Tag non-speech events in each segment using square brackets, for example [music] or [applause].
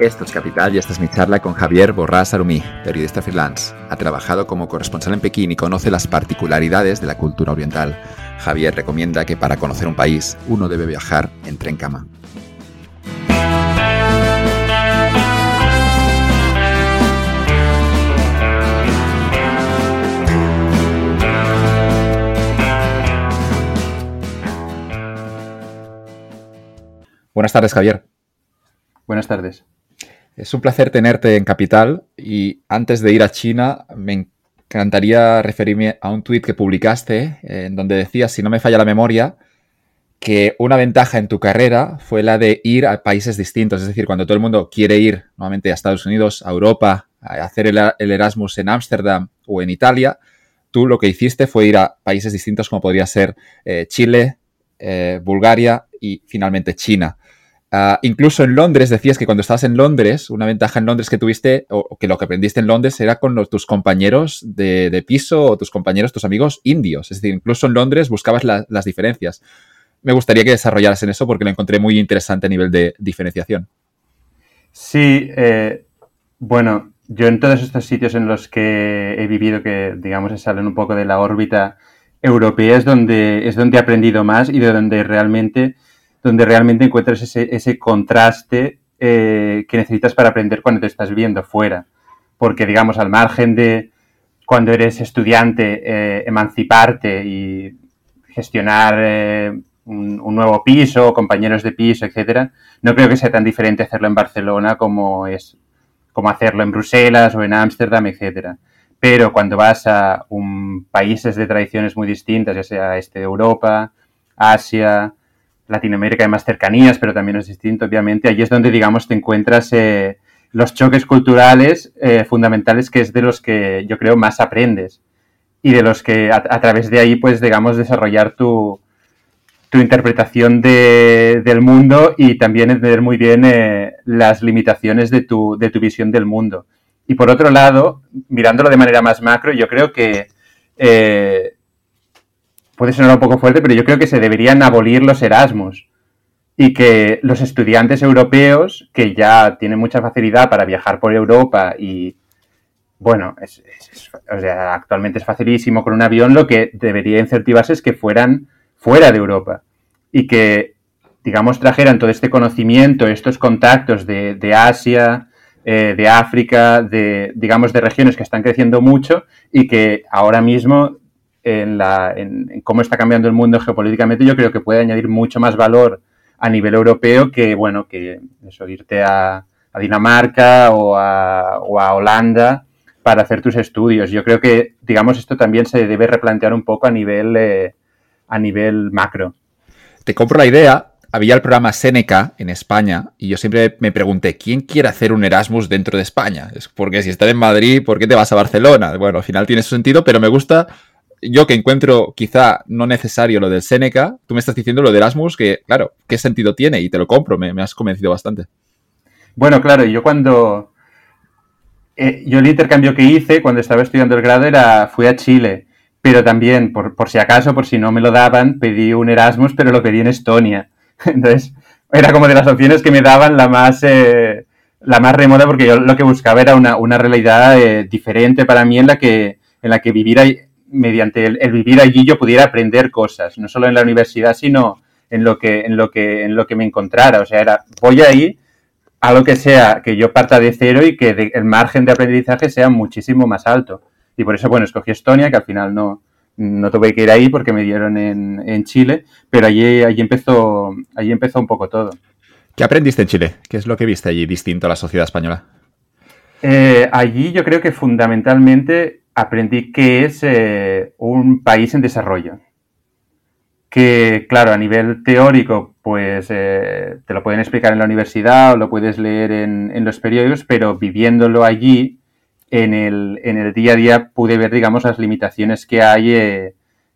Esto es Capital y esta es mi charla con Javier Borrás Arumí, periodista freelance. Ha trabajado como corresponsal en Pekín y conoce las particularidades de la cultura oriental. Javier recomienda que para conocer un país uno debe viajar en tren cama. Buenas tardes, Javier. Buenas tardes. Es un placer tenerte en Capital y antes de ir a China me encantaría referirme a un tuit que publicaste eh, en donde decías, si no me falla la memoria, que una ventaja en tu carrera fue la de ir a países distintos. Es decir, cuando todo el mundo quiere ir nuevamente a Estados Unidos, a Europa, a hacer el, Erasmus en Ámsterdam o en Italia, tú lo que hiciste fue ir a países distintos como podría ser eh, Chile, eh, Bulgaria y finalmente China. Ah, incluso en Londres decías que cuando estabas en Londres, una ventaja en Londres que tuviste, o que lo que aprendiste en Londres era con tus compañeros de, piso o tus compañeros, tus amigos indios. Es decir, incluso en Londres buscabas las diferencias. Me gustaría que desarrollaras en eso porque lo encontré muy interesante a nivel de diferenciación. Sí, eh, bueno, yo en todos estos sitios en los que he vivido, que digamos salen un poco de la órbita europea, es donde, es donde he aprendido más y de donde realmente donde realmente encuentras ese, ese contraste eh, que necesitas para aprender cuando te estás viviendo fuera. Porque, digamos, al margen de cuando eres estudiante, eh, emanciparte y gestionar eh, un, nuevo piso, compañeros de piso, etcétera, no creo que sea tan diferente hacerlo en Barcelona como es como hacerlo en Bruselas o en Ámsterdam, etcétera. Pero cuando vas a un, países de tradiciones muy distintas, ya sea este de Europa, Asia, Latinoamérica hay más cercanías, pero también es distinto, obviamente. Allí es donde, digamos, te encuentras eh, los choques culturales eh, fundamentales, que es de los que yo creo más aprendes. Y de los que a, través de ahí, pues, digamos, desarrollar tu, interpretación del mundo y también entender muy bien eh, las limitaciones de tu, de tu visión del mundo. Y por otro lado, mirándolo de manera más macro, yo creo que puede sonar un poco fuerte, pero yo creo que se deberían abolir los Erasmus y que los estudiantes europeos, que ya tienen mucha facilidad para viajar por Europa y, bueno, actualmente es facilísimo con un avión, lo que debería incentivarse es que fueran fuera de Europa y que, digamos, trajeran todo este conocimiento, estos contactos de, Asia, eh, de África, de, digamos, de regiones que están creciendo mucho y que ahora mismo en, la, en, cómo está cambiando el mundo geopolíticamente, yo creo que puede añadir mucho más valor a nivel europeo que, bueno, que eso, irte a, Dinamarca o a, o a, Holanda para hacer tus estudios. Yo creo que, digamos, esto también se debe replantear un poco a nivel, eh, a nivel macro. Te compro la idea. Había el programa Seneca en España y yo siempre me pregunté, ¿quién quiere hacer un Erasmus dentro de España? Es porque si estás en Madrid, ¿por qué te vas a Barcelona? Bueno, al final tiene su sentido, pero me gusta yo que encuentro quizá no necesario lo del Seneca, tú me estás diciendo lo de Erasmus, que claro, ¿qué sentido tiene? Y te lo compro, me, has convencido bastante. Bueno, claro, yo cuando... Eh, yo el intercambio que hice cuando estaba estudiando el grado era, fui a Chile, pero también, por, si acaso, por si no me lo daban, pedí un Erasmus, pero lo pedí en Estonia. [laughs] Entonces, era como de las opciones que me daban la más... Eh, la más remota porque yo lo que buscaba era una, una realidad eh, diferente para mí en la que, en la que vivir mediante el, vivir allí yo pudiera aprender cosas, no solo en la universidad, sino en lo que, en lo que, en lo que me encontrara. O sea, era, voy ahí a lo que sea, que yo parta de cero y que el margen de aprendizaje sea muchísimo más alto. Y por eso, bueno, escogí Estonia, que al final no, no tuve que ir ahí porque me dieron en, en Chile, pero allí, allí, empezó, allí empezó un poco todo. ¿Qué aprendiste en Chile? ¿Qué es lo que viste allí distinto a la sociedad española? Eh, allí yo creo que fundamentalmente aprendí que es eh, un país en desarrollo. Que, claro, a nivel teórico, pues eh, te lo pueden explicar en la universidad o lo puedes leer en, los periódicos, pero viviéndolo allí, en el, en el, día a día pude ver, digamos, las limitaciones que hay,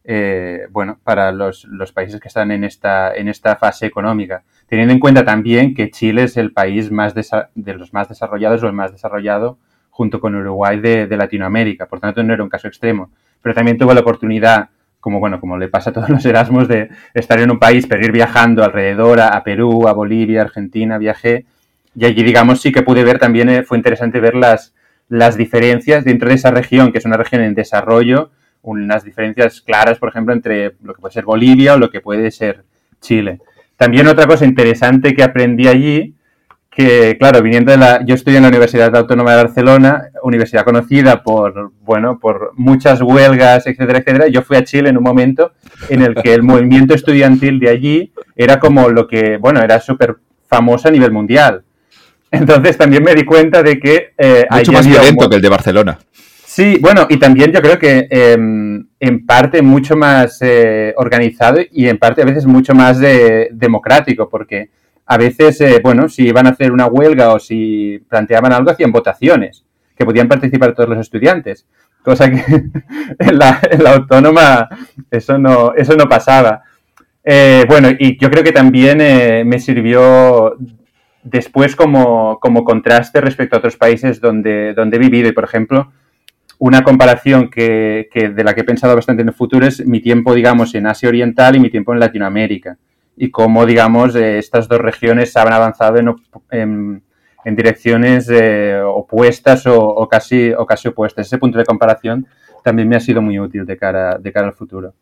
eh, bueno, para los, los, países que están en esta, en esta fase económica. Teniendo en cuenta también que Chile es el país más de los más desarrollados o el más desarrollado junto con Uruguay de, Latinoamérica. Por tanto, no era un caso extremo. Pero también tuve la oportunidad, como bueno, como le pasa a todos [laughs] los Erasmus, de estar en un país, pero ir viajando alrededor a, Perú, a Bolivia, Argentina, viajé. Y allí, digamos, sí que pude ver también, eh, fue interesante ver las, las diferencias dentro de esa región, que es una región en desarrollo, unas diferencias claras, por ejemplo, entre lo que puede ser Bolivia o lo que puede ser Chile. También otra cosa interesante que aprendí allí, que claro, viniendo de la, yo estoy en la Universidad Autónoma de Barcelona, universidad conocida por, bueno, por muchas huelgas, etcétera, etcétera. Yo fui a Chile en un momento en el que el movimiento estudiantil de allí era como lo que, bueno, era súper famoso a nivel mundial. Entonces también me di cuenta de que... Eh, Mucho más violento que el de Barcelona. Sí, bueno, y también yo creo que em, en parte mucho más eh, organizado y en parte a veces mucho más democrático, porque a veces, eh, bueno, si iban a hacer una huelga o si planteaban algo, hacían votaciones, que podían participar todos los estudiantes, cosa que [laughs] en, la, autónoma eso no, eso no pasaba. Eh, bueno, y yo creo que también me sirvió después como, como, contraste respecto a otros países donde, donde he vivido y, por ejemplo, una comparación que, de la que he pensado bastante en el futuro es mi tiempo, digamos, en Asia Oriental y mi tiempo en Latinoamérica. Y cómo, digamos, eh, estas dos regiones han avanzado en, en, direcciones eh, opuestas o, casi, o casi opuestas. Ese punto de comparación también me ha sido muy útil de cara, de cara al futuro.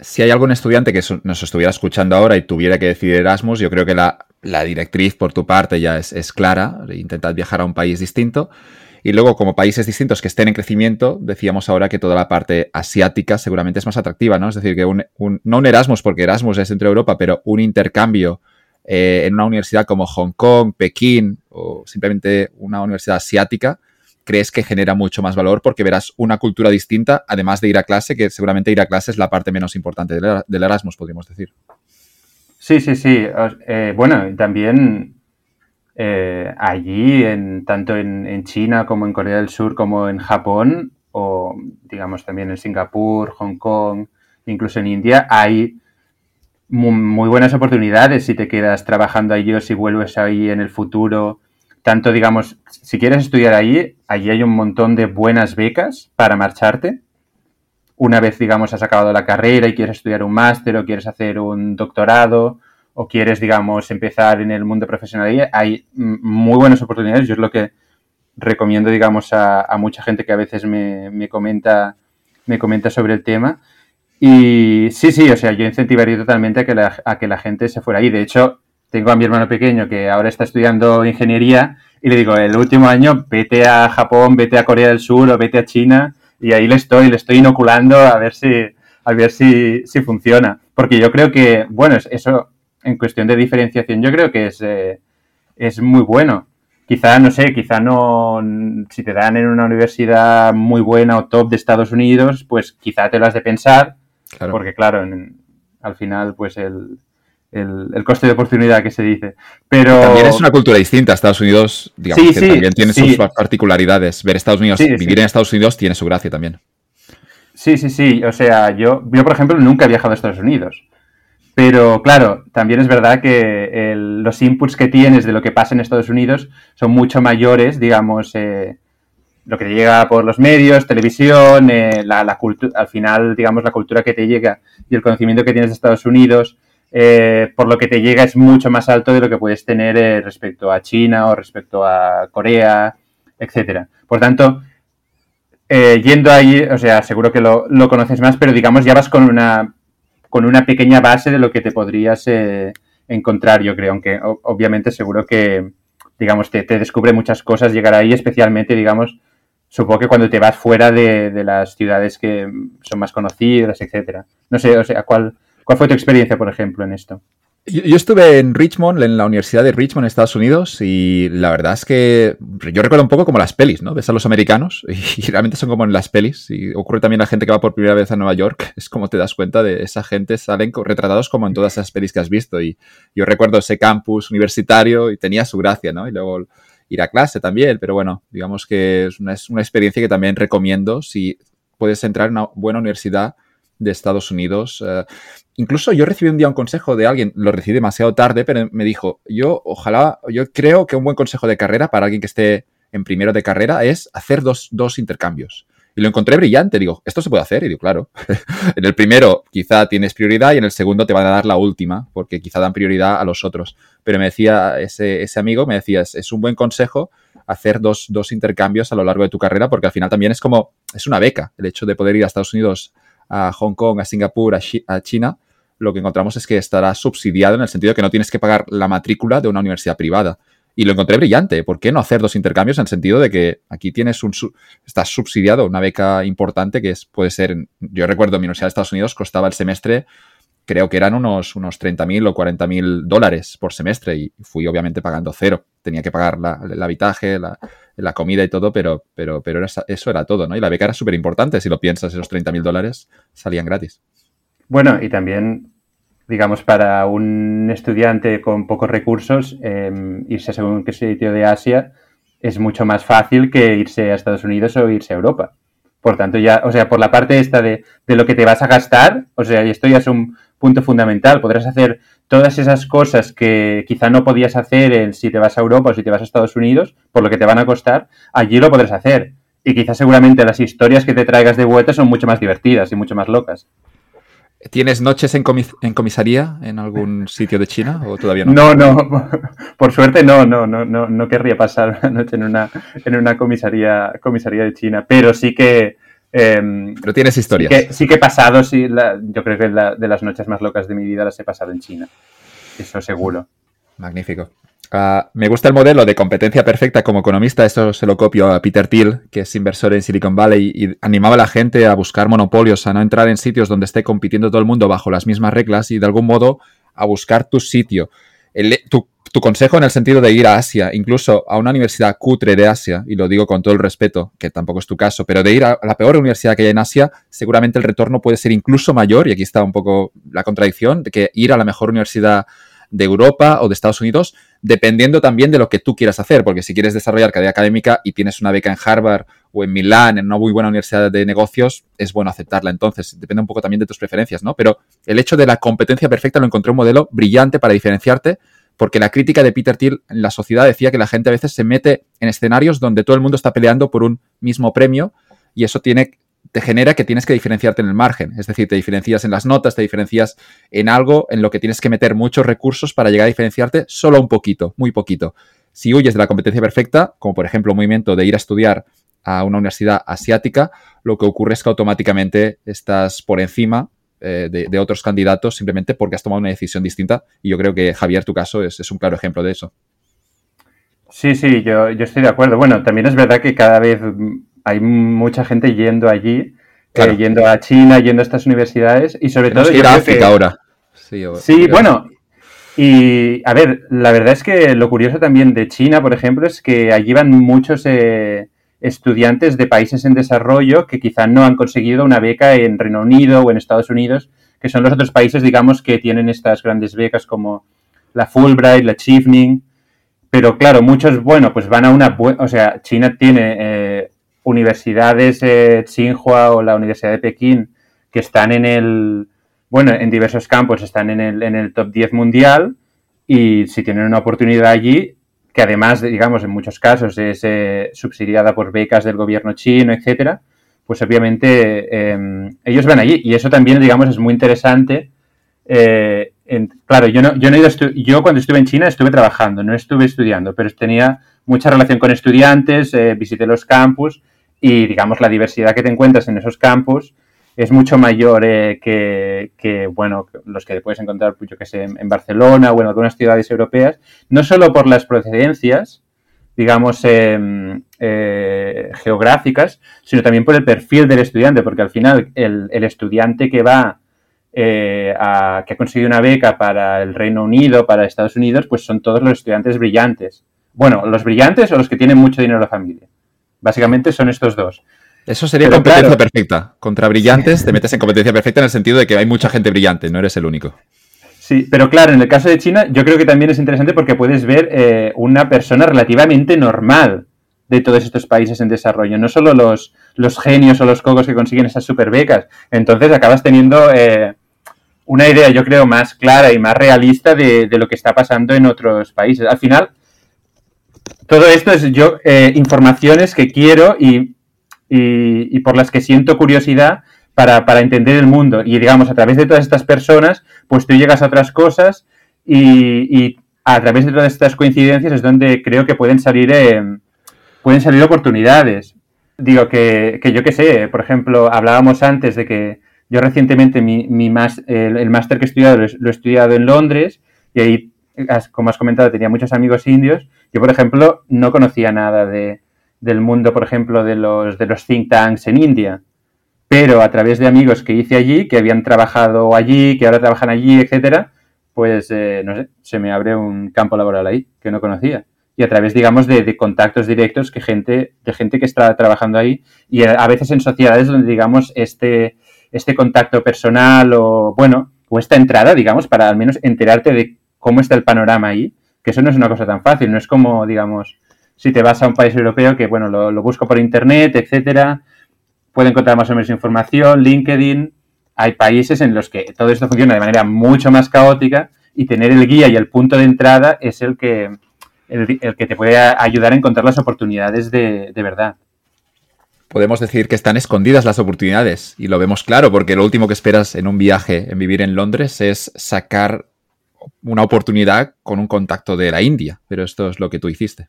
Si hay algún estudiante que nos estuviera escuchando ahora y tuviera que decidir Erasmus, yo creo que la, la directriz por tu parte ya es, es clara. Intentad viajar a un país distinto. Y luego, como países distintos que estén en crecimiento, decíamos ahora que toda la parte asiática seguramente es más atractiva, ¿no? Es decir, que un, no un Erasmus, porque Erasmus es dentro de Europa, pero un intercambio eh, en una universidad como Hong Kong, Pekín o simplemente una universidad asiática, crees que genera mucho más valor porque verás una cultura distinta, además de ir a clase, que seguramente ir a clase es la parte menos importante del, Erasmus, podríamos decir. Sí, sí, sí. Eh, bueno, también eh, allí, en, tanto en, China como en Corea del Sur como en Japón, o digamos también en Singapur, Hong Kong, incluso en India, hay muy, buenas oportunidades si te quedas trabajando allí o si vuelves ahí en el futuro. Tanto, digamos, si quieres estudiar allí, allí hay un montón de buenas becas para marcharte. Una vez, digamos, has acabado la carrera y quieres estudiar un máster o quieres hacer un doctorado o quieres, digamos, empezar en el mundo profesional, hay muy buenas oportunidades. Yo es lo que recomiendo, digamos, a, mucha gente que a veces me, comenta, me comenta sobre el tema. Y sí, sí, o sea, yo incentivaría totalmente a que la, a que la gente se fuera ahí. De hecho, tengo a mi hermano pequeño que ahora está estudiando ingeniería y le digo, el último año vete a Japón, vete a Corea del Sur o vete a China y ahí le estoy, le estoy inoculando a ver si, a ver si, si funciona. Porque yo creo que, bueno, eso en cuestión de diferenciación, yo creo que es, eh, es muy bueno. Quizá, no sé, quizá no, si te dan en una universidad muy buena o top de Estados Unidos, pues quizá te lo has de pensar, porque claro, al final, pues el, el, coste de oportunidad que se dice. Pero... También es una cultura distinta. Estados Unidos, digamos que también tiene sus particularidades. Ver Estados Unidos, vivir en Estados Unidos tiene su gracia también. Sí, sí, sí. O sea, yo, yo, por ejemplo, nunca he viajado a Estados Unidos. Pero claro, también es verdad que los inputs que tienes de lo que pasa en Estados Unidos son mucho mayores, digamos, eh, lo que te llega por los medios, televisión, eh, la, al final, digamos, la cultura que te llega y el conocimiento que tienes de Estados Unidos, eh, por lo que te llega es mucho más alto de lo que puedes tener respecto a China o respecto a Corea, etcétera. Por tanto, yendo ahí, o sea, seguro que lo, lo conoces más, pero digamos, ya vas con una con una pequeña base de lo que te podrías eh, encontrar, yo creo, aunque obviamente seguro que, digamos, te, descubre muchas cosas llegar ahí, especialmente, digamos, supongo que cuando te vas fuera de, de las ciudades que son más conocidas, etcétera. No sé, o sea, ¿cuál, ¿cuál fue tu experiencia, por ejemplo, en esto? Yo, estuve en Richmond, en la Universidad de Richmond, Estados Unidos, y la verdad es que yo recuerdo un poco como las pelis, ¿no? Ves a los americanos [laughs] y, realmente son como en las pelis. Y ocurre también a la gente que va por primera vez a Nueva York, [laughs] es como te das cuenta de esa gente, salen retratados como en todas esas pelis que has visto. Y yo recuerdo ese campus universitario y tenía su gracia, ¿no? Y luego ir a clase también, pero bueno, digamos que es una, es una experiencia que también recomiendo si puedes entrar en una buena universidad de Estados Unidos. Eh, incluso yo recibí un día un consejo de alguien, lo recibí demasiado tarde, pero me dijo, yo ojalá, yo creo que un buen consejo de carrera para alguien que esté en primero de carrera es hacer dos, intercambios. Y lo encontré brillante. Digo, ¿esto se puede hacer? Y digo, claro. [laughs] en el primero quizá tienes prioridad y en el segundo te van a dar la última, porque quizá dan prioridad a los otros. Pero me decía ese, ese amigo, me decía, es, un buen consejo hacer dos, dos intercambios a lo largo de tu carrera, porque al final también es como, es una beca el hecho de poder ir a Estados Unidos, a Hong Kong, a Singapur, a, China lo que encontramos es que estará subsidiado en el sentido de que no tienes que pagar la matrícula de una universidad privada. Y lo encontré brillante. ¿Por qué no hacer dos intercambios en el sentido de que aquí tienes un estás subsidiado una beca importante que es puede ser yo recuerdo mi universidad de Estados Unidos costaba el semestre creo que eran unos unos 30.000 o 40.000 dólares por semestre y fui obviamente pagando cero. Tenía que pagar la, el habitaje, la, comida y todo, pero pero pero eso era todo, ¿no? Y la beca era súper importante si lo piensas, esos 30.000 dólares salían gratis. Bueno, y también digamos, para un estudiante con pocos recursos, em, irse según qué sitio de Asia es mucho más fácil que irse a Estados Unidos o irse a Europa. Por tanto, ya, o sea, por la parte esta de, de lo que te vas a gastar, o sea, esto ya es un punto fundamental, podrás hacer todas esas cosas que quizá no podías hacer si te vas a Europa o si te vas a Estados Unidos, por lo que te van a costar, allí lo podrás hacer. Y quizás seguramente las historias que te traigas de vuelta son mucho más divertidas y mucho más locas. ¿Tienes noches en, comisaría en algún sitio de China o todavía no? No, no, [laughs] por suerte no, no, no, no, no querría pasar una noche en una, en una comisaría, comisaría de China, pero sí que... Em, pero tienes historias. Sí que, sí que he pasado, sí, yo creo que de las noches más locas de mi vida las he pasado en China, eso seguro. Magnífico. Ah, me gusta el modelo de competencia perfecta como economista, esto se lo copio a Peter Thiel, que es inversor en Silicon Valley y animaba a la gente a buscar monopolios, a no entrar en sitios donde esté compitiendo todo el mundo bajo las mismas reglas y de algún modo a buscar tu sitio. Tu, consejo en el sentido de ir a Asia, incluso a una universidad cutre de Asia, y lo digo con todo el respeto, que tampoco es tu caso, pero de ir a la peor universidad que hay en Asia, seguramente el retorno puede ser incluso mayor, y aquí está un poco la contradicción, de que ir a la mejor universidad de Europa o de Estados Unidos, dependiendo también de lo que tú quieras hacer, porque si quieres desarrollar carrera académica y tienes una beca en Harvard o en Milán, en una muy buena universidad de negocios, es bueno aceptarla entonces, depende un poco también de tus preferencias, ¿no? Pero el hecho de la competencia perfecta lo encontré un modelo brillante para diferenciarte, porque la crítica de Peter Thiel en la sociedad decía que la gente a veces se mete en escenarios donde todo el mundo está peleando por un mismo premio y eso tiene te genera que tienes que diferenciarte en el margen. Es decir, te diferencias en las notas, te diferencias en algo en lo que tienes que meter muchos recursos para llegar a diferenciarte solo un poquito, muy poquito. Si huyes de la competencia perfecta, como por ejemplo el movimiento de ir a estudiar a una universidad asiática, lo que ocurre es que automáticamente estás por encima eh, de, otros candidatos simplemente porque has tomado una decisión distinta. Y yo creo que Javier, tu caso es, es un claro ejemplo de eso. Sí, sí, yo, yo estoy de acuerdo. Bueno, también es verdad que cada vez hay mucha gente yendo allí, eh, yendo a China, yendo a estas universidades y sobre todo... Ir a África ahora. Sí, bueno, y a ver, la verdad es que lo curioso también de China, por ejemplo, es que allí van muchos eh, estudiantes de países en desarrollo que quizá no han conseguido una beca en Reino Unido o en Estados Unidos, que son los otros países, digamos, que tienen estas grandes becas como la Fulbright, la Chevening. Pero claro, muchos, bueno, pues van a una... O sea, China tiene eh, universidades eh, Tsinghua o la Universidad de Pekín que están en el, bueno, en diversos campos están en el, en el top 10 mundial y si tienen una oportunidad allí, que además, digamos, en muchos casos es eh, subsidiada por becas del gobierno chino, etcétera, pues obviamente em, ellos van allí y eso también, digamos, es muy interesante. Eh, claro, yo no, yo no he ido yo cuando estuve en China estuve trabajando, no estuve estudiando, pero tenía mucha relación con estudiantes, visité los campus y digamos la diversidad que te encuentras en esos campos es mucho mayor eh, que, bueno, los que puedes encontrar, pues, yo que sé, en, Barcelona o en algunas ciudades europeas, no solo por las procedencias, digamos, em, eh, geográficas, sino también por el perfil del estudiante, porque al final el, estudiante que va eh, a, que ha conseguido una beca para el Reino Unido, para Estados Unidos, pues son todos los estudiantes brillantes. Bueno, los brillantes o los que tienen mucho dinero en la familia. Básicamente son estos dos. Eso sería competencia perfecta. Contra brillantes te metes en competencia perfecta en el sentido de que hay mucha gente brillante, no eres el único. Sí, pero claro, en el caso de China yo creo que también es interesante porque puedes ver eh, una persona relativamente normal de todos estos países en desarrollo, no solo los, los genios o los cocos que consiguen esas super becas. Entonces acabas teniendo eh, una idea, yo creo, más clara y más realista de, de, lo que está pasando en otros países. Al final, todo esto es yo, eh, informaciones que quiero y y, por las que siento curiosidad para, para, entender el mundo. Y digamos, a través de todas estas personas, pues tú llegas a otras cosas y, a través de todas estas coincidencias es donde creo que pueden salir, eh, pueden salir oportunidades. Digo que, que yo qué sé, por ejemplo, hablábamos antes de que yo recientemente mi, mi el, máster que he estudiado lo he, estudiado en Londres y ahí, como has comentado, tenía muchos amigos indios. Yo, por ejemplo, no conocía nada de, del mundo, por ejemplo, de los, de los think tanks en India. Pero a través de amigos que hice allí, que habían trabajado allí, que ahora trabajan allí, etcétera, pues, eh, no sé, se me abre un campo laboral ahí que no conocía. Y a través, digamos, de, de, contactos directos que gente, de gente que está trabajando ahí y a veces en sociedades donde, digamos, este, este contacto personal o, bueno, o esta entrada, digamos, para al menos enterarte de cómo está el panorama ahí, que eso no es una cosa tan fácil, no es como, digamos, si te vas a un país europeo que, bueno, lo, busco por internet, etcétera, puede encontrar más o menos información, LinkedIn, hay países en los que todo esto funciona de manera mucho más caótica y tener el guía y el punto de entrada es el que, el, que te puede ayudar a encontrar las oportunidades de, de verdad podemos decir que están escondidas las oportunidades. Y lo vemos claro, porque lo último que esperas en un viaje, en vivir en Londres, es sacar una oportunidad con un contacto de la India. Pero esto es lo que tú hiciste.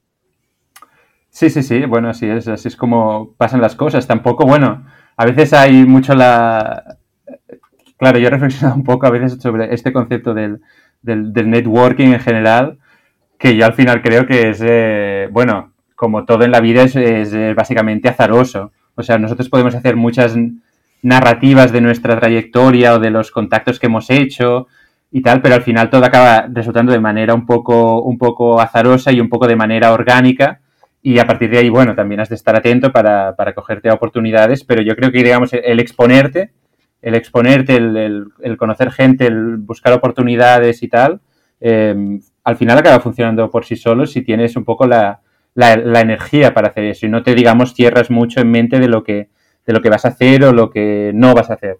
Sí, sí, sí. Bueno, así es. Así es como pasan las cosas. Tampoco, bueno, a veces hay mucho la... Claro, yo he reflexionado un poco a veces sobre este concepto del, networking en general, que yo al final creo que es, eh, bueno, como todo en la vida, es, básicamente azaroso. O sea, nosotros podemos hacer muchas narrativas de nuestra trayectoria o de los contactos que hemos hecho y tal, pero al final todo acaba resultando de manera un poco, un poco azarosa y un poco de manera orgánica. Y a partir de ahí, bueno, también has de estar atento para, para cogerte a oportunidades, pero yo creo que, digamos, el exponerte, el exponerte, el, el, conocer gente, el buscar oportunidades y tal, eh, al final acaba funcionando por sí solo si tienes un poco la, la, energía para hacer eso y no te, digamos, cierras mucho en mente de lo que, de lo que vas a hacer o lo que no vas a hacer.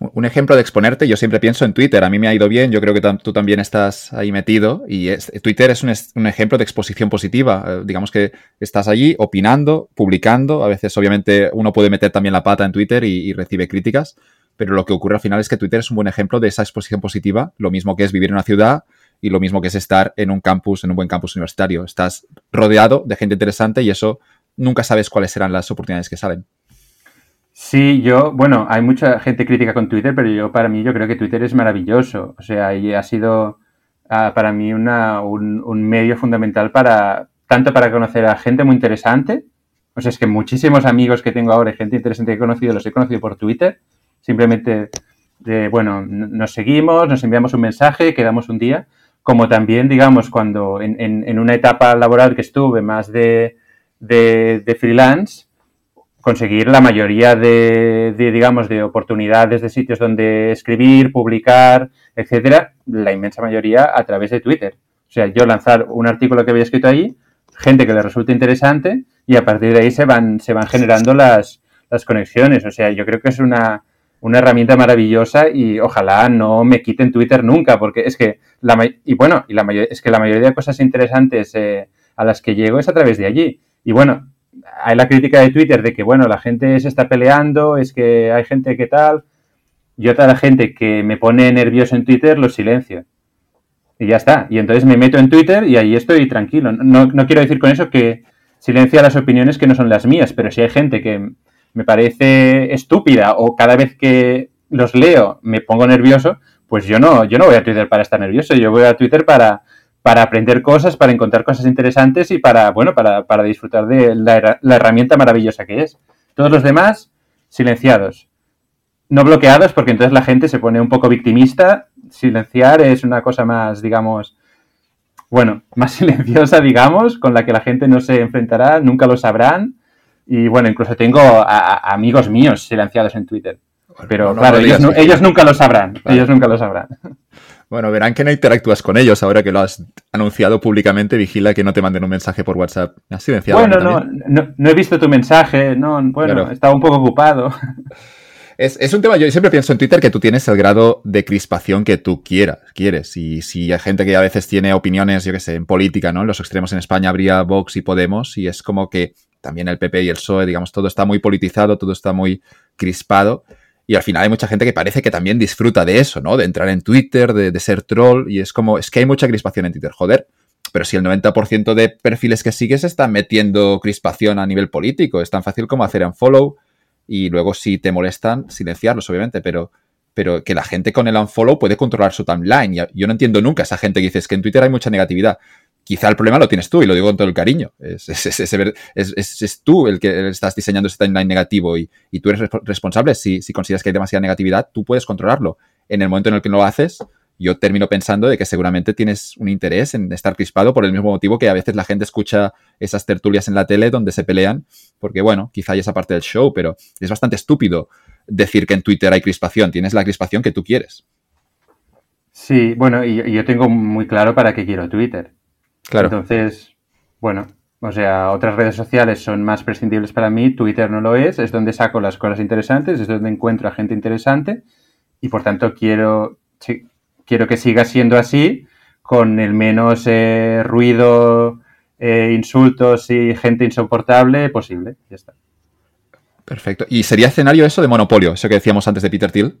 Un ejemplo de exponerte, yo siempre pienso en Twitter. A mí me ha ido bien, yo creo que tú también estás ahí metido. Y Twitter es un, ejemplo de exposición positiva. Eh, digamos que estás allí opinando, publicando. A veces, obviamente, uno puede meter también la pata en Twitter y, recibe críticas. Pero lo que ocurre al final es que Twitter es un buen ejemplo de esa exposición positiva. Lo mismo que es vivir en una ciudad, y lo mismo que es estar en un campus, en un buen campus universitario. Estás rodeado de gente interesante y eso nunca sabes cuáles serán las oportunidades que salen. Sí, yo, bueno, hay mucha gente crítica con Twitter, pero yo para mí yo creo que Twitter es maravilloso. O sea, y ha sido ah, para mí una, un, un, medio fundamental para, tanto para conocer a gente muy interesante. O sea, es que muchísimos amigos que tengo ahora gente interesante que he conocido, los he conocido por Twitter. Simplemente bueno, nos seguimos, nos enviamos un mensaje, quedamos un día como también, digamos, cuando en, en, una etapa laboral que estuve más de, de, freelance, conseguir la mayoría de, digamos, de oportunidades de sitios donde escribir, publicar, etcétera, la inmensa mayoría a través de Twitter. O sea, yo lanzar un artículo que había escrito ahí, gente que le resulta interesante y a partir de ahí se van, se van generando las, las conexiones. O sea, yo creo que es una, una herramienta maravillosa y ojalá no me quiten Twitter nunca, porque es que la y bueno, y la es que la mayoría de cosas interesantes eh, a las que llego es a través de allí. Y bueno, hay la crítica de Twitter de que bueno, la gente se está peleando, es que hay gente que tal. Yo toda la gente que me pone nervioso en Twitter lo silencio. Y ya está. Y entonces me meto en Twitter y ahí estoy tranquilo. No, no quiero decir con eso que silencia las opiniones que no son las mías, pero si hay gente que me parece estúpida o cada vez que los leo me pongo nervioso, pues yo no, yo no voy a Twitter para estar nervioso, yo voy a Twitter para, para aprender cosas, para encontrar cosas interesantes y para, bueno, para, para disfrutar de la, la, herramienta maravillosa que es. Todos los demás, silenciados. No bloqueados, porque entonces la gente se pone un poco victimista. Silenciar es una cosa más, digamos, bueno, más [laughs] silenciosa, digamos, con la que la gente no se enfrentará, nunca lo sabrán y bueno, incluso tengo a, amigos míos silenciados en Twitter. Pero claro, ellos, nunca lo sabrán. Ellos nunca lo sabrán. [laughs] Bueno, verán que no interactúas con ellos ahora que lo has anunciado públicamente. Vigila que no te manden un mensaje por WhatsApp. ¿Has silenciado? Bueno, no, no, he visto tu mensaje. No, bueno, estaba un poco ocupado. [laughs] Es, un tema, yo siempre pienso en Twitter que tú tienes el grado de crispación que tú quieras, quieres. Y si hay gente que a veces tiene opiniones, yo qué sé, en política, ¿no? En los extremos en España habría Vox y Podemos, y es como que también el PP y el PSOE, digamos, todo está muy politizado, todo está muy crispado. Y al final hay mucha gente que parece que también disfruta de eso, ¿no? De entrar en Twitter, de, ser troll, y es como, es que hay mucha crispación en Twitter, joder. Pero si el 90% de perfiles que sigues están metiendo crispación a nivel político, es tan fácil como hacer un follow y luego si te molestan, silenciarlos, obviamente, pero, pero que la gente con el unfollow puede controlar su timeline. Yo no entiendo nunca esa gente que dice que en Twitter hay mucha negatividad. Quizá el problema lo tienes tú, y lo digo con todo el cariño. Es, tú el que estás diseñando ese timeline negativo y, tú eres responsable. Si, si consideras que hay demasiada negatividad, tú puedes controlarlo. En el momento en el que no lo haces, yo termino pensando de que seguramente tienes un interés en estar crispado por el mismo motivo que a veces la gente escucha esas tertulias en la tele donde se pelean, porque bueno, quizá hay esa parte del show, pero es bastante estúpido decir que en Twitter hay crispación, tienes la crispación que tú quieres. Sí, bueno, y, yo tengo muy claro para qué quiero Twitter. Claro. Entonces, bueno, o sea, otras redes sociales son más prescindibles para mí, Twitter no lo es, es donde saco las cosas interesantes, es donde encuentro a gente interesante y por tanto quiero, quiero que siga siendo así, con el menos eh, ruido, eh, insultos y gente insoportable posible. Ya está. Perfecto. ¿Y sería escenario eso de monopolio? Eso que decíamos antes de Peter Thiel.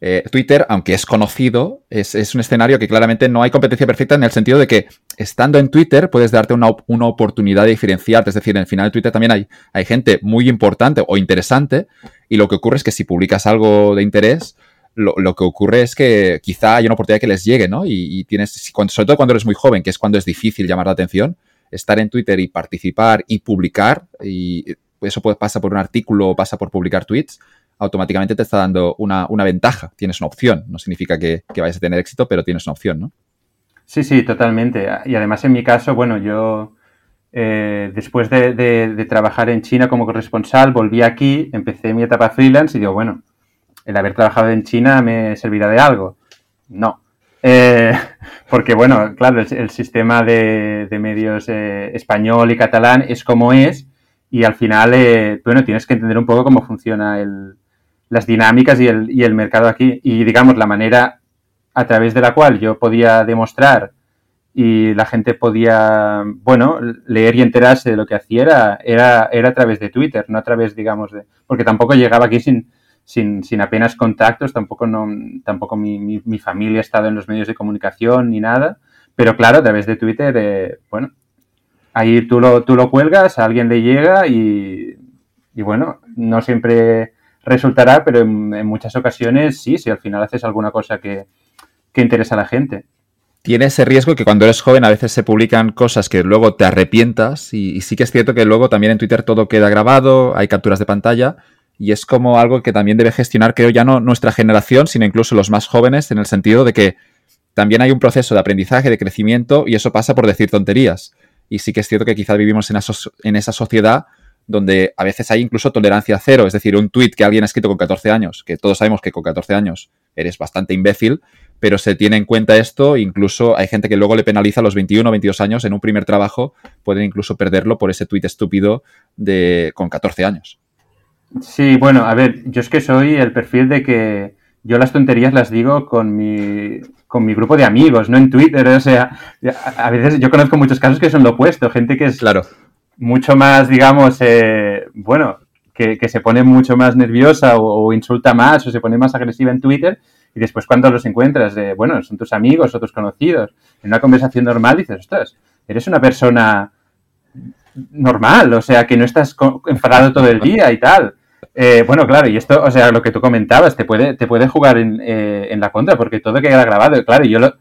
Eh, Twitter, aunque es conocido, es, un escenario que claramente no hay competencia perfecta en el sentido de que estando en Twitter puedes darte una, oportunidad de diferenciarte. Es decir, en el final de Twitter también hay, gente muy importante o interesante y lo que ocurre es que si publicas algo de interés, lo, que ocurre es que quizá hay una oportunidad que les llegue, ¿no? Y, tienes, sobre todo cuando eres muy joven, que es cuando es difícil llamar la atención, estar en Twitter y participar y publicar, y eso puede, pasa por un artículo o pasa por publicar tweets, automáticamente te está dando una, ventaja, tienes una opción. No significa que, vayas a tener éxito, pero tienes una opción, ¿no? Sí, sí, totalmente. Y además en mi caso, bueno, yo eh, después de, trabajar en China como corresponsal, volví aquí, empecé mi etapa freelance y digo, bueno, el haber trabajado en China me servirá de algo. No. Eh, [laughs] porque, bueno, claro, el, sistema de, medios eh, español y catalán es como es y al final, bueno, tienes que entender un poco cómo funciona las dinámicas y el, y el mercado aquí. Y, digamos, la manera a través de la cual yo podía demostrar y la gente podía, bueno, leer y enterarse de lo que hacía era, era, era a través de Twitter, no a través, digamos, de... Porque tampoco llegaba aquí sin, sin, sin apenas contactos, tampoco, no, tampoco mi, mi, familia ha estado en los medios de comunicación ni nada, pero claro, a través de Twitter, eh, bueno, ahí tú lo, tú lo cuelgas, a alguien le llega y, y bueno, no siempre resultará, pero en, muchas ocasiones sí, si al final haces alguna cosa que, que interesa a la gente tiene ese riesgo que cuando eres joven a veces se publican cosas que luego te arrepientas y, sí que es cierto que luego también en Twitter todo queda grabado, hay capturas de pantalla y es como algo que también debe gestionar, creo, ya no nuestra generación, sino incluso los más jóvenes, en el sentido de que también hay un proceso de aprendizaje, de crecimiento, y eso pasa por decir tonterías. Y sí que es cierto que quizás vivimos en esa sociedad donde a veces hay incluso tolerancia cero, es decir, un tweet que alguien ha escrito con 14 años, que todos sabemos que con 14 años eres bastante imbécil, pero se tiene en cuenta esto, incluso hay gente que luego le penaliza a los 21 o 22 años en un primer trabajo, pueden incluso perderlo por ese tweet estúpido de con 14 años. Sí, bueno, a ver, yo es que soy el perfil de que yo las tonterías las digo con mi, con mi grupo de amigos, no en Twitter. O sea, a veces yo conozco muchos casos que son lo opuesto, gente que es claro. Mucho más, digamos, eh, bueno, que, se pone mucho más nerviosa o, insulta más o se pone más agresiva en Twitter y después cuando los encuentras, bueno, son tus amigos o tus conocidos, en una conversación normal dices, ostras, eres una persona normal, o sea, que no estás enfadado todo el día y tal. Eh, bueno, claro, y esto, o sea, lo que tú comentabas, te puede, te puede jugar en, eh, en la contra, porque todo queda grabado, claro, yo lo,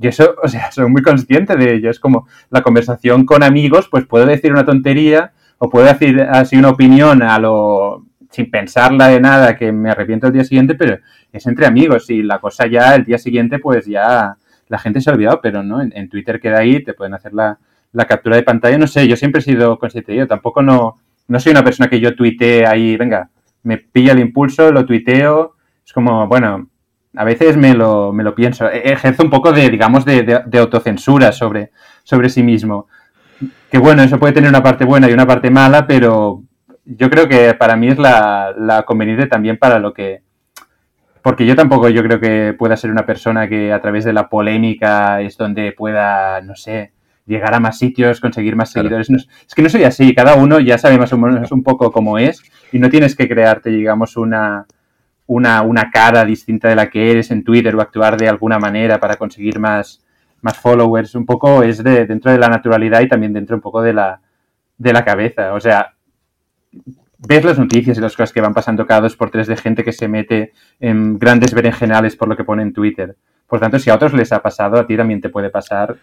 y eso, o sea, soy muy consciente de ello. Es como la conversación con amigos, pues puedo decir una tontería o puedo decir así una opinión a lo sin pensarla de nada que me arrepiento el día siguiente, pero es entre amigos y la cosa ya el día siguiente pues ya la gente se ha olvidado, pero no, en, Twitter queda ahí, te pueden hacer la, la, captura de pantalla, no sé, yo siempre he sido consciente de ello, tampoco no, no soy una persona que yo tuitee ahí, venga, me pilla el impulso, lo tuiteo, es como, bueno, a veces me lo, me lo pienso, e-, ejerzo un poco de, digamos, de, de, autocensura sobre, sobre sí mismo. Que bueno, eso puede tener una parte buena y una parte mala, pero yo creo que para mí es la, la conveniente también para lo que, porque yo tampoco yo creo que pueda ser una persona que a través de la polémica es donde pueda, no sé, llegar a más sitios, conseguir más seguidores. es que no soy así, cada uno ya sabe más o menos un poco cómo es y no tienes que crearte, digamos, una, una, una cara distinta de la que eres en Twitter o actuar de alguna manera para conseguir más, más followers. Un poco es de, dentro de la naturalidad y también dentro un poco de la, de la cabeza. O sea, ves las noticias y las cosas que van pasando cada dos por tres de gente que se mete en grandes berenjenales por lo que pone en Twitter. Por tanto, si a otros les ha pasado, a ti también te puede pasar.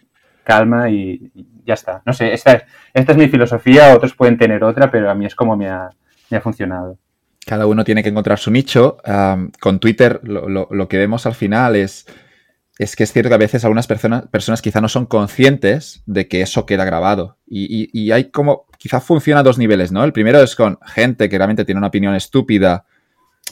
Calma y, ya está. No sé, esta es, esta es mi filosofía, otros pueden tener otra, pero a mí es como me ha, me ha funcionado. Cada uno tiene que encontrar su nicho. con Twitter lo, lo, que vemos al final es, es que es cierto que a veces algunas personas, personas quizá no son conscientes de que eso queda grabado. Y, y, y, hay como, quizá funciona a dos niveles, ¿no? El primero es con gente que realmente tiene una opinión estúpida,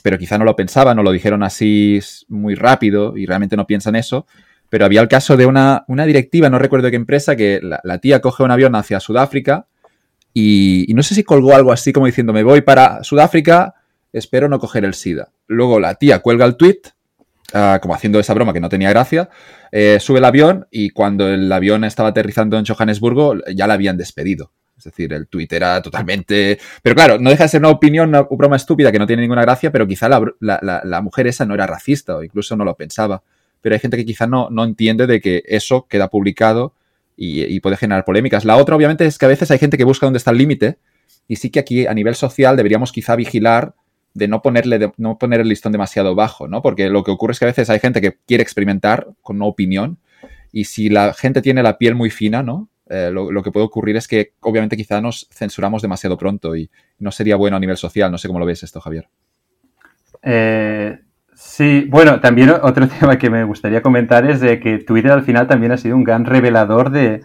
pero quizá no lo pensaban o lo dijeron así muy rápido y realmente no piensan eso. Pero había el caso de una, una directiva, no recuerdo qué empresa, que la, la tía coge un avión hacia Sudáfrica y, no sé si colgó algo así como diciendo, me voy para Sudáfrica, espero no coger el SIDA. Luego la tía cuelga el tweet, ah, como haciendo esa broma que no tenía gracia, eh, sube el avión y cuando el avión estaba aterrizando en Johannesburgo ya la habían despedido. Es decir, el tweet era totalmente... Pero claro, no deja de ser una opinión, una broma estúpida que no tiene ninguna gracia, pero quizá la, mujer esa no era racista o incluso no lo pensaba. Pero hay gente que quizá no, no entiende de que eso queda publicado y, puede generar polémicas. La otra, obviamente, es que a veces hay gente que busca dónde está el límite y sí que aquí a nivel social deberíamos quizá vigilar de no ponerle no poner el listón demasiado bajo, ¿no? Porque lo que ocurre es que a veces hay gente que quiere experimentar con una opinión y si la gente tiene la piel muy fina, ¿no? Eh, lo, que puede ocurrir es que obviamente quizá nos censuramos demasiado pronto y no sería bueno a nivel social. No sé cómo lo ves esto, Javier. Eh, Sí, bueno, también otro [laughs] tema que me gustaría comentar es de que Twitter al final también ha sido un gran revelador de,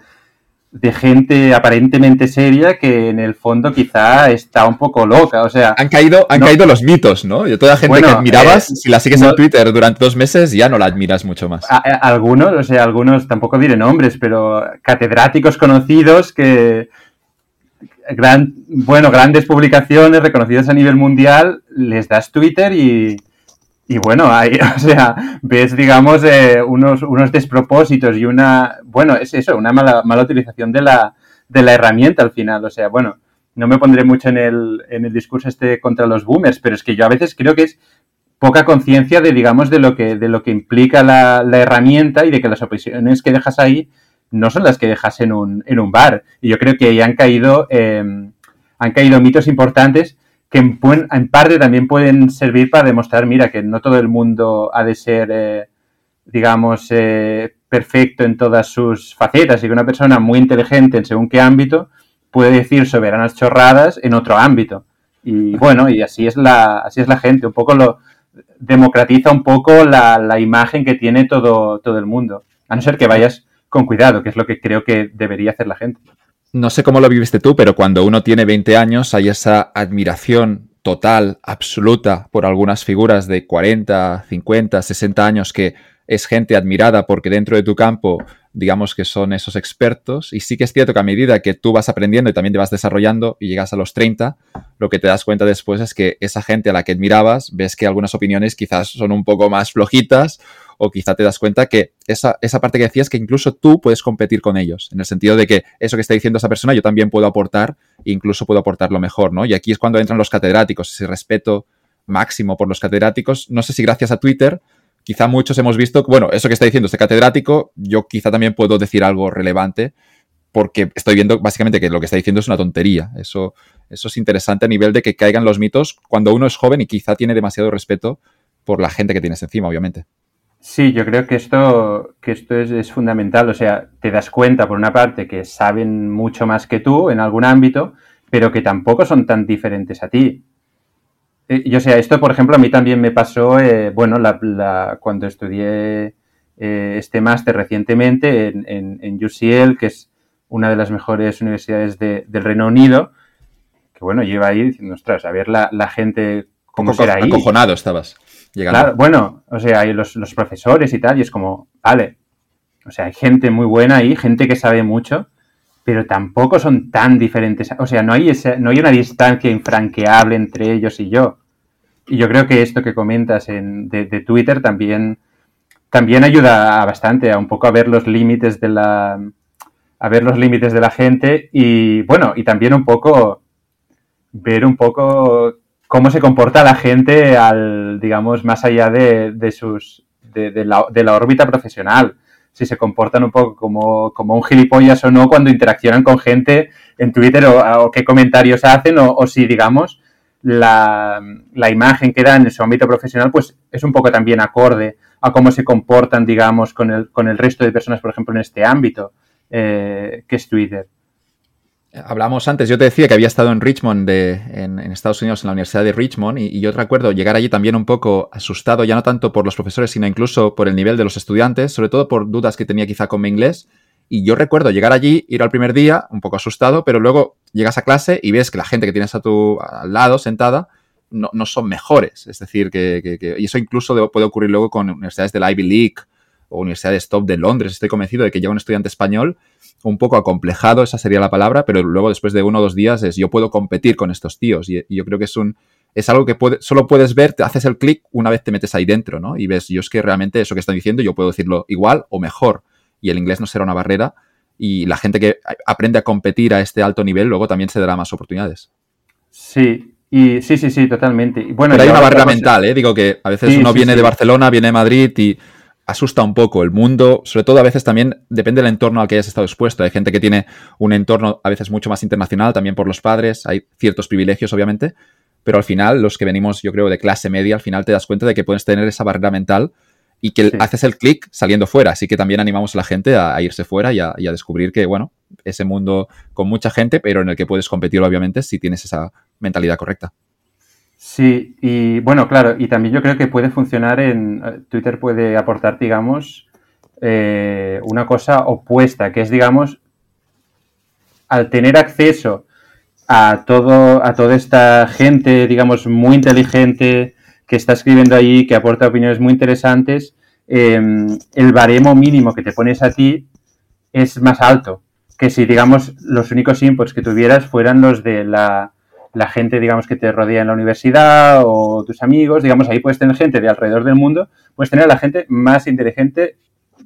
gente aparentemente seria que en el fondo quizá está un poco loca, o sea... Han caído, han caído los mitos, ¿no? Y toda la gente que admirabas, eh, si la sigues en Twitter durante dos meses, ya no la admiras mucho más. algunos, o sea, algunos, tampoco diré nombres, pero catedráticos conocidos que... Gran, bueno, grandes publicaciones reconocidas a nivel mundial, les das Twitter y y bueno, hay, [laughs] o sea, ves, digamos, eh, unos, unos despropósitos y una, bueno, es eso, una mala, mala utilización de la, de la herramienta al final. O sea, bueno, no me pondré mucho en el, en el discurso este contra los boomers, pero es que yo a veces creo que es poca conciencia de, digamos, de lo que, de lo que implica la, la, herramienta y de que las opciones que dejas ahí no son las que dejas en un, en un bar. Y yo creo que ahí han caído, eh, han caído mitos importantes que en, parte también pueden servir para demostrar, mira, que no todo el mundo ha de ser, eh, digamos, eh, perfecto en todas sus facetas y que una persona muy inteligente en según qué ámbito puede decir soberanas chorradas en otro ámbito. Y bueno, y así es la, así es la gente, un poco lo democratiza un poco la, la imagen que tiene todo, todo el mundo. A no ser que vayas con cuidado, que es lo que creo que debería hacer la gente no sé cómo lo viviste tú, pero cuando uno tiene 20 años hay esa admiración total, absoluta, por algunas figuras de 40, 50, 60 años que es gente admirada porque dentro de tu campo, digamos que son esos expertos. Y sí que es cierto que a medida que tú vas aprendiendo y también te vas desarrollando y llegas a los 30, lo que te das cuenta después es que esa gente a la que admirabas, ves que algunas opiniones quizás son un poco más flojitas o quizá te das cuenta que esa, parte que decías que incluso tú puedes competir con ellos, en el sentido de que eso que está diciendo esa persona yo también puedo aportar incluso puedo aportar lo mejor, ¿no? Y aquí es cuando entran los catedráticos, ese respeto máximo por los catedráticos. No sé si gracias a Twitter, quizá muchos hemos visto, bueno, eso que está diciendo este catedrático, yo quizá también puedo decir algo relevante porque estoy viendo básicamente que lo que está diciendo es una tontería. Eso, eso es interesante a nivel de que caigan los mitos cuando uno es joven y quizá tiene demasiado respeto por la gente que tienes encima, obviamente. Sí, yo creo que esto, que esto es, fundamental. O sea, te das cuenta, por una parte, que saben mucho más que tú en algún ámbito, pero que tampoco son tan diferentes a ti. Eh, yo sea, esto, por ejemplo, a mí también me pasó, eh, bueno, la, cuando estudié eh, este máster recientemente en, en, UCL, que es una de las mejores universidades del Reino Unido, que bueno, iba ahí diciendo, ostras, a ver la, la gente cómo será ahí. Acojonado estabas. Bueno, o sea, hay los, profesores y tal, y es como, vale, o sea, hay gente muy buena ahí, gente que sabe mucho, pero tampoco son tan diferentes. O sea, no hay, ese, no hay una distancia infranqueable entre ellos y yo. Y yo creo que esto que comentas en, de, Twitter también, también ayuda bastante a un poco a ver los límites de la a ver los límites de la gente y bueno, y también un poco ver un poco cómo se comporta la gente al, digamos, más allá de, de sus de, la, de, la, órbita profesional. Si se comportan un poco como, como, un gilipollas o no cuando interaccionan con gente en Twitter o, qué comentarios hacen o, si, digamos, la, la, imagen que dan en su ámbito profesional, pues es un poco también acorde a cómo se comportan, digamos, con el, con el resto de personas, por ejemplo, en este ámbito, eh, que es Twitter. Hablamos antes, yo te decía que había estado en Richmond, de, en, Estados Unidos, en la Universidad de Richmond, y, yo recuerdo llegar allí también un poco asustado, ya no tanto por los profesores, sino incluso por el nivel de los estudiantes, sobre todo por dudas que tenía quizá con mi inglés. Y yo recuerdo llegar allí, ir al primer día, un poco asustado, pero luego llegas a clase y ves que la gente que tienes a tu al lado, sentada, no, no son mejores. Es decir, que, que, y eso incluso puede ocurrir luego con universidades del Ivy League o universidades top de Londres. Estoy convencido de que llega un estudiante español un poco acomplejado, esa sería la palabra, pero luego después de uno o dos días es yo puedo competir con estos tíos y, yo creo que es un es algo que puede, solo puedes ver, te haces el clic una vez te metes ahí dentro, ¿no? Y ves, yo es que realmente eso que están diciendo yo puedo decirlo igual o mejor y el inglés no será una barrera y la gente que aprende a competir a este alto nivel luego también se dará más oportunidades. Sí, y sí, sí, sí, totalmente. bueno, Pero hay una barrera mental, ¿eh? Digo que a veces uno viene de Barcelona, viene de Madrid y asusta un poco el mundo, sobre todo a veces también depende del entorno al que hayas estado expuesto. Hay gente que tiene un entorno a veces mucho más internacional, también por los padres, hay ciertos privilegios obviamente, pero al final los que venimos yo creo de clase media, al final te das cuenta de que puedes tener esa barrera mental y que haces el clic saliendo fuera. Así que también animamos a la gente a, irse fuera y a, descubrir que, bueno, ese mundo con mucha gente, pero en el que puedes competir obviamente si tienes esa mentalidad correcta. Sí, y bueno, claro, y también yo creo que puede funcionar en eh, Twitter puede aportar, digamos, eh, una cosa opuesta, que es, digamos, al tener acceso a todo, a toda esta gente, digamos, muy inteligente que está escribiendo ahí, que aporta opiniones muy interesantes, em, el baremo mínimo que te pones a ti es más alto que si, digamos, los únicos inputs que tuvieras fueran los de la la gente, digamos, que te rodea en la universidad o tus amigos, digamos, ahí puedes tener gente de alrededor del mundo, puedes tener a la gente más inteligente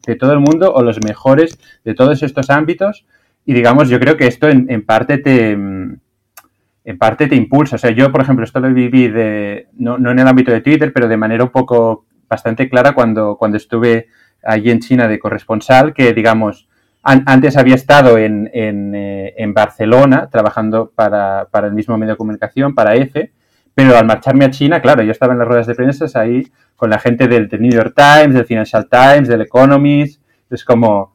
de todo el mundo o los mejores de todos estos ámbitos y, digamos, yo creo que esto en, parte te... En parte te impulsa. O sea, yo, por ejemplo, esto lo viví de, no, no en el ámbito de Twitter, pero de manera un poco bastante clara cuando, cuando estuve allí en China de corresponsal, que, digamos, antes había estado en, eh, en, Barcelona trabajando para, para, el mismo medio de comunicación, para EFE, pero al marcharme a China, claro, yo estaba en las ruedas de prensa ahí con la gente del, New York Times, del Financial Times, del Economist. Es como,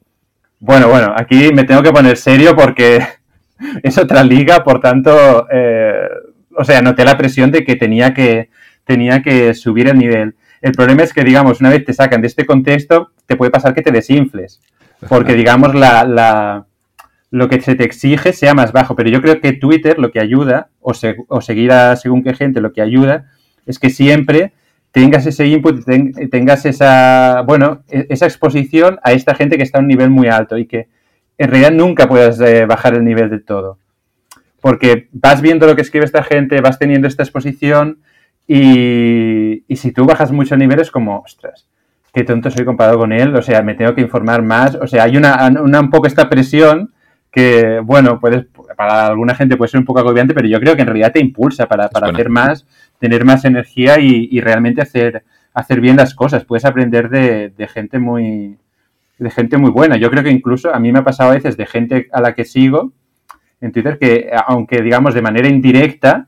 bueno, bueno, aquí me tengo que poner serio porque [laughs] es otra liga, por tanto, eh, o sea, noté la presión de que tenía que, tenía que subir el nivel. El problema es que, digamos, una vez te sacan de este contexto, te puede pasar que te desinfles porque digamos la, la, lo que se te exige sea más bajo. Pero yo creo que Twitter lo que ayuda, o, o seguir a según qué gente, lo que ayuda es que siempre tengas ese input, tengas esa, bueno, e, esa exposición a esta gente que está a un nivel muy alto y que en realidad nunca puedas eh, bajar el nivel del todo. Porque vas viendo lo que escribe esta gente, vas teniendo esta exposición y, y si tú bajas mucho el nivel es como, ostras, qué tonto soy comparado con él, o sea, me tengo que informar más, o sea, hay una, un poco esta presión que, bueno, puedes, para alguna gente puede ser un poco agobiante, pero yo creo que en realidad te impulsa para, para hacer más, tener más energía y, realmente hacer, hacer bien las cosas. Puedes aprender de, de, gente muy de gente muy buena. Yo creo que incluso a mí me ha pasado a veces de gente a la que sigo en Twitter que, aunque digamos de manera indirecta,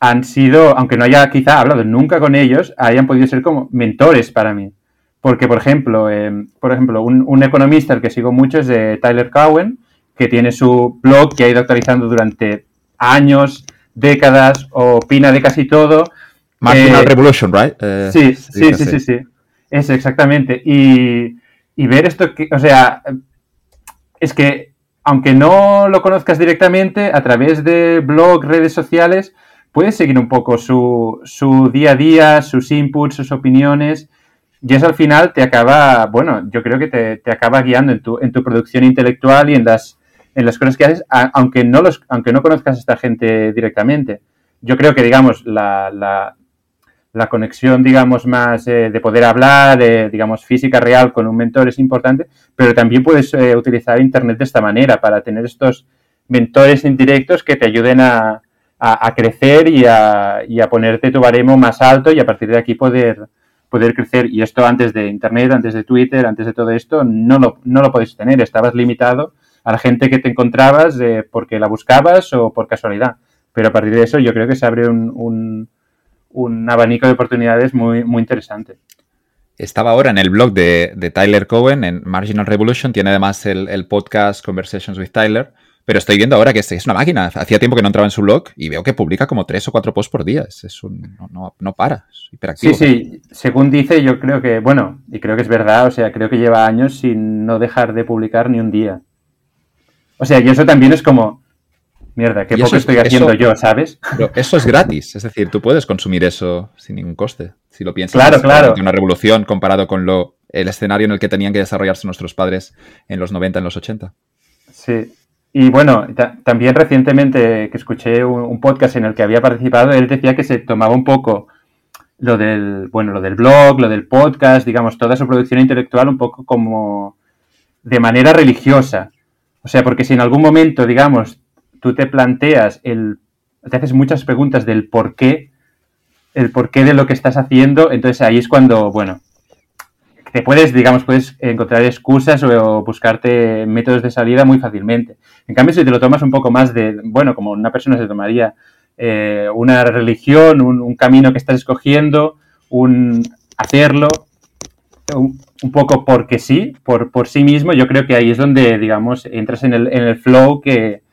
han sido, aunque no haya quizá hablado nunca con ellos, hayan podido ser como mentores para mí. Porque, por ejemplo, eh, por ejemplo un, economista al que sigo mucho es de Tyler Cowen, que tiene su blog que ha ido actualizando durante años, décadas, opina de casi todo. Marginal eh, Revolution, right? Eh, sí, sí, sí, sí, sí, Es exactamente. Y, y ver esto, que, o sea, es que aunque no lo conozcas directamente, a través de blog, redes sociales, puedes seguir un poco su, su día a día, sus inputs, sus opiniones y eso al final te acaba, bueno, yo creo que te, acaba guiando en tu, en tu producción intelectual y en las, en las cosas que haces, aunque no, los, aunque no conozcas a esta gente directamente. Yo creo que, digamos, la, la conexión, digamos, más eh, de poder hablar, digamos, física real con un mentor es importante, pero también puedes eh, utilizar Internet de esta manera para tener estos mentores indirectos que te ayuden a, a, crecer y a, y a, ponerte tu baremo más alto y a partir de aquí poder, poder crecer. Y esto antes de Internet, antes de Twitter, antes de todo esto, no lo, no lo podéis tener. Estabas limitado a la gente que te encontrabas porque la buscabas o por casualidad. Pero a partir de eso yo creo que se abre un un abanico de oportunidades muy, muy interesante. Estaba ahora en el blog de, Tyler Cohen, en Marginal Revolution, tiene además el, podcast Conversations with Tyler, pero estoy viendo ahora que es, una máquina. Hacía tiempo que no entraba en su blog y veo que publica como tres o cuatro posts por día. Es, un, no, no, para, es hiperactivo. Sí, sí, según dice, yo creo que, bueno, y creo que es verdad, o sea, creo que lleva años sin no dejar de publicar ni un día. O sea, y eso también es como, Mierda, qué poco estoy haciendo yo, ¿sabes? Pero eso es gratis, es decir, tú puedes consumir eso sin ningún coste, si lo piensas. Claro, claro. Una revolución comparado con lo, el escenario en el que tenían que desarrollarse nuestros padres en los 90, en los 80. Sí. Y bueno, también recientemente que escuché un, podcast en el que había participado, él decía que se tomaba un poco lo del, bueno, lo del blog, lo del podcast, digamos, toda su producción intelectual un poco como de manera religiosa. O sea, porque si en algún momento, digamos, tú te planteas el, te haces muchas preguntas del por qué, el porqué de lo que estás haciendo, entonces ahí es cuando, bueno, te puedes, digamos, puedes encontrar excusas o buscarte métodos de salida muy fácilmente. En cambio, si te lo tomas un poco más de, bueno, como una persona se tomaría eh, una religión, un, camino que estás escogiendo, un hacerlo, un, poco porque sí, por, por sí mismo, yo creo que ahí es donde, digamos, entras en el, en el flow que,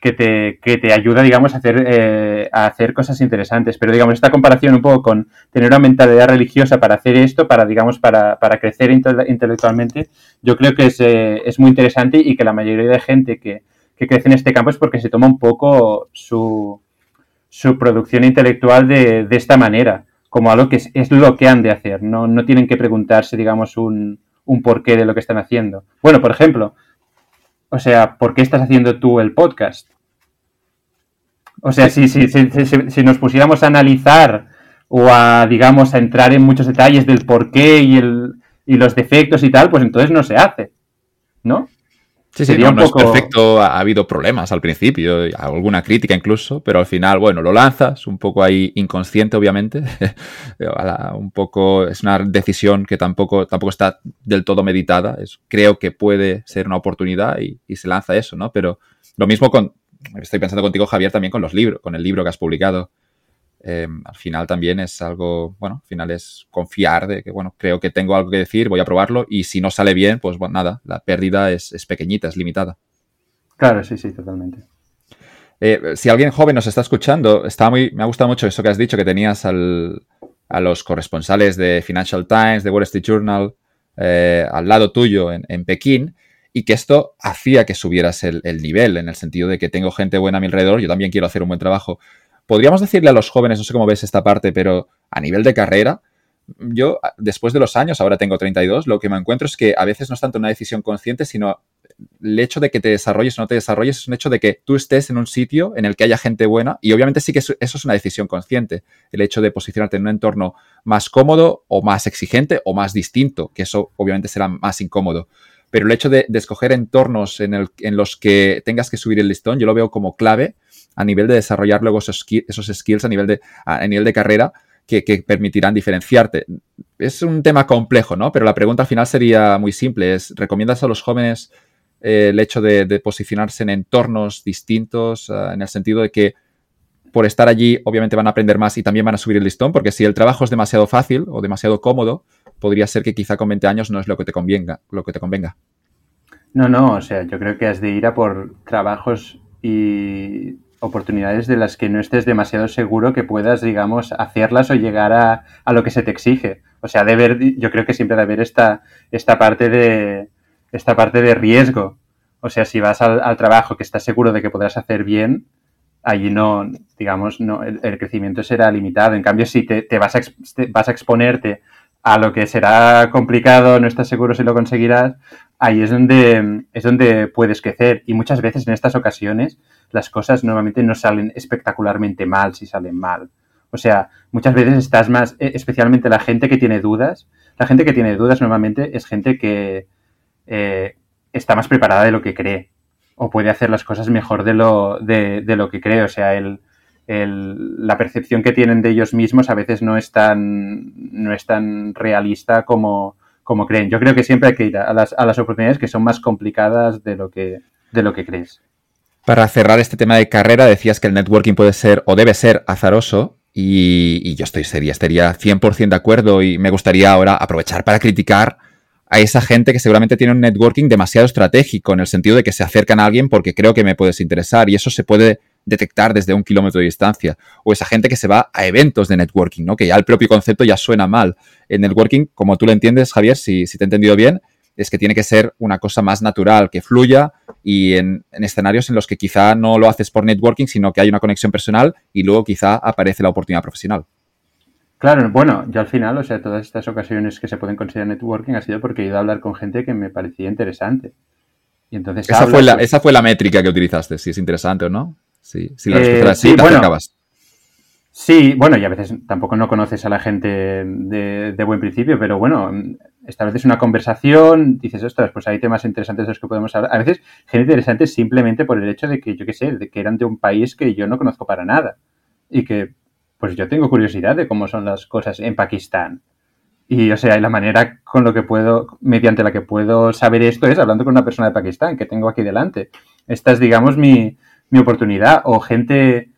que te, que te ayuda, digamos, a hacer, eh, a hacer cosas interesantes. Pero, digamos, esta comparación un poco con tener una mentalidad religiosa para hacer esto, para, digamos, para, para crecer intelectualmente, yo creo que es, eh, es, muy interesante y que la mayoría de gente que, que, crece en este campo es porque se toma un poco su, su producción intelectual de, de esta manera, como algo que es, es, lo que han de hacer. No, no tienen que preguntarse, digamos, un, un porqué de lo que están haciendo. Bueno, por ejemplo, o sea, ¿por qué estás haciendo tú el podcast? O sea, si, si, si, nos pusiéramos a analizar o a, digamos, a entrar en muchos detalles del por qué y, el, y los defectos y tal, pues entonces no se hace, ¿no? Sí, sí, no, es perfecto, ha habido problemas al principio, alguna crítica incluso, pero al final, bueno, lo lanzas, un poco ahí inconsciente, obviamente, [laughs] un poco, es una decisión que tampoco, tampoco está del todo meditada, es, creo que puede ser una oportunidad y, y se lanza eso, ¿no? Pero lo mismo con, estoy pensando contigo, Javier, también con los libros, con el libro que has publicado. Em, al final también es algo, bueno, al final es confiar de que, bueno, creo que tengo algo que decir, voy a probarlo y si no sale bien, pues bueno, nada, la pérdida es, pequeñita, es limitada. Claro, sí, sí, totalmente. Eh, si alguien joven nos está escuchando, está muy, me ha gustado mucho eso que has dicho, que tenías al, a los corresponsales de Financial Times, de Wall Street Journal, eh, al lado tuyo en, en, Pekín, y que esto hacía que subieras el, el, nivel, en el sentido de que tengo gente buena a mi alrededor, yo también quiero hacer un buen trabajo podríamos decirle a los jóvenes, no sé cómo ves esta parte, pero a nivel de carrera, yo después de los años, ahora tengo 32, lo que me encuentro es que a veces no es tanto una decisión consciente, sino el hecho de que te desarrolles o no te desarrolles es un hecho de que tú estés en un sitio en el que haya gente buena y obviamente sí que eso es una decisión consciente, el hecho de posicionarte en un entorno más cómodo o más exigente o más distinto, que eso obviamente será más incómodo. Pero el hecho de, escoger entornos en, el, en los que tengas que subir el listón, yo lo veo como clave a nivel de desarrollar luego esos, skills a nivel de, a nivel de carrera que, permitirán diferenciarte. Es un tema complejo, ¿no? Pero la pregunta al final sería muy simple. Es, ¿recomiendas a los jóvenes eh, el hecho de, posicionarse en entornos distintos ah, en el sentido de que por estar allí obviamente van a aprender más y también van a subir el listón? Porque si el trabajo es demasiado fácil o demasiado cómodo, podría ser que quizá con 20 años no es lo que te convenga. Lo que te convenga. No, no, o sea, yo creo que has de ir a por trabajos y oportunidades de las que no estés demasiado seguro que puedas, digamos, hacerlas o llegar a, a lo que se te exige. O sea, de ver, yo creo que siempre debe haber esta, esta parte de esta parte de riesgo. O sea, si vas al, trabajo que estás seguro de que podrás hacer bien, allí no, digamos, no, el, crecimiento será limitado. En cambio, si te, te vas, a, vas a exponerte a lo que será complicado, no estás seguro si lo conseguirás, ahí es donde, es donde puedes crecer. Y muchas veces en estas ocasiones las cosas normalmente no salen espectacularmente mal si salen mal. O sea, muchas veces estás más, e, especialmente la gente que tiene dudas, la gente que tiene dudas normalmente es gente que eh, está más preparada de lo que cree o puede hacer las cosas mejor de lo, de, lo que cree. O sea, el, la percepción que tienen de ellos mismos a veces no es tan, no es tan realista como, como creen. Yo creo que siempre hay que ir a las, a las oportunidades que son más complicadas de lo que, de lo que crees. Para cerrar este tema de carrera, decías que el networking puede ser o debe ser azaroso. Y, yo estoy seria, estaría 100% de acuerdo y me gustaría ahora aprovechar para criticar a esa gente que seguramente tiene un networking demasiado estratégico, en el sentido de que se acercan a alguien porque creo que me puedes interesar y eso se puede detectar desde un kilómetro de distancia. O esa gente que se va a eventos de networking, ¿no? Que ya el propio concepto ya suena mal. El networking, como tú lo entiendes, Javier, si, si te he entendido bien, es que tiene que ser una cosa más natural, que fluya y en, escenarios en los que quizá no lo haces por networking, sino que hay una conexión personal y luego quizá aparece la oportunidad profesional. Claro, bueno, yo al final, o sea, todas estas ocasiones que se pueden considerar networking ha sido porque he ido a hablar con gente que me parecía interesante. Y entonces esa, fue la, pues esa fue la métrica que utilizaste, si es interesante o no. Sí, si la respuesta sí, bueno, Sí, bueno, y a veces tampoco no conoces a la gente de, de, buen principio, pero bueno, estableces una conversación, dices, ostras, pues hay temas interesantes de los que podemos hablar. A veces, gente interesante simplemente por el hecho de que, yo qué sé, de que eran de un país que yo no conozco para nada. Y que pues yo tengo curiosidad de cómo son las cosas en Pakistán. Y, o sea, la manera con lo que puedo, mediante la que puedo saber esto es hablando con una persona de Pakistán que tengo aquí delante. Esta es, digamos, mi, mi oportunidad. O gente,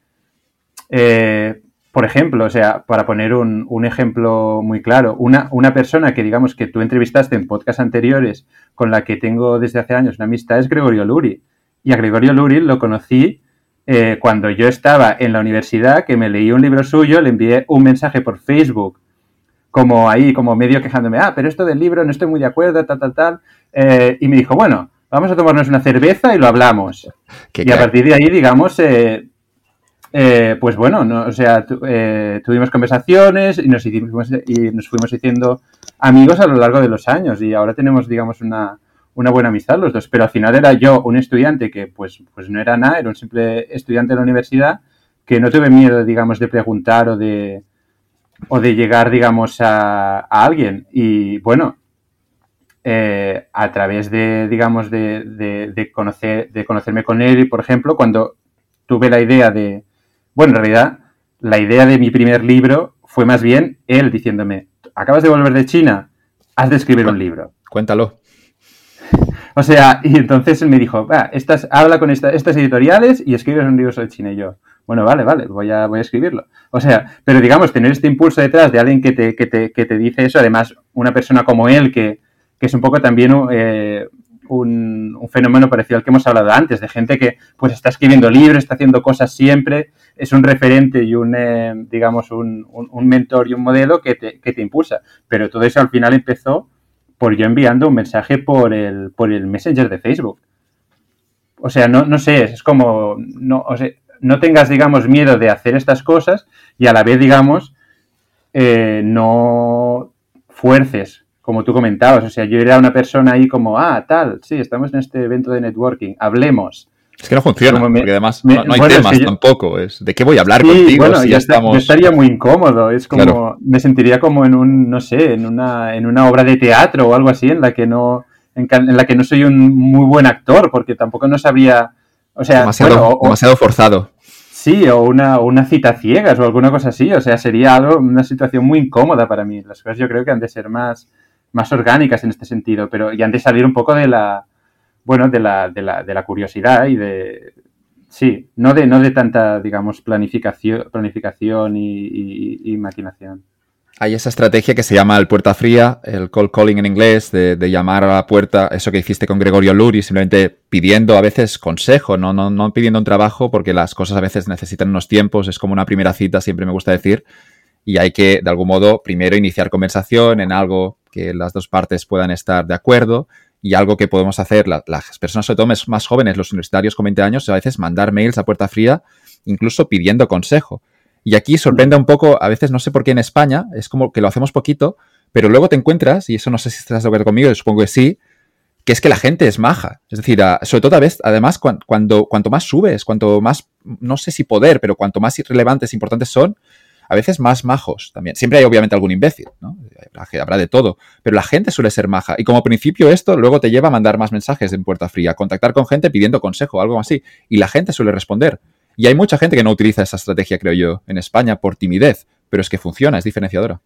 eh, por ejemplo, o sea, para poner un, un ejemplo muy claro, una, una, persona que, digamos, que tú entrevistaste en podcasts anteriores, con la que tengo desde hace años una amistad, es Gregorio Luri. Y a Gregorio Luri lo conocí eh, cuando yo estaba en la universidad, que me leí un libro suyo, le envié un mensaje por Facebook, como ahí, como medio quejándome, ah, pero esto del libro no estoy muy de acuerdo, tal, tal, tal. Eh, y me dijo, bueno, vamos a tomarnos una cerveza y lo hablamos. y a partir de ahí, digamos, eh, pues bueno, no, o sea, tuvimos conversaciones y nos, hicimos, y nos fuimos haciendo amigos a lo largo de los años y ahora tenemos, digamos, una, una buena amistad los dos, pero al final era yo un estudiante que pues, pues no era nada, era un simple estudiante de la universidad que no tuve miedo, digamos, de preguntar o de, o de llegar, digamos, a, alguien. Y bueno, eh, a través de, digamos, de, de, conocer, de conocerme con él, por ejemplo, cuando tuve la idea de, bueno, en realidad, la idea de mi primer libro fue más bien él diciéndome, acabas de volver de China, has de escribir un libro. Cuéntalo. O sea, y entonces me dijo, va, estas, habla con estas editoriales y escribes un libro sobre China. Y yo, bueno, vale, vale, voy a, voy a escribirlo. O sea, pero digamos, tener este impulso detrás de alguien que te, que te, que te dice eso, además, una persona como él, que, que es un poco también eh, un, fenómeno parecido al que hemos hablado antes, de gente que pues está escribiendo libros, está haciendo cosas siempre, es un referente y un, eh, digamos, un, un, mentor y un modelo que te, que te impulsa. Pero todo eso al final empezó por yo enviando un mensaje por el, por el Messenger de Facebook. O sea, no, no sé, es como, no, no tengas, digamos, miedo de hacer estas cosas y a la vez, digamos, eh, no fuerces, como tú comentabas. O sea, yo era una persona ahí como, ah, tal, sí, estamos en este evento de networking, hablemos. Es que no funciona, porque además no, hay temas tampoco. Es, ¿De qué voy a hablar contigo bueno, si ya estamos... Yo estaría muy incómodo. Es como, me sentiría como en un, no sé, en una, en una obra de teatro o algo así en la que no, en, la que no soy un muy buen actor, porque tampoco no sabría, o sea, demasiado, demasiado forzado. Sí, o una, una cita ciegas o alguna cosa así. O sea, sería algo, una situación muy incómoda para mí. Las cosas yo creo que han de ser más, más orgánicas en este sentido, pero y han de salir un poco de la bueno, de la, de la, de la curiosidad y de, sí, no de, no de tanta, digamos, planificación, planificación y, y, maquinación. Hay esa estrategia que se llama el puerta fría, el call calling en inglés, de, de, llamar a la puerta, eso que hiciste con Gregorio Luri, simplemente pidiendo a veces consejo, no, no, no pidiendo un trabajo, porque las cosas a veces necesitan unos tiempos, es como una primera cita, siempre me gusta decir, y hay que, de algún modo, primero iniciar conversación en algo que las dos partes puedan estar de acuerdo, y algo que podemos hacer las personas, sobre todo más jóvenes, los universitarios con 20 años, a veces mandar mails a puerta fría, incluso pidiendo consejo. Y aquí sorprende un poco, a veces no sé por qué en España, es como que lo hacemos poquito, pero luego te encuentras, y eso no sé si estás de acuerdo conmigo, supongo que sí, que es que la gente es maja. Es decir, sobre todo a veces, además, cuando, cuanto más subes, cuanto más, no sé si poder, pero cuanto más irrelevantes, importantes son, a veces más majos también. Siempre hay obviamente algún imbécil, ¿no? Habrá de todo, pero la gente suele ser maja. Y como principio esto luego te lleva a mandar más mensajes en puerta fría, contactar con gente pidiendo consejo, algo así. Y la gente suele responder. Y hay mucha gente que no utiliza esa estrategia, creo yo, en España por timidez, pero es que funciona, es diferenciadora.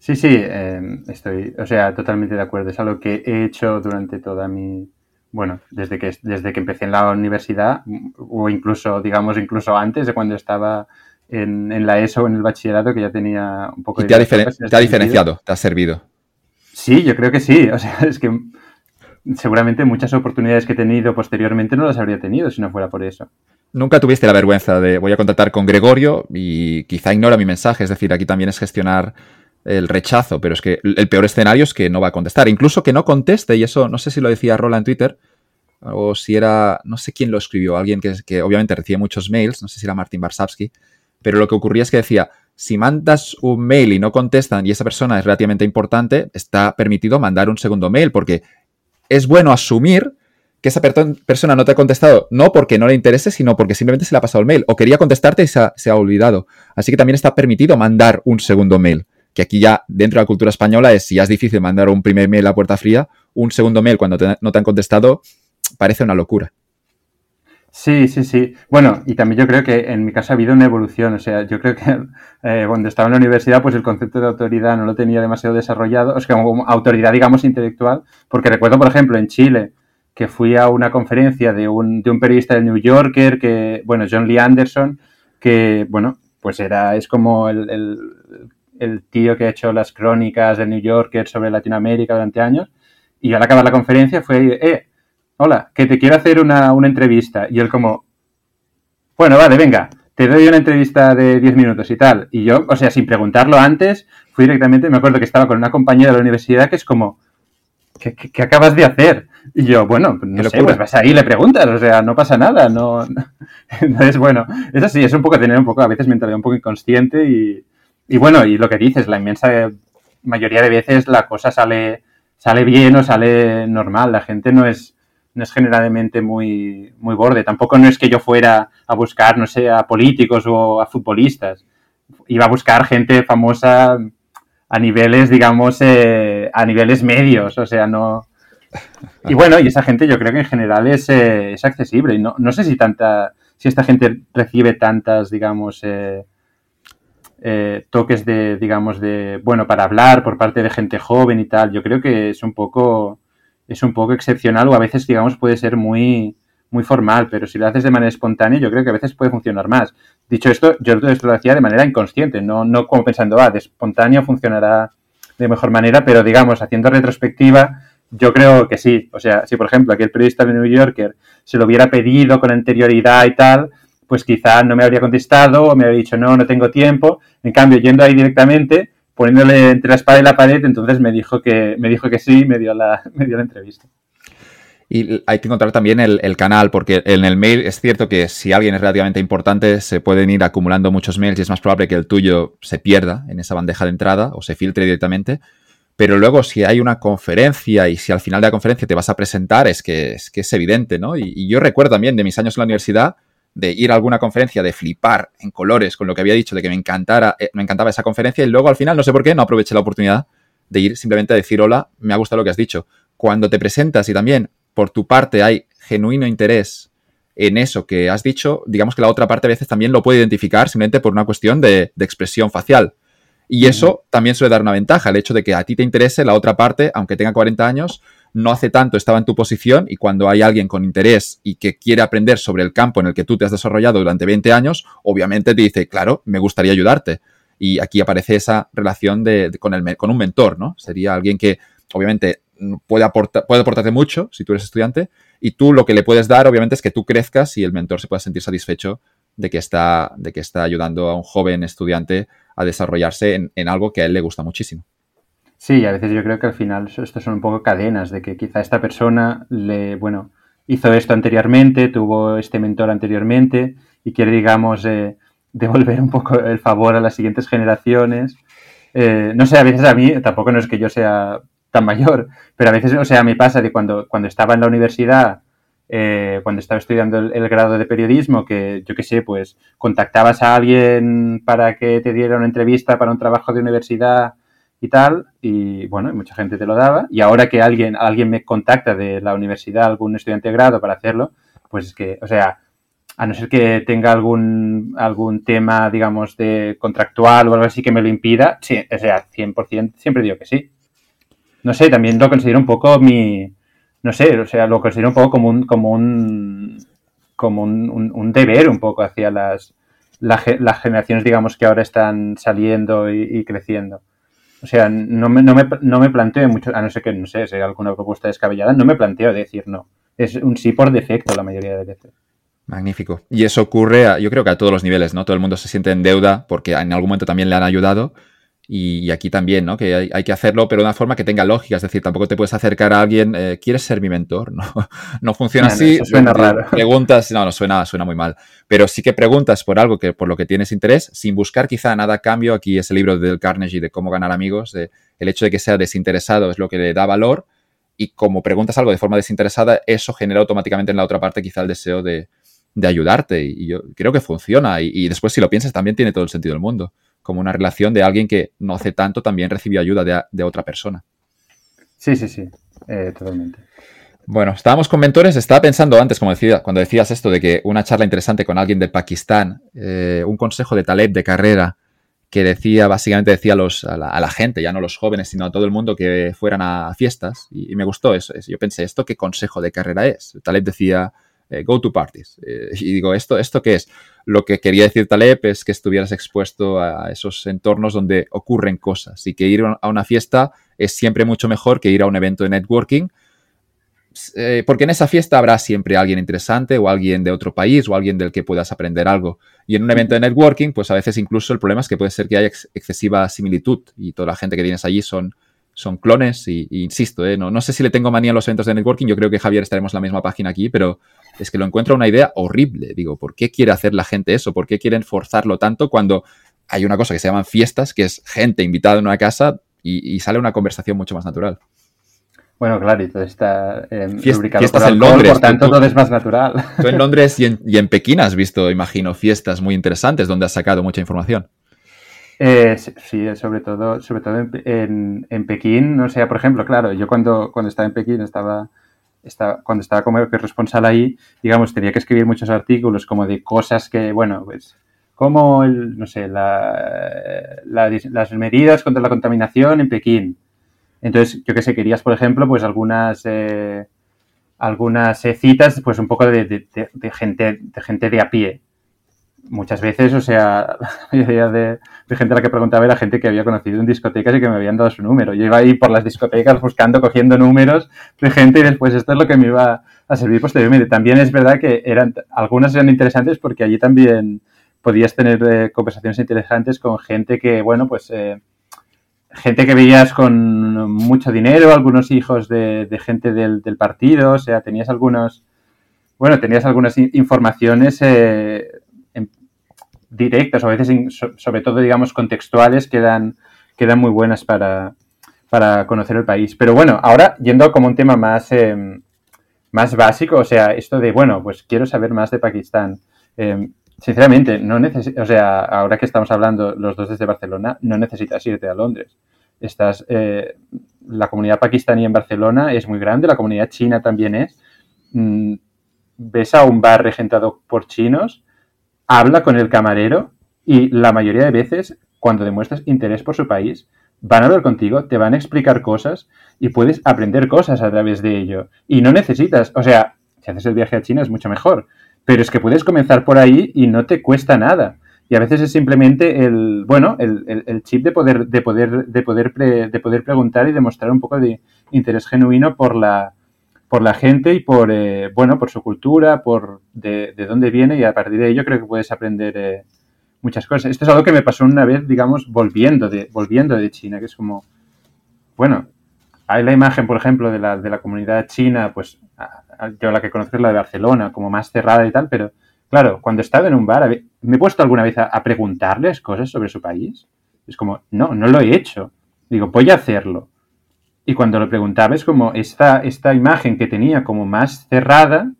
Sí, sí, eh, estoy, o sea, totalmente de acuerdo. Es algo que he hecho durante toda mi, bueno, desde que, desde que empecé en la universidad, o incluso, digamos, incluso antes de cuando estaba en, la ESO o en el bachillerato, que ya tenía un poco de... te ha, te ha diferenciado, te ha servido. Sí, yo creo que sí. O sea, [laughs] es que seguramente muchas oportunidades que he tenido posteriormente no las habría tenido si no fuera por eso. Nunca tuviste la vergüenza de voy a contactar con Gregorio y quizá ignora mi mensaje. Es decir, aquí también es gestionar el rechazo, pero es que el peor escenario es que no va a contestar. Incluso que no conteste, y eso no sé si lo decía Rola en Twitter, o si era, no sé quién lo escribió, alguien que, que obviamente recibe muchos mails, no sé si era Martin Barsavsky, pero lo que ocurría es que decía, si mandas un mail y no contestan y esa persona es relativamente importante, está permitido mandar un segundo mail, porque es bueno asumir que esa persona no te ha contestado, no porque no le interese, sino porque simplemente se le ha pasado el mail, o quería contestarte y se ha, olvidado. Así que también está permitido mandar un segundo mail que aquí ya dentro de la cultura española es, si ya es difícil mandar un primer mail a puerta fría, un segundo mail cuando no te han contestado parece una locura. Sí, sí, sí. Bueno, y también yo creo que en mi caso ha habido una evolución. O sea, yo creo que [laughs] eh, cuando estaba en la universidad, pues el concepto de autoridad no lo tenía demasiado desarrollado. O sea, como autoridad, digamos, intelectual. Porque recuerdo, por ejemplo, en Chile, que fui a una conferencia de un, de un periodista del New Yorker, que, bueno, John Lee Anderson, que, bueno, pues era, es como el, el tío que ha hecho las crónicas del New Yorker sobre Latinoamérica durante años. Y al acabar la conferencia fue, eh, hola, que te quiero hacer una, entrevista. Y él como, bueno, vale, venga, te doy una entrevista de 10 minutos y tal. Y yo, o sea, sin preguntarlo antes, fui directamente, me acuerdo que estaba con una compañera de la universidad que es como, ¿qué, acabas de hacer? Y yo, bueno, no sé, pues vas ahí y le preguntas, o sea, no pasa nada, no... [laughs] Entonces, bueno, eso sí, es un poco tener un poco, a veces mentalidad un poco inconsciente y, y bueno, y lo que dices, la inmensa mayoría de veces la cosa sale, sale bien o sale normal. La gente no es, no es generalmente muy, muy borde. Tampoco no es que yo fuera a buscar, no sé, a políticos o a futbolistas. Iba a buscar gente famosa a niveles, digamos, eh, a niveles medios. O sea, no. [laughs] Y bueno, y esa gente yo creo que en general es, eh, es accesible. Y no, no sé si tanta, si esta gente recibe tantas, digamos, eh, eh, toques de, digamos, de, bueno, para hablar por parte de gente joven y tal. Yo creo que es un poco, es un poco excepcional o a veces, digamos, puede ser muy, muy formal, pero si lo haces de manera espontánea, yo creo que a veces puede funcionar más. Dicho esto, yo esto lo hacía de manera inconsciente, no, no como pensando, ah, de espontáneo funcionará de mejor manera, pero digamos, haciendo retrospectiva, yo creo que sí. O sea, si por ejemplo aquel periodista de New Yorker se lo hubiera pedido con anterioridad y tal, pues quizá no me habría contestado o me habría dicho no, no tengo tiempo. En cambio, yendo ahí directamente, poniéndole entre la espada y la pared, entonces me dijo que, me dijo que sí me dio la, [laughs] me dio la entrevista. Y hay que encontrar también el, canal, porque en el mail es cierto que si alguien es relativamente importante, se pueden ir acumulando muchos mails y es más probable que el tuyo se pierda en esa bandeja de entrada o se filtre directamente. Pero luego, si hay una conferencia y si al final de la conferencia te vas a presentar, es que es, es evidente, ¿no? Y, y yo recuerdo también de mis años en la universidad, de ir a alguna conferencia, de flipar en colores con lo que había dicho, de que me encantara, eh, me encantaba esa conferencia y luego al final, no sé por qué, no aproveché la oportunidad de ir simplemente a decir hola, me ha gustado lo que has dicho. Cuando te presentas y también por tu parte hay genuino interés en eso que has dicho, digamos que la otra parte a veces también lo puede identificar simplemente por una cuestión de, de expresión facial. Y eso también suele dar una ventaja, el hecho de que a ti te interese la otra parte, aunque tenga 40 años, no hace tanto estaba en tu posición y cuando hay alguien con interés y que quiere aprender sobre el campo en el que tú te has desarrollado durante 20 años, obviamente te dice, claro, me gustaría ayudarte. Y aquí aparece esa relación de, con, el, con un mentor, ¿no? Sería alguien que obviamente puede, aportar, puede aportarte mucho si tú eres estudiante y tú lo que le puedes dar obviamente es que tú crezcas y el mentor se pueda sentir satisfecho de que está, de que está ayudando a un joven estudiante a desarrollarse en, en algo que a él le gusta muchísimo. Sí, a veces yo creo que al final esto son un poco cadenas de que quizá esta persona le, bueno, hizo esto anteriormente, tuvo este mentor anteriormente y quiere, digamos, eh, [laughs] devolver un poco el favor a las siguientes generaciones. Eh, no sé, a veces a mí, tampoco no es que yo sea tan mayor, pero a veces, o sea, me pasa de cuando, cuando estaba en la universidad eh, cuando estaba estudiando el, grado de periodismo, que yo qué sé, pues contactabas a alguien para que te diera una entrevista para un trabajo de universidad y tal, y bueno, mucha gente te lo daba, y ahora que alguien, alguien me contacta de la universidad, algún estudiante de grado para hacerlo, pues es que, o sea, a no ser que tenga algún, algún tema, digamos, de contractual o algo así que me lo impida, sí, o sea, 100% siempre digo que sí. No sé, también lo considero un poco mi, no sé, o sea, lo considero un poco como un, como un, como un, deber un poco hacia las, las generaciones, digamos, que ahora están saliendo y, creciendo. O sea, no me, no, me, no me planteo mucho, a no ser que, no sé, alguna propuesta descabellada, no me planteo decir no. Es un sí por defecto la mayoría de veces. Magnífico. Y eso ocurre, yo creo que a todos los niveles, ¿no? Todo el mundo se siente en deuda porque en algún momento también le han ayudado. Y, aquí también, ¿no? Que hay, que hacerlo, pero de una forma que tenga lógica. Es decir, tampoco te puedes acercar a alguien, eh, ¿quieres ser mi mentor? [laughs] No, no funciona así. suena raro. Preguntas, no, no, suena, suena muy mal. Pero sí que preguntas por algo que por lo que tienes interés, sin buscar quizá nada a cambio. Aquí es el libro del Carnegie de cómo ganar amigos. De, el hecho de que sea desinteresado es lo que le da valor. Y como preguntas algo de forma desinteresada, eso genera automáticamente en la otra parte quizá el deseo de, de ayudarte. Y yo creo que funciona. Y, después, si lo piensas, también tiene todo el sentido del mundo. Como una relación de alguien que no hace tanto también recibió ayuda de, otra persona. Sí, sí, sí, eh, totalmente. Bueno, estábamos con mentores. Estaba pensando antes, como decía, cuando decías esto de que una charla interesante con alguien de Pakistán, eh, un consejo de Taleb de carrera que decía, básicamente decía a, los, a, la, gente, ya no los jóvenes, sino a todo el mundo que fueran a fiestas. Y, me gustó eso. Yo pensé, ¿esto qué consejo de carrera es? Taleb decía, eh, go to parties. Eh, y digo, ¿esto, ¿esto qué es? Lo que quería decir Taleb es que estuvieras expuesto a esos entornos donde ocurren cosas y que ir a una fiesta es siempre mucho mejor que ir a un evento de networking. Eh, porque en esa fiesta habrá siempre alguien interesante o alguien de otro país o alguien del que puedas aprender algo. Y en un evento de networking, pues a veces incluso el problema es que puede ser que haya excesiva similitud y toda la gente que tienes allí son son clones y, insisto, ¿eh? no, no, sé si le tengo manía a los eventos de networking, yo creo que Javier estaremos en la misma página aquí, pero es que lo encuentro una idea horrible. Digo, ¿por qué quiere hacer la gente eso? ¿Por qué quieren forzarlo tanto cuando hay una cosa que se llaman fiestas, que es gente invitada en una casa y, sale una conversación mucho más natural? Bueno, claro, y todo está eh, fiestas en Londres. Por tanto, todo es más natural. Tú en [laughs] Londres y en, y en Pekín has visto, imagino, fiestas muy interesantes donde has sacado mucha información. Eh, sí, sobre todo, sobre todo en, en, Pekín, no sé, por ejemplo, claro, yo cuando, cuando estaba en Pekín estaba, cuando estaba como responsable ahí, digamos, tenía que escribir muchos artículos como de cosas que, bueno, pues, como el, no sé, la, las medidas contra la contaminación en Pekín. Entonces, yo que sé, querías, por ejemplo, pues algunas, eh, algunas eh, citas, pues un poco de, de, gente, de gente de a pie muchas veces, o sea, [laughs] mayoría de, gente a la que preguntaba era gente que había conocido en discotecas y que me habían dado su número. Yo iba ahí por las discotecas buscando, cogiendo números de gente y después esto es lo que me iba a servir posteriormente. También es verdad que eran, algunas eran interesantes porque allí también podías tener eh, conversaciones interesantes con gente que, bueno, pues... Eh, gente que veías con mucho dinero, algunos hijos de, gente del, partido, o sea, tenías algunos, bueno, tenías algunas informaciones eh, directas o a veces, sobre todo, digamos, contextuales, quedan, quedan muy buenas para, para conocer el país. Pero bueno, ahora yendo como un tema más, em, más básico, o sea, esto de, bueno, pues quiero saber más de Pakistán. Em, sinceramente, no o sea, ahora que estamos hablando los dos desde Barcelona, no necesitas irte a Londres. Estás, eh, la comunidad pakistaní en Barcelona es muy grande, la comunidad china también es. Mm, ves a un bar regentado por chinos habla con el camarero y la mayoría de veces, cuando demuestras interés por su país, van a hablar contigo, te van a explicar cosas y puedes aprender cosas a través de ello. Y no necesitas, o sea, si haces el viaje a China es mucho mejor, pero es que puedes comenzar por ahí y no te cuesta nada. Y a veces es simplemente el, bueno, el, chip de poder, de poder, de poder, de poder preguntar y demostrar un poco de interés genuino por la, por la gente y por, eh, bueno, por su cultura, por de, dónde viene y a partir de ello creo que puedes aprender eh, muchas cosas. Esto es algo que me pasó una vez, digamos, volviendo de, volviendo de China, que es como, bueno, hay la imagen, por ejemplo, de la, de la comunidad china, pues yo la que conozco es la de Barcelona, como más cerrada y tal, pero claro, cuando he estado en un bar, me he puesto alguna vez a, a preguntarles cosas sobre su país. Es como, no, no lo he hecho. Digo, voy a hacerlo y cuando lo preguntaba es como esta, esta imagen que tenía como más cerrada,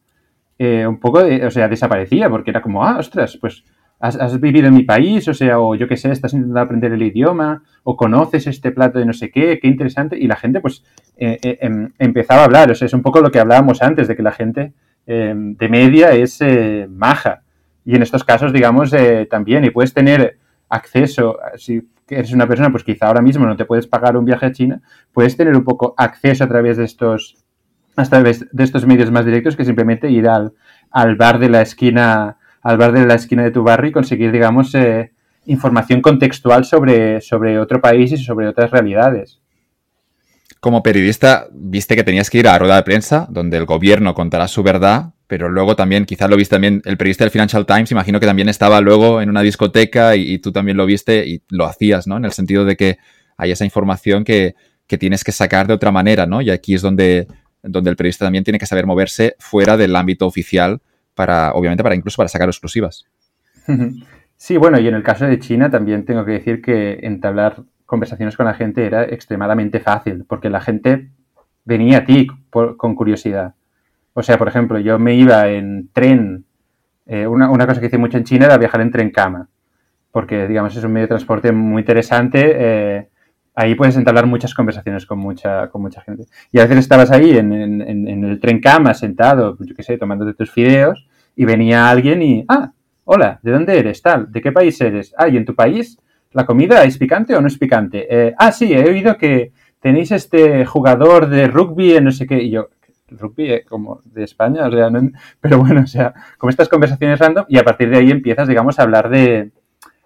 eh, un poco, o sea, desaparecía, porque era como, ah, ostras, pues has, vivido en mi país, o sea, o yo qué sé, estás intentando aprender el idioma, o conoces este plato de no sé qué, qué interesante, y la gente pues eh, eh, em, empezaba a hablar, o sea, es un poco lo que hablábamos antes, de que la gente em, de media es maja, y en estos casos, digamos, también, y puedes tener acceso, si eres una persona, pues quizá ahora mismo no te puedes pagar un viaje a China, puedes tener un poco acceso a través de estos de estos medios más directos que simplemente ir al, al bar de la esquina al bar de la esquina de tu barrio y conseguir, digamos, eh, información contextual sobre, sobre otro país y sobre otras realidades. Como periodista, viste que tenías que ir a la rueda de prensa, donde el gobierno contará su verdad, pero luego también, quizás lo viste también, el periodista del Financial Times, imagino que también estaba luego en una discoteca y, tú también lo viste y lo hacías, ¿no? En el sentido de que hay esa información que, que tienes que sacar de otra manera, ¿no? Y aquí es donde donde el periodista también tiene que saber moverse fuera del ámbito oficial para, obviamente, para incluso para sacar exclusivas. [laughs] Sí, bueno, y en el caso de China también tengo que decir que entablar conversaciones con la gente era extremadamente fácil, porque la gente venía a ti con curiosidad. O sea, por ejemplo, yo me iba en tren, eh, una, cosa que hice mucho en China era viajar en tren cama, porque, digamos, es un medio de transporte muy interesante. Eh, ahí puedes entablar muchas conversaciones con mucha, con mucha gente. Y a veces estabas ahí en, el tren cama, sentado, yo qué sé, tomándote tus fideos, y venía alguien y, ah, hola, ¿de dónde eres? Tal, ¿de qué país eres? Ah, ¿y en tu país la comida es picante o no es picante? Eh, ah, sí, he oído que tenéis este jugador de rugby en no sé qué, y yo, rugby eh, como de España, sea, [laughs] pero bueno, o sea, como estas conversaciones random, y a partir de ahí empiezas, digamos, a hablar de,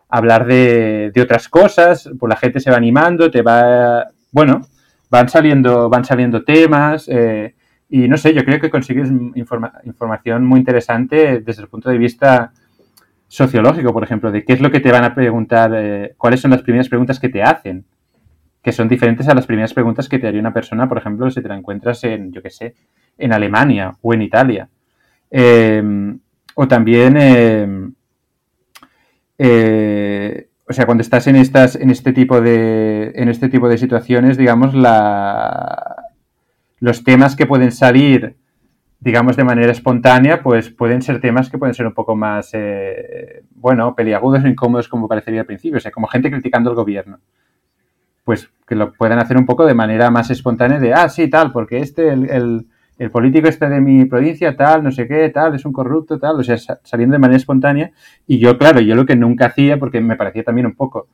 hablar de, otras cosas, pues la gente se va animando, te va, bueno, van saliendo, van saliendo temas eh, y no sé, yo creo que consigues información muy interesante desde el punto de vista sociológico, por ejemplo, de qué es lo que te van a preguntar, eh, cuáles son las primeras preguntas que te hacen, que son diferentes a las primeras preguntas que te haría una persona, por ejemplo, si te la encuentras en, yo qué sé, en Alemania o en Italia. Eh, o también eh, o sea, cuando estás en estas, en este tipo de, en este tipo de situaciones, digamos, la, los temas que pueden salir, digamos, de manera espontánea, pues pueden ser temas que pueden ser un poco más, eh, bueno, peliagudos o incómodos como parecería al principio, o sea, como gente criticando al gobierno. Pues que lo puedan hacer un poco de manera más espontánea de, ah, sí, tal, porque este, el político este de mi provincia, tal, no sé qué, tal, es un corrupto, tal, o sea, saliendo de manera espontánea. Y yo, claro, yo lo que nunca hacía, porque me parecía también un poco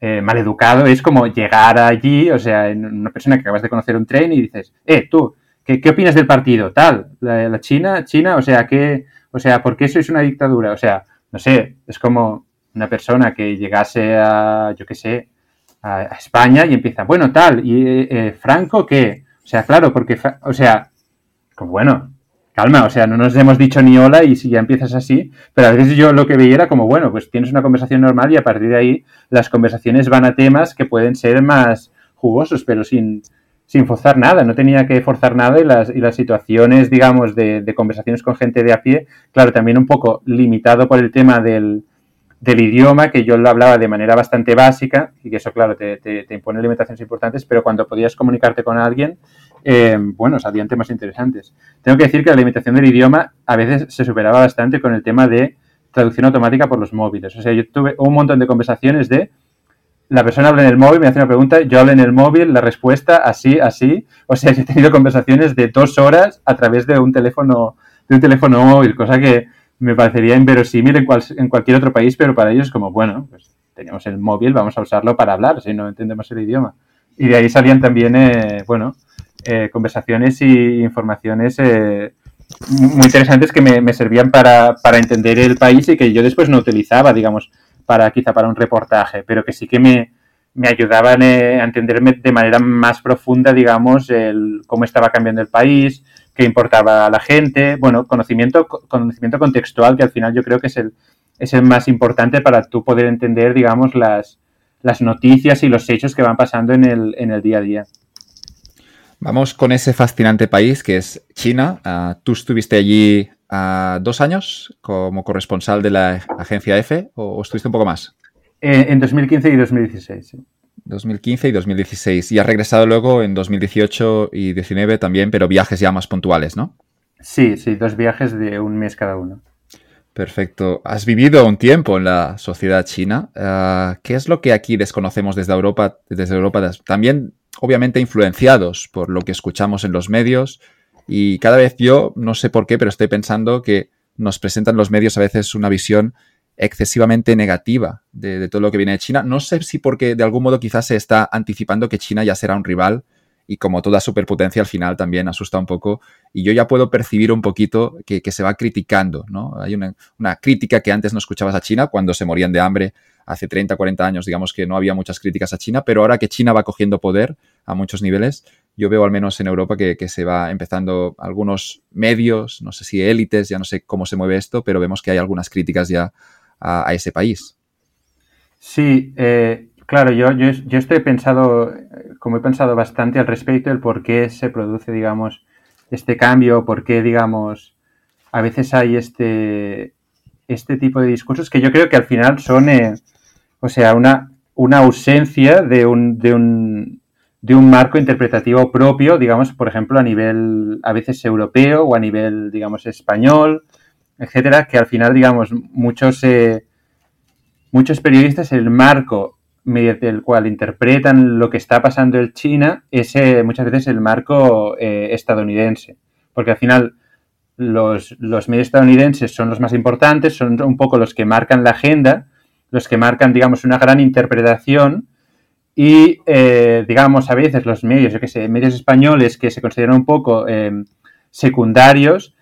eh, maleducado, es como llegar allí, o sea, una persona que acabas de conocer un tren y dices, eh, tú, ¿qué, qué opinas del partido? Tal, la, China, China, o sea, ¿qué, o sea, ¿por qué sois una dictadura? O sea, no sé, es como una persona que llegase a, yo qué sé, a, España y empieza, bueno, tal, ¿y eh, eh, Franco qué? O sea, claro, porque, o sea, pues bueno, calma, o sea, no nos hemos dicho ni hola y si ya empiezas así, pero a veces yo lo que veía era como, bueno, pues tienes una conversación normal y a partir de ahí las conversaciones van a temas que pueden ser más jugosos, pero sin, sin forzar nada, no tenía que forzar nada y las, y las situaciones, digamos, de, de conversaciones con gente de a pie, claro, también un poco limitado por el tema del, del idioma, que yo lo hablaba de manera bastante básica, y que eso, claro, te, impone limitaciones importantes, pero cuando podías comunicarte con alguien, eh, bueno, salían temas interesantes. Tengo que decir que la limitación del idioma a veces se superaba bastante con el tema de traducción automática por los móviles. O sea, yo tuve un montón de conversaciones de la persona habla en el móvil, me hace una pregunta, yo hablo en el móvil, la respuesta así, así. O sea, yo he tenido conversaciones de dos horas a través de un teléfono, de un teléfono móvil, cosa que me parecería inverosímil en, cualquier otro país, pero para ellos como, bueno, pues tenemos el móvil, vamos a usarlo para hablar, si no entendemos el idioma. Y de ahí salían también, eh, bueno, eh, conversaciones y informaciones eh, muy interesantes que me, servían para, para, entender el país y que yo después no utilizaba, digamos, para quizá para un reportaje, pero que sí que me, me ayudaban a entenderme de manera más profunda, digamos, el, cómo estaba cambiando el país, qué importaba a la gente, bueno, conocimiento, conocimiento contextual, que al final yo creo que es el, es el más importante para tú poder entender, digamos, las, las noticias y los hechos que van pasando en el, en el día a día. Vamos con ese fascinante país que es China. Ah, tú estuviste allí uh, dos años como corresponsal de la agencia EFE o, estuviste un poco más? Eh, en 2015 y 2016, sí. 2015 y 2016. Y has regresado luego en 2018 y 2019 también, pero viajes ya más puntuales, ¿no? Sí, sí, dos viajes de un mes cada uno. Perfecto. Has vivido un tiempo en la sociedad china. Ah, ¿Qué es lo que aquí desconocemos desde Europa? Desde Europa, también obviamente influenciados por lo que escuchamos en los medios. Y cada vez yo, no sé por qué, pero estoy pensando que nos presentan los medios a veces una visión excesivamente negativa de, todo lo que viene de China. No sé si porque de algún modo quizás se está anticipando que China ya será un rival y como toda superpotencia al final también asusta un poco y yo ya puedo percibir un poquito que, se va criticando, ¿no? Hay una, crítica que antes no escuchabas a China cuando se morían de hambre hace 30, 40 años, digamos que no había muchas críticas a China, pero ahora que China va cogiendo poder a muchos niveles, yo veo al menos en Europa que, se va empezando algunos medios, no sé si élites, ya no sé cómo se mueve esto, pero vemos que hay algunas críticas ya a, ese país. Sí, eh, claro, yo, yo, estoy pensado como he pensado bastante al respecto, el por qué se produce, digamos, este cambio, por qué, digamos, a veces hay este, este tipo de discursos que yo creo que al final son, eh, o sea, una, una ausencia de un, de, un, de un marco interpretativo propio, digamos, por ejemplo, a nivel a veces europeo o a nivel, digamos, español, etcétera, que al final, digamos, muchos, eh, muchos periodistas el marco mediante el cual interpretan lo que está pasando en China es eh, muchas veces el marco eh, estadounidense. Porque al final los, medios estadounidenses son los más importantes, son un poco los que marcan la agenda, los que marcan, digamos, una gran interpretación y, digamos, a veces los medios, yo qué sé, medios españoles que se consideran un poco secundarios,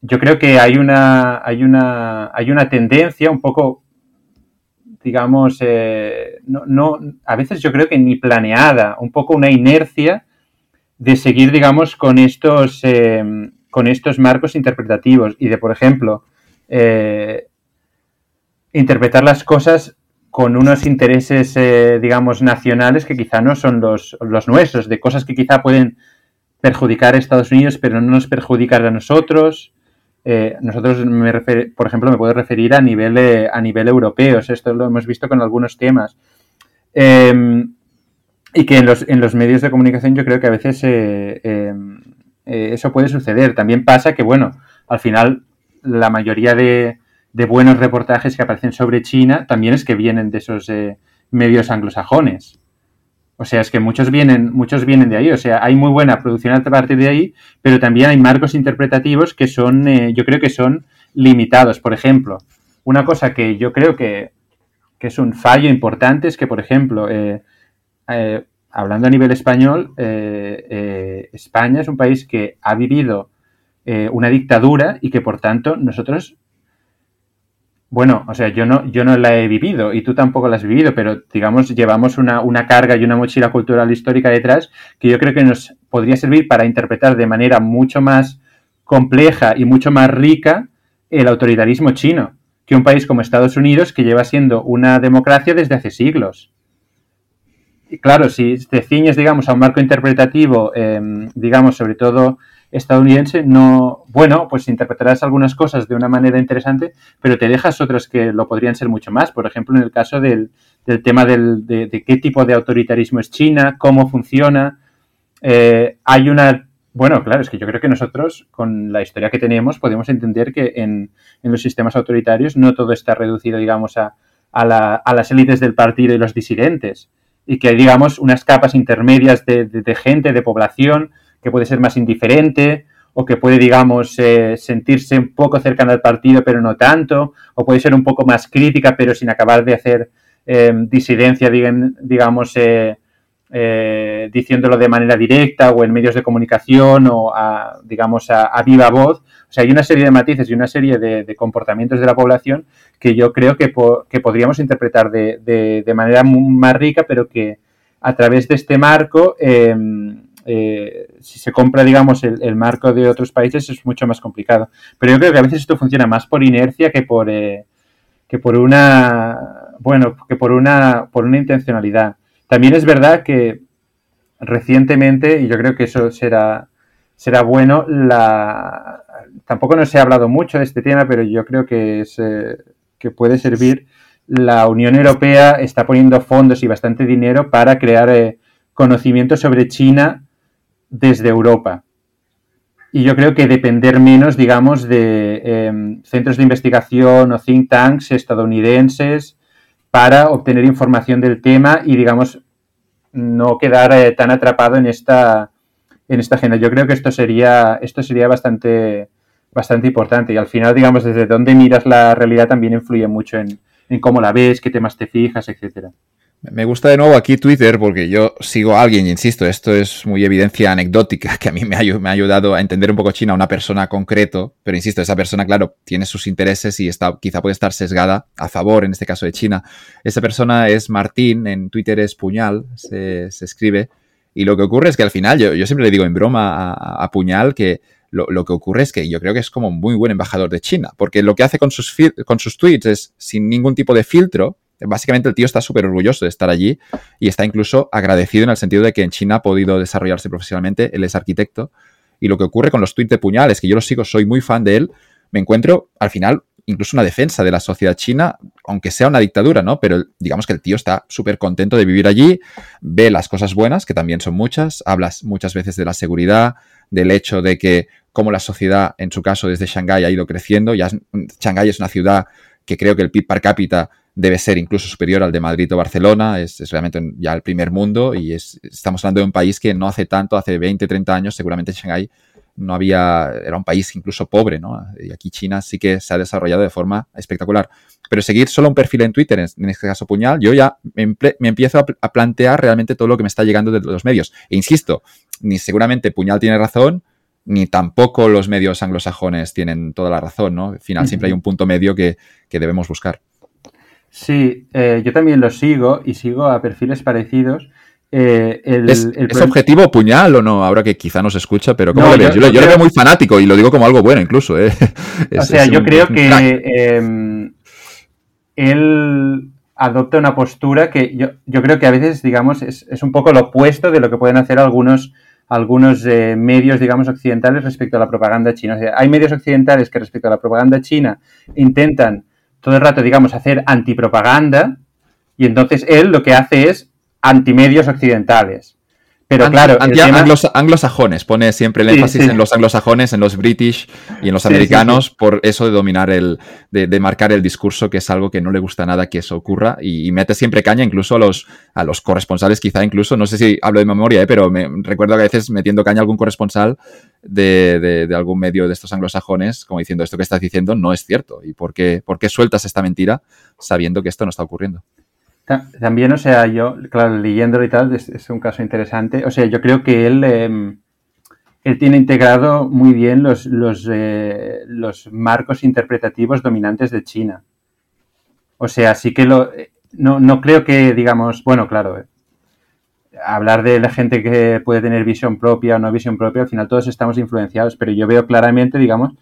yo creo que hay una, hay una, hay una tendencia un poco digamos, eh, no, no, a veces yo creo que ni planeada, un poco una inercia de seguir, digamos, con estos, eh, con estos marcos interpretativos y de, por ejemplo, eh, interpretar las cosas con unos intereses, digamos, nacionales que quizá no son los, los, nuestros, de cosas que quizá pueden perjudicar a Estados Unidos, pero no nos perjudican a nosotros. Eh, nosotros, me por ejemplo, me puedo referir a nivel, eh, a nivel europeo. Esto lo hemos visto con algunos temas. Em, y que en los, en los medios de comunicación yo creo que a veces eh, em, eso puede suceder. También pasa que, bueno, al final la mayoría de, de, buenos reportajes que aparecen sobre China también es que vienen de esos medios anglosajones. O sea, es que muchos vienen, muchos vienen de ahí. O sea, hay muy buena producción a partir de ahí, pero también hay marcos interpretativos que son, eh, yo creo que son limitados. Por ejemplo, una cosa que yo creo que, es un fallo importante es que, por ejemplo, eh, eh, hablando a nivel español, España es un país que ha vivido una dictadura y que, por tanto, nosotros bueno, o sea, yo no, yo no la he vivido y tú tampoco la has vivido, pero digamos, llevamos una, una, carga y una mochila cultural histórica detrás que yo creo que nos podría servir para interpretar de manera mucho más compleja y mucho más rica el autoritarismo chino que un país como Estados Unidos que lleva siendo una democracia desde hace siglos. Y claro, si te ciñes, digamos, a un marco interpretativo, em, digamos, sobre todo estadounidense, no, bueno, pues interpretarás algunas cosas de una manera interesante, pero te dejas otras que lo podrían ser mucho más. Por ejemplo, en el caso del, del tema del, de, qué tipo de autoritarismo es China, cómo funciona. Eh, hay una, bueno, claro, es que yo creo que nosotros, con la historia que tenemos, podemos entender que en, en los sistemas autoritarios no todo está reducido, digamos, a, a, la, a las élites del partido y los disidentes. Y que hay, digamos, unas capas intermedias de, de gente, de población, que puede ser más indiferente o que puede, digamos, eh, sentirse un poco cercana al partido pero no tanto, o puede ser un poco más crítica pero sin acabar de hacer eh, disidencia, digamos, eh, diciéndolo de manera directa o en medios de comunicación o, a, digamos, a, viva voz. O sea, hay una serie de matices y una serie de, comportamientos de la población que yo creo que, que podríamos interpretar de, de, manera más rica, pero que a través de este marco eh, si se compra, digamos, el, marco de otros países es mucho más complicado. Pero yo creo que a veces esto funciona más por inercia que por, eh, que por una, bueno, que por una, por una intencionalidad. También es verdad que recientemente, y yo creo que eso será, será bueno, la, tampoco no se ha hablado mucho de este tema, pero yo creo que, es, eh, que puede servir. La Unión Europea está poniendo fondos y bastante dinero para crear conocimiento sobre China desde Europa. y yo creo que depender menos, digamos, de em, centros de investigación o think tanks estadounidenses para obtener información del tema y, digamos, no quedar eh, tan atrapado en esta, en esta agenda. Yo creo que esto sería, esto sería bastante, bastante importante y al final, digamos, desde dónde miras la realidad también influye mucho en, en cómo la ves, qué temas te fijas, etcétera. Me gusta de nuevo aquí Twitter porque yo sigo a alguien, y insisto, esto es muy evidencia anecdótica, que a mí me ha, ayudado a entender un poco China, una persona concreto, pero insisto, esa persona, claro, tiene sus intereses y está, quizá puede estar sesgada a favor, en este caso de China. Esa persona es Martín, en Twitter es Puñal, se, escribe, y lo que ocurre es que al final, yo, siempre le digo en broma a, Puñal que lo, que ocurre es que yo creo que es como muy buen embajador de China, porque lo que hace con sus, con sus tweets es sin ningún tipo de filtro, Básicamente el tío está súper orgulloso de estar allí y está incluso agradecido en el sentido de que en China ha podido desarrollarse profesionalmente, él es arquitecto. Y lo que ocurre con los tweets de puñales, que yo los sigo, soy muy fan de él, me encuentro al final incluso una defensa de la sociedad china, aunque sea una dictadura, ¿no? Pero digamos que el tío está súper contento de vivir allí, ve las cosas buenas, que también son muchas, hablas muchas veces de la seguridad, del hecho de que como la sociedad, en su caso desde Shanghái, ha ido creciendo, ya Shanghái es una ciudad que creo que el PIB per cápita debe ser incluso superior al de Madrid o Barcelona, es, es realmente ya el primer mundo y es, estamos hablando de un país que no hace tanto, hace 20, 30 años, seguramente Shanghái no había, era un país incluso pobre, ¿no? Y aquí China sí que se ha desarrollado de forma espectacular. Pero seguir solo un perfil en Twitter, en este caso Puñal, yo ya me, me empiezo a, a, plantear realmente todo lo que me está llegando de los medios. E insisto, ni seguramente Puñal tiene razón, ni tampoco los medios anglosajones tienen toda la razón, ¿no? Al final siempre hay un punto medio que, que debemos buscar. Sí, eh, yo también lo sigo y sigo a perfiles parecidos. Eh, el, ¿Es, el ¿Es, objetivo puñal o no? Ahora que quizá nos escucha, pero ¿cómo no, ves? Yo, yo, yo, lo veo muy fanático y lo digo como algo bueno incluso. ¿eh? [laughs] Es, o sea, yo un, creo que eh, él adopta una postura que yo, yo creo que a veces, digamos, es, un poco lo opuesto de lo que pueden hacer algunos, algunos medios, digamos, occidentales respecto a la propaganda china. O sea, hay medios occidentales que respecto a la propaganda china intentan todo el rato, digamos, hacer antipropaganda y entonces él lo que hace es antimedios occidentales. Pero claro, anti tema... anglos, anglosajones, pone siempre el énfasis sí. en los anglosajones, en los british y en los sí, americanos, por eso de dominar el, de, de, marcar el discurso, que es algo que no le gusta nada que eso ocurra, y, y, mete siempre caña incluso a los, a los corresponsales, quizá incluso, no sé si hablo de memoria, ¿eh? pero me recuerdo que a veces metiendo caña a algún corresponsal de, de, de, algún medio de estos anglosajones, como diciendo esto que estás diciendo no es cierto, y por qué, por qué sueltas esta mentira sabiendo que esto no está ocurriendo. También, o sea, yo, claro, leyéndolo y tal, es, es un caso interesante. O sea, yo creo que él, eh, él tiene integrado muy bien los, los, eh, los, marcos interpretativos dominantes de China. O sea, sí que lo. No, no creo que, digamos, bueno, claro, eh, hablar de la gente que puede tener visión propia o no visión propia, al final todos estamos influenciados, pero yo veo claramente, digamos,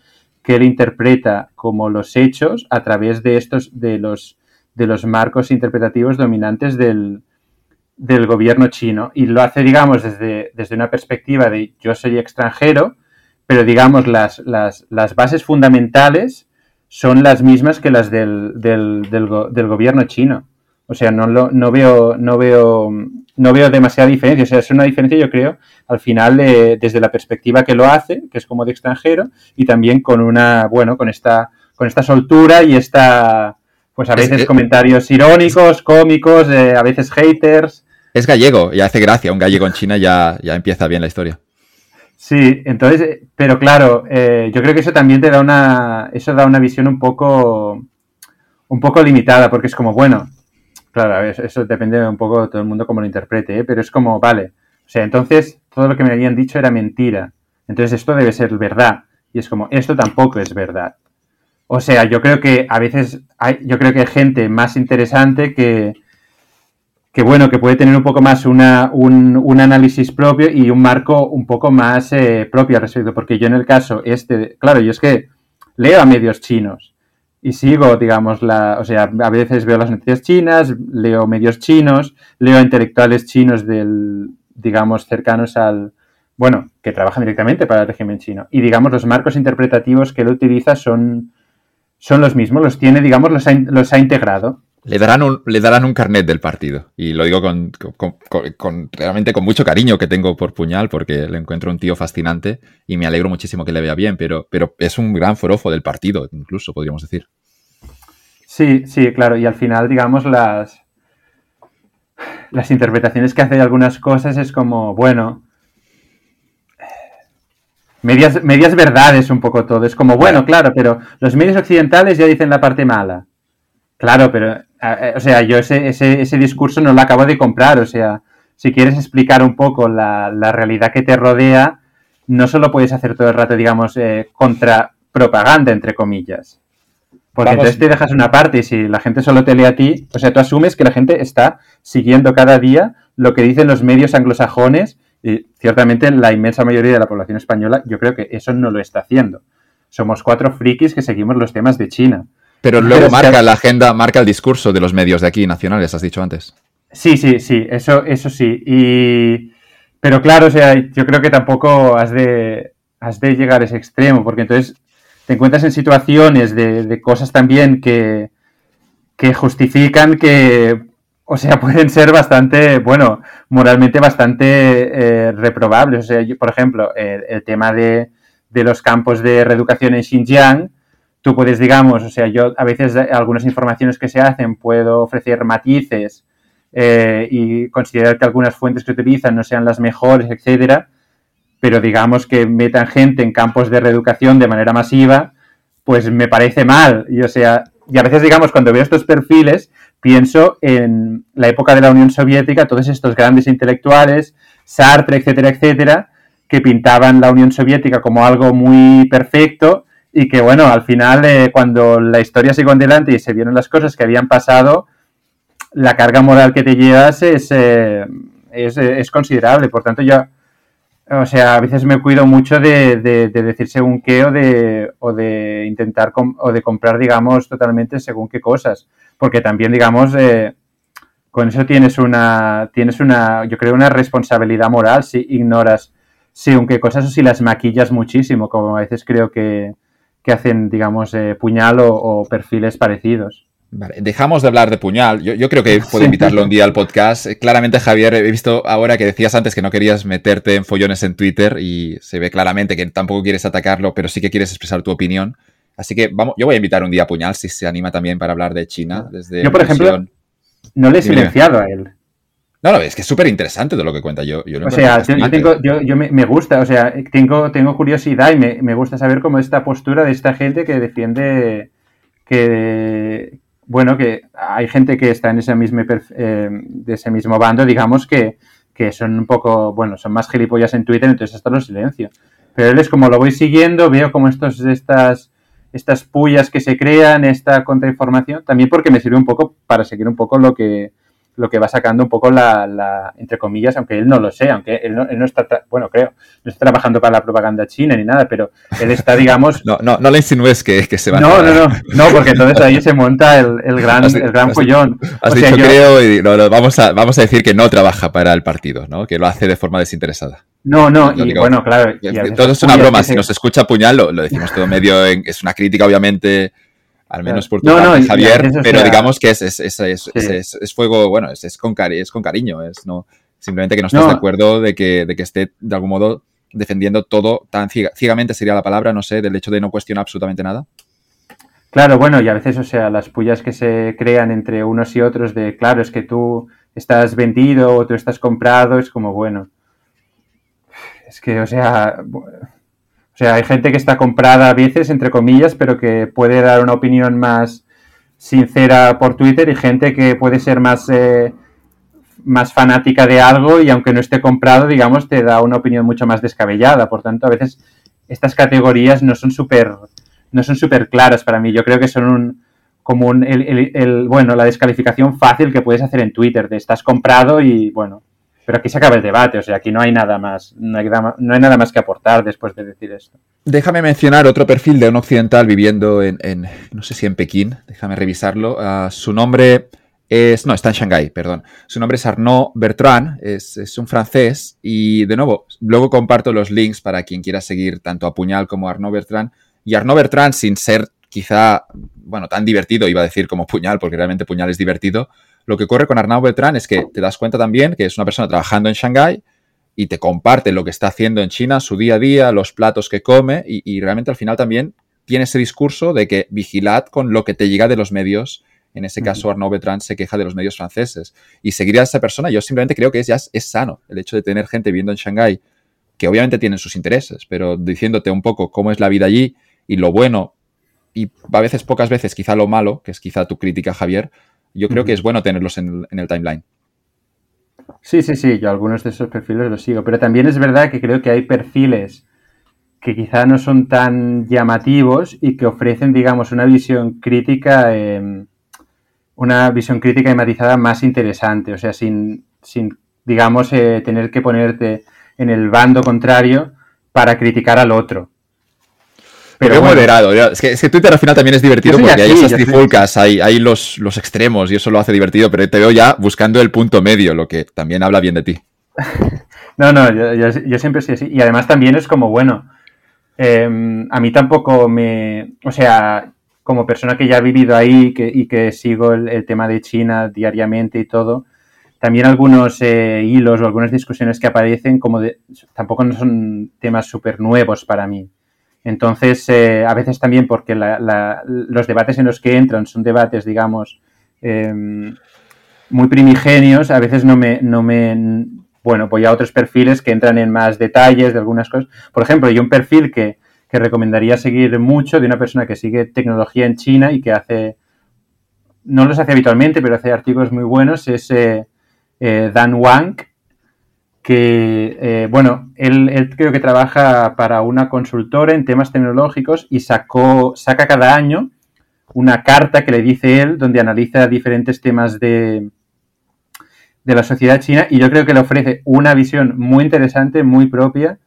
que él interpreta como los hechos a través de estos, de los de los marcos interpretativos dominantes del, del gobierno chino. Y lo hace, digamos, desde, desde, una perspectiva de yo soy extranjero, pero digamos, las, las, las bases fundamentales son las mismas que las del, del, del, gobierno chino. O sea, no, lo, no, veo, no, veo, no veo demasiada diferencia. O sea, es una diferencia, yo creo, al final, desde la perspectiva que lo hace, que es como de extranjero, y también con una, bueno, con esta, con esta soltura y esta, pues a veces es, comentarios irónicos, cómicos, eh, a veces haters. Es gallego y hace gracia. Un gallego en China ya, ya empieza bien la historia. Sí, entonces, pero claro, eh, yo creo que eso también te da una, eso da una visión un poco, un poco limitada, porque es como, bueno, claro, eso depende un poco de todo el mundo cómo lo interprete, ¿eh? pero es como, vale, o sea, entonces todo lo que me habían dicho era mentira, entonces esto debe ser verdad, y es como, esto tampoco es verdad. O sea, yo creo que a veces hay, yo creo que hay gente más interesante que, que bueno, que puede tener un poco más una, un, un, análisis propio y un marco un poco más eh, propio al respecto. Porque yo en el caso este, claro, yo es que leo a medios chinos y sigo, digamos, la, o sea, a veces veo las noticias chinas, leo medios chinos, leo a intelectuales chinos del, digamos, cercanos al, bueno, que trabajan directamente para el régimen chino. Y digamos, los marcos interpretativos que él utiliza son, son los mismos, los tiene, digamos, los ha, los ha integrado. Le darán, un, le darán un carnet del partido. Y lo digo con, realmente con mucho cariño que tengo por Puñal, porque le encuentro un tío fascinante y me alegro muchísimo que le vea bien, pero, pero es un gran forofo del partido, incluso, podríamos decir. Sí, sí, claro. Y al final, digamos, las, las interpretaciones que hace de algunas cosas es como, bueno, medias, medias verdades un poco todo. Es como, bueno, claro, pero los medios occidentales ya dicen la parte mala. Claro, pero, o sea, yo ese, ese, ese, discurso no lo acabo de comprar. O sea, si quieres explicar un poco la, la realidad que te rodea, no solo puedes hacer todo el rato, digamos, eh, contra propaganda, entre comillas. Porque entonces te dejas una parte y si la gente solo te lee a ti, o sea, tú asumes que la gente está siguiendo cada día lo que dicen los medios anglosajones y ciertamente la inmensa mayoría de la población española yo creo que eso no lo está haciendo. Somos cuatro frikis que seguimos los temas de China. Pero luego marca la agenda, marca el discurso de los medios de aquí, nacionales, has dicho antes. Sí, sí, sí, eso, eso sí. Y... Pero claro, o sea, yo creo que tampoco has de, has de llegar a ese extremo, porque entonces te encuentras en situaciones de, cosas también que, que justifican que, o sea, [laughs] pueden ser bastante, bueno, moralmente bastante eh, reprobables. O sea, por ejemplo, el, tema de, de, los campos de reeducación en Xinjiang, tú puedes, digamos, o sea, yo a veces algunas informaciones que se hacen puedo ofrecer matices eh, y considerar que algunas fuentes que utilizan no sean las mejores, etcétera, pero digamos que metan gente en campos de reeducación de manera masiva, pues me parece mal. Y o sea, y a veces, digamos, cuando veo estos perfiles, pienso en la época de la Unión Soviética, todos estos grandes intelectuales, Sartre, etcétera, etcétera, que pintaban la Unión Soviética como algo muy perfecto y que, bueno, al final, eh, cuando la historia siguió adelante y se vieron las cosas que habían pasado, la carga moral que te llevas es, eh, es, es, considerable. Por tanto, yo, o sea, a veces me cuido mucho de, de, decir según qué o de, o de intentar o de comprar, digamos, totalmente según qué cosas. Porque también, digamos, eh, con eso tienes una, tienes una, yo creo, una responsabilidad moral si ignoras según qué cosas o si las maquillas muchísimo, como a veces creo que, que hacen, digamos, eh, puñal o, perfiles parecidos. Vale, dejamos de hablar de puñal. Yo, creo que puedo [laughs] invitarlo un día al podcast. Eh, claramente, Javier, he visto ahora que decías antes que no querías meterte en follones en Twitter y se ve claramente que tampoco quieres atacarlo, pero sí que quieres expresar tu opinión. Así que vamos, yo voy a invitar un día a Puñal si se anima también para hablar de China. Desde yo, por ejemplo, no le he silenciado a él. No, no, es que es súper interesante de lo que cuenta. Yo, o sea, yo, tengo, yo, me, gusta, o sea, tengo, tengo curiosidad y me, gusta saber cómo esta postura de esta gente que defiende que, bueno, que hay gente que está en ese mismo, eh, de ese mismo bando, digamos, que, que son un poco, bueno, son más gilipollas en Twitter, entonces hasta los silencio. Pero él es como lo voy siguiendo, veo como estos, estas, estas pullas que se crean, esta contrainformación, también porque me sirve un poco para seguir un poco lo que, lo que va sacando un poco la, la, entre comillas, aunque él no lo sé, aunque él no, está, bueno, creo, no está trabajando para la propaganda china ni nada, pero él está, [laughs] digamos... no, no, no le insinúes que, que se va no, a... No, no, no, porque entonces ahí se monta el, el gran, el gran follón. Has dicho creo y vamos, a, vamos a decir que no trabaja para el partido, ¿no? Que lo hace de forma desinteresada. No, no, y bueno, claro... todo es una broma, si nos escucha Puñal, lo, lo decimos todo medio, es una crítica obviamente al menos por tu parte, Javier, pero digamos que es, es, es, fuego, bueno, es, con es con cariño, es no simplemente que no estás de acuerdo de que, de que esté de algún modo defendiendo todo tan ciegamente sería la palabra, no sé, del hecho de no cuestionar absolutamente nada. Claro, bueno, y a veces, o sea, las pullas que se crean entre unos y otros de, claro, es que tú estás vendido o tú estás comprado, es como, bueno, es que, o sea, o sea, hay gente que está comprada a veces, entre comillas, pero que puede dar una opinión más sincera por Twitter y gente que puede ser más, eh, más fanática de algo y aunque no esté comprado, digamos, te da una opinión mucho más descabellada. Por tanto, a veces estas categorías no son súper no son súper claras para mí. Yo creo que son un, como un, el, bueno, la descalificación fácil que puedes hacer en Twitter, de estás comprado y, bueno, pero aquí se acaba el debate, o sea, aquí no hay nada más, no hay, nada más que aportar después de decir esto. Déjame mencionar otro perfil de un occidental viviendo en, no sé si en Pekín, déjame revisarlo. Ah, su nombre es, no, está en Shanghái, perdón. Su nombre es Arnaud Bertrand, es, es, un francés y de nuevo, luego comparto los links para quien quiera seguir tanto a Puñal como a Arnaud Bertrand. Y Arnaud Bertrand, sin ser quizá, bueno, tan divertido, iba a decir como puñal, porque realmente puñal es divertido. Lo que ocurre con Arnaud Beltrán es que te das cuenta también que es una persona trabajando en Shanghái y te comparte lo que está haciendo en China, su día a día, los platos que come y, realmente al final también tiene ese discurso de que vigilad con lo que te llega de los medios. En ese caso, Arnaud Beltrán se queja de los medios franceses. Y seguir a esa persona, yo simplemente creo que es, ya es, sano el hecho de tener gente viviendo en Shanghái, que obviamente tienen sus intereses, pero diciéndote un poco cómo es la vida allí y lo bueno y a veces, pocas veces, quizá lo malo, que es quizá tu crítica, Javier, yo creo que es bueno tenerlos en, el timeline. Sí, sí, sí, yo algunos de esos perfiles los sigo, pero también es verdad que creo que hay perfiles que quizá no son tan llamativos y que ofrecen, digamos, una visión crítica, em, una visión crítica y matizada más interesante, o sea, sin, sin digamos, eh, tener que ponerte en el bando contrario para criticar al otro. Pero moderado. Es que, Twitter al final también es divertido porque hay esas trifulcas, hay, los, los, extremos y eso lo hace divertido, pero te veo ya buscando el punto medio, lo que también habla bien de ti. [laughs] no, no, yo, siempre soy así. Y además también es como, bueno, em, a mí tampoco me... O sea, como persona que ya ha vivido ahí y que sigo el, tema de China diariamente y todo, también algunos eh, hilos o algunas discusiones que aparecen como de, tampoco no son temas súper nuevos para mí. Entonces, eh, a veces también porque los debates en los que entran son debates, digamos, em, muy primigenios, a veces no me, no me, bueno, voy a otros perfiles que entran en más detalles de algunas cosas. Por ejemplo, hay un perfil que, recomendaría seguir mucho de una persona que sigue tecnología en China y que hace, no los hace habitualmente, pero hace artículos muy buenos, es eh, eh, Dan Wang, que, eh, bueno, él, creo que trabaja para una consultora en temas tecnológicos y sacó, saca cada año una carta que le dice él donde analiza diferentes temas de, de la sociedad china y yo creo que le ofrece una visión muy interesante, muy propia,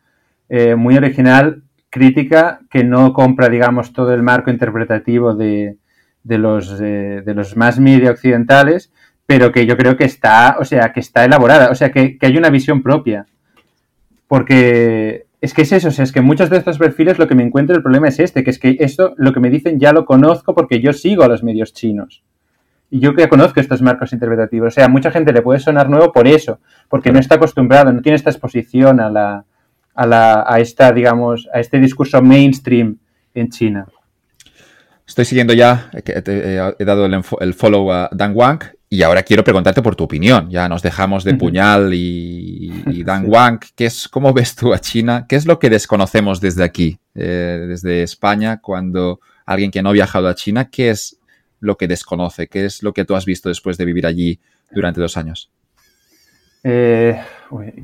eh, muy original, crítica, que no compra, digamos, todo el marco interpretativo de, de los, de los más media occidentales, pero que yo creo que está, o sea, que está elaborada, o sea, que, hay una visión propia. Porque es que es eso, o sea, es que muchos de estos perfiles lo que me encuentro el problema es este, que es que esto, lo que me dicen ya lo conozco porque yo sigo a los medios chinos. Y yo que conozco estos marcos interpretativos. O sea, a mucha gente le puede sonar nuevo por eso, porque no está acostumbrado, no tiene esta exposición a la, a la, a esta, digamos, a este discurso mainstream en China. Estoy siguiendo ya, he dado el, follow a Dan Wang y ahora quiero preguntarte por tu opinión. Ya nos dejamos de Puñal y, [laughs] Dan Wang. ¿Qué es, ¿Cómo ves tú a China? ¿Qué es lo que desconocemos desde aquí, eh, desde España, cuando alguien que no ha viajado a China, qué es lo que desconoce? ¿Qué es lo que tú has visto después de vivir allí durante dos años? Eh,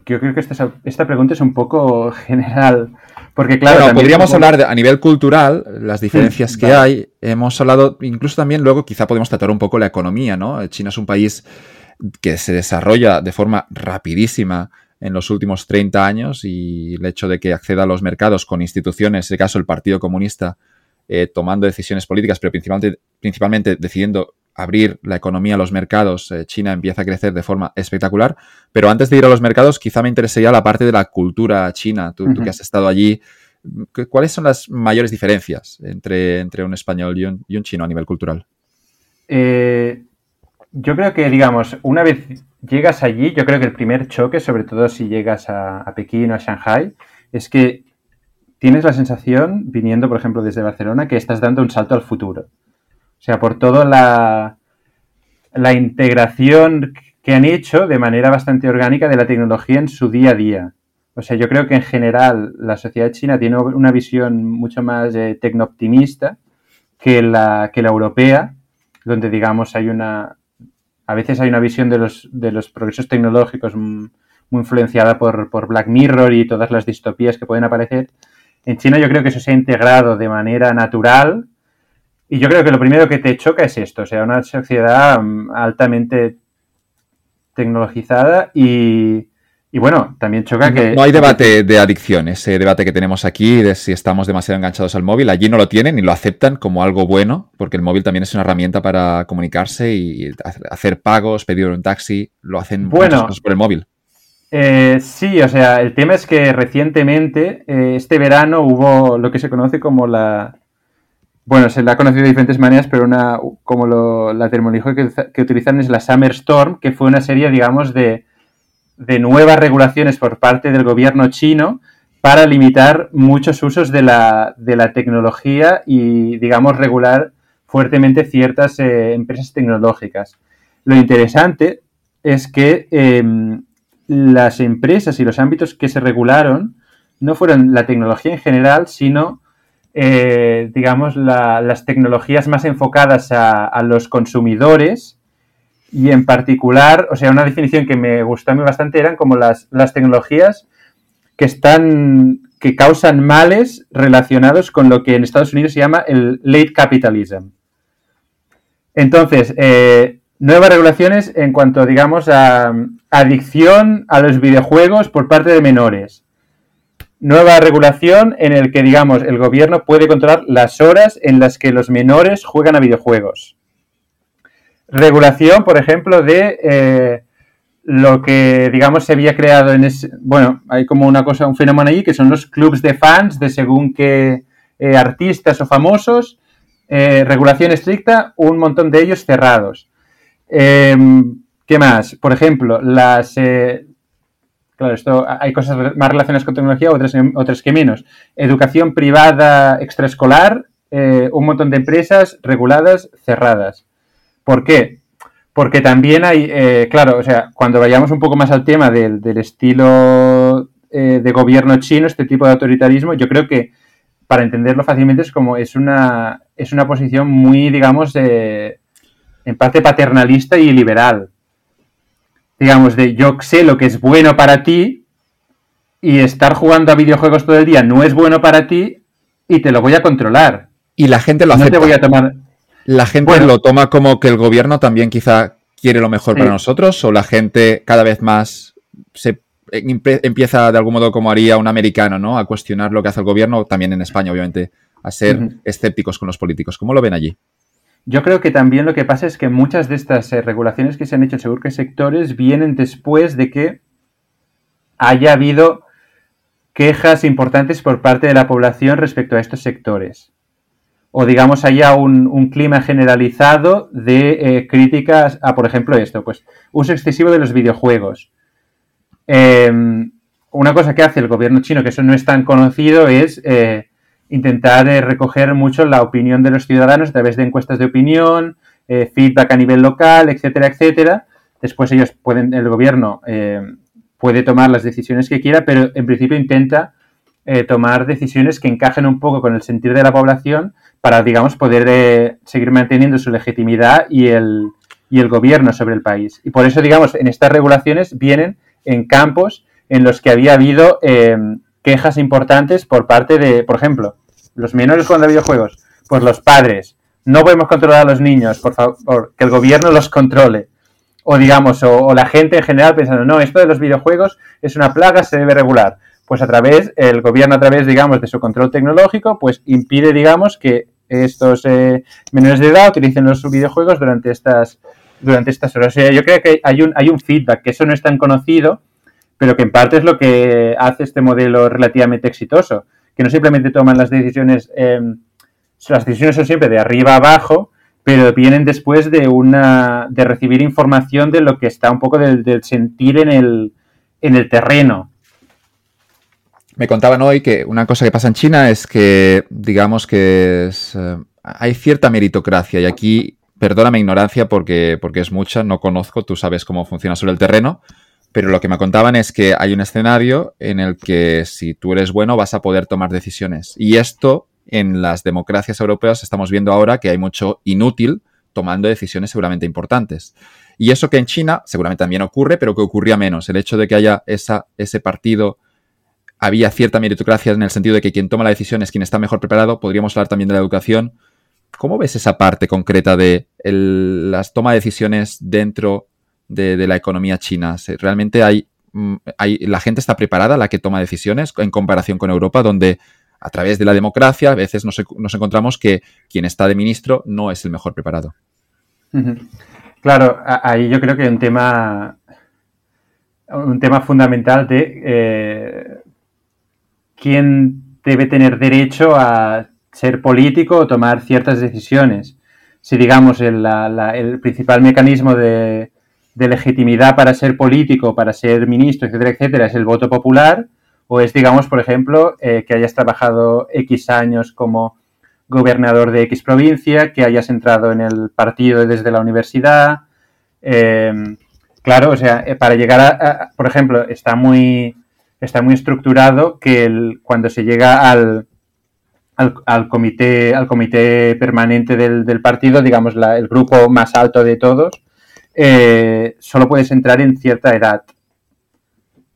yo creo que esta, esta pregunta es un poco [laughs] general porque claro, podríamos hablar a nivel cultural, las diferencias que hay. Hemos hablado, incluso también luego quizá podemos tratar un poco la economía, ¿no? China es un país que se desarrolla de forma rapidísima en los últimos 30 años y el hecho de que acceda a los mercados con instituciones, en este caso el Partido Comunista, eh, tomando decisiones políticas, pero principalmente, principalmente decidiendo abrir la economía a los mercados, eh, China empieza a crecer de forma espectacular. Pero antes de ir a los mercados, quizá me interesaría la parte de la cultura china. Tú, que has estado allí, ¿cuáles son las mayores diferencias entre, entre un español y un, chino a nivel cultural? Eh, yo creo que, digamos, una vez llegas allí, yo creo que el primer choque, sobre todo si llegas a, a Pekín o a Shanghai, es que tienes la sensación, viniendo, por ejemplo, desde Barcelona, que estás dando un salto al futuro. Sea, por toda la, la integración que han hecho de manera bastante orgánica de la tecnología en su día a día. O sea, yo creo que en general la sociedad china tiene una visión mucho más eh, tecno-optimista que la, que la europea, donde digamos hay una, a veces hay una visión de los, de los progresos tecnológicos muy influenciada por, por Black Mirror y todas las distopías que pueden aparecer. En China yo creo que eso se ha integrado de manera natural y yo creo que lo primero que te choca es esto, o sea, una sociedad mm, altamente tecnologizada y, bueno, también choca que... No hay debate de adicción, ese debate que tenemos aquí de si estamos demasiado enganchados al móvil. Allí no lo tienen y lo aceptan como algo bueno, porque el móvil también es una herramienta para comunicarse y hacer pagos, pedir un taxi, lo hacen bueno, por el móvil. Eh, sí, o sea, el tema es que recientemente, eh, este verano, hubo lo que se conoce como la bueno, se la ha conocido de diferentes maneras, pero una, como lo, la terminología que, que, utilizan es la Summer Storm, que fue una serie, digamos, de, de nuevas regulaciones por parte del gobierno chino para limitar muchos usos de la, de la tecnología y, digamos, regular fuertemente ciertas eh, empresas tecnológicas. Lo interesante es que eh, las empresas y los ámbitos que se regularon no fueron la tecnología en general, sino eh, digamos, las tecnologías más enfocadas a, los consumidores y en particular, o sea, una definición que me gustó a mí bastante eran como las, las tecnologías que están, que causan males relacionados con lo que en Estados Unidos se llama el late capitalism. Entonces, eh, nuevas regulaciones en cuanto, digamos, a adicción a los videojuegos por parte de menores nueva regulación en el que, digamos, el gobierno puede controlar las horas en las que los menores juegan a videojuegos. Regulación, por ejemplo, de eh, lo que, digamos, se había creado en ese... Bueno, hay como una cosa, un fenómeno allí, que son los clubs de fans de según qué eh, artistas o famosos. Eh, regulación estricta, un montón de ellos cerrados. Em, ¿Qué más? Por ejemplo, las, Claro, esto hay cosas más relacionadas con tecnología, otras, otras que menos. Educación privada extraescolar, eh, un montón de empresas reguladas, cerradas. ¿Por qué? Porque también hay, eh, claro, o sea, cuando vayamos un poco más al tema del, estilo eh, de gobierno chino, este tipo de autoritarismo, yo creo que para entenderlo fácilmente es como es una, es una posición muy, digamos, en parte paternalista y liberal digamos, de yo sé lo que es bueno para ti y estar jugando a videojuegos todo el día no es bueno para ti y te lo voy a controlar. Y la gente lo hace. No te voy a tomar. La gente lo toma como que el gobierno también quizá quiere lo mejor para nosotros o la gente cada vez más se empieza de algún modo como haría un americano, ¿no? A cuestionar lo que hace el gobierno, también en España, obviamente, a ser escépticos con los políticos. ¿Cómo lo ven allí? Yo creo que también lo que pasa es que muchas de estas eh, regulaciones que se han hecho seguro que sectores vienen después de que haya habido quejas importantes por parte de la población respecto a estos sectores. O digamos haya un, clima generalizado de eh, críticas a, por ejemplo, esto, pues uso excesivo de los videojuegos. Em, una cosa que hace el gobierno chino, que eso no es tan conocido, es eh, intentar eh, recoger mucho la opinión de los ciudadanos a través de encuestas de opinión, eh, feedback a nivel local, etcétera, etcétera. Después ellos pueden, el gobierno eh, puede tomar las decisiones que quiera, pero en principio intenta tomar decisiones que encajen un poco con el sentir de la población para, digamos, poder seguir manteniendo su legitimidad y el, y el gobierno sobre el país. Y por eso, digamos, en estas regulaciones vienen en campos en los que había habido quejas importantes por parte de, por ejemplo, los menores jugando a videojuegos, pues los padres. No podemos controlar a los niños, por favor, que el gobierno los controle. O digamos, o, la gente en general pensando, no, esto de los videojuegos es una plaga, se debe regular. Pues a través, el gobierno a través, digamos, de su control tecnológico, pues impide, digamos, que estos eh, menores de edad utilicen los videojuegos durante estas, durante estas horas. O sea, yo creo que hay un, hay un feedback, que eso no es tan conocido, pero que en parte es lo que hace este modelo relativamente exitoso, que no simplemente toman las decisiones, em, las decisiones son siempre de arriba a abajo, pero vienen después de una de recibir información de lo que está un poco del, sentir en el, en el terreno. Me contaban hoy que una cosa que pasa en China es que, digamos que eh, hay cierta meritocracia y aquí, perdona mi ignorancia porque, porque es mucha, no conozco, tú sabes cómo funciona sobre el terreno, pero lo que me contaban es que hay un escenario en el que si tú eres bueno vas a poder tomar decisiones. Y esto en las democracias europeas estamos viendo ahora que hay mucho inútil tomando decisiones seguramente importantes. Y eso que en China seguramente también ocurre, pero que ocurría menos. El hecho de que haya esa, ese partido, había cierta meritocracia en el sentido de que quien toma la decisión es quien está mejor preparado. Podríamos hablar también de la educación. ¿Cómo ves esa parte concreta de las toma de decisiones dentro de, la economía china. Realmente hay, mm, hay, la gente está preparada, la que toma decisiones, en comparación con Europa, donde a través de la democracia a veces nos, encontramos que quien está de ministro no es el mejor preparado. Claro, ahí yo creo que un tema, un tema fundamental de eh, quién debe tener derecho a ser político o tomar ciertas decisiones. Si, digamos, el principal mecanismo de, de, legitimidad para ser político, para ser ministro, etcétera, etcétera, es el voto popular, o es, digamos, por ejemplo, eh, que hayas trabajado X años como gobernador de X provincia, que hayas entrado en el partido desde la universidad. Em, claro, o sea, eh, para llegar a, por ejemplo, está muy, está muy estructurado que el, cuando se llega al, al, comité, al comité permanente del, partido, digamos, el grupo más alto de todos, eh, solo puedes entrar en cierta edad.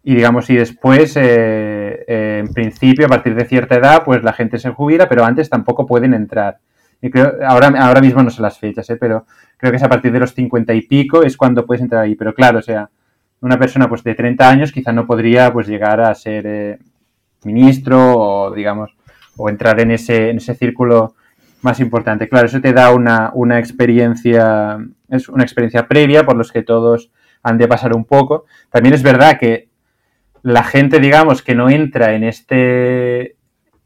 Y digamos, y después, eh, eh, en principio, a partir de cierta edad, pues la gente se jubila, pero antes tampoco pueden entrar. Y creo, ahora, ahora mismo no sé las fechas, pero creo que es a partir de los 50 y pico es cuando puedes entrar ahí. Pero claro, o sea, una persona pues de 30 años quizá no podría pues llegar a ser ministro o, digamos, o entrar en ese, en ese círculo más importante. Claro, eso te da una, una experiencia, es una experiencia previa por los que todos han de pasar un poco. También es verdad que la gente, digamos, que no entra en este,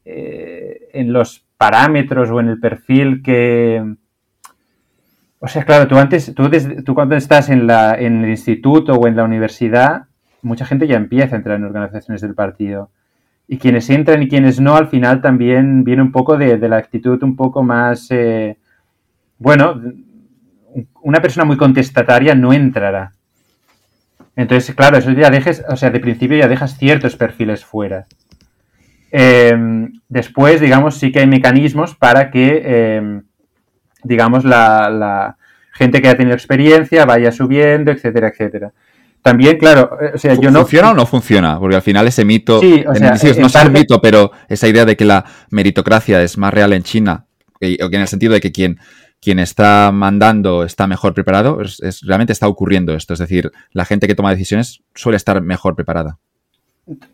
eh, en los parámetros o en el perfil que... O sea, claro, tú antes, tú, tú cuando estás en, la, en el instituto o en la universidad, mucha gente ya empieza a entrar en organizaciones del partido. Y quienes entran y quienes no, al final también viene un poco de, la actitud un poco más... Eh, bueno, una persona muy contestataria no entrará. Entonces, claro, eso ya dejes, o sea, de principio ya dejas ciertos perfiles fuera. Em, después, digamos, sí que hay mecanismos para que, em, digamos, la, gente que ha tenido experiencia vaya subiendo, etcétera, etcétera. También, claro, eh, o sea, yo no... ¿Funciona o no funciona? Porque al final ese mito, sí, o sea, no es un mito, pero esa idea de que la meritocracia es más real en China, o que en el sentido de que quien quien está mandando está mejor preparado, es, realmente está ocurriendo esto. Es decir, la gente que toma decisiones suele estar mejor preparada.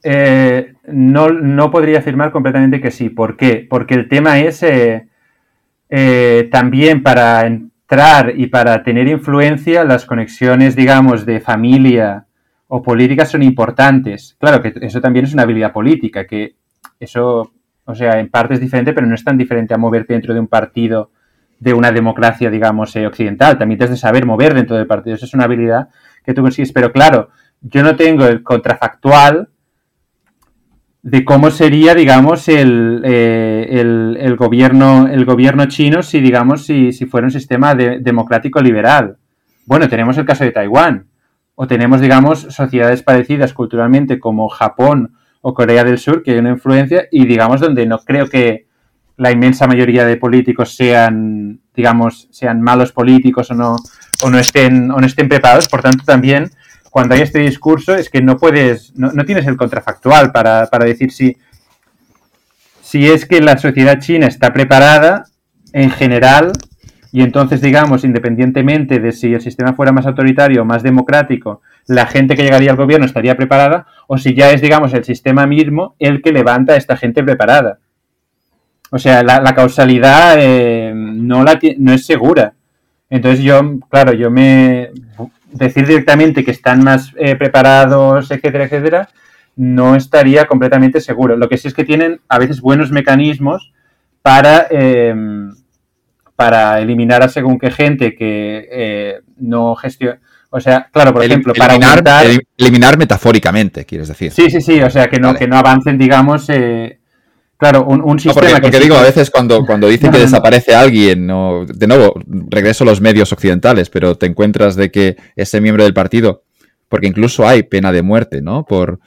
Eh, no, podría afirmar completamente que sí. ¿Por qué? Porque el tema es eh, eh, también para entrar y para tener influencia, las conexiones, digamos, de familia o política son importantes. Claro que eso también es una habilidad política, que eso, o sea, en parte es diferente, pero no es tan diferente a moverte dentro de un partido de una democracia, digamos, eh, occidental. También tienes de saber mover dentro del partido. Eso es una habilidad que tú consigues. Pero claro, yo no tengo el contrafactual de cómo sería, digamos, el, eh, el, gobierno, el gobierno chino si, digamos, si, si fuera un sistema democrático liberal. Bueno, tenemos el caso de Taiwán. O tenemos, digamos, sociedades parecidas culturalmente como Japón o Corea del Sur, que hay una influencia, y digamos donde no creo que, la inmensa mayoría de políticos sean, digamos, sean malos políticos o no, o no estén, o no estén preparados. Por tanto, también cuando hay este discurso es que no puedes, no, tienes el contrafactual para, para, decir si, si es que la sociedad china está preparada en general y entonces, digamos, independientemente de si el sistema fuera más autoritario o más democrático, la gente que llegaría al gobierno estaría preparada, o si ya es, digamos, el sistema mismo el que levanta a esta gente preparada. O sea, la, causalidad eh, no, la, no es segura. Entonces yo, claro, yo me... Decir directamente que están más eh, preparados, etcétera, etcétera, no estaría completamente seguro. Lo que sí es que tienen a veces buenos mecanismos para, eh, para eliminar a según qué gente que no gestiona... O sea, claro, por ejemplo, para eliminar, eliminar metafóricamente, quieres decir. Sí, sí, sí, o sea, que no, que no avancen, digamos, Claro, un, sistema porque, digo, a veces cuando, cuando dicen que desaparece alguien, no, de nuevo, regreso a los medios occidentales, pero te encuentras de que ese miembro del partido, porque incluso hay pena de muerte, ¿no? Por,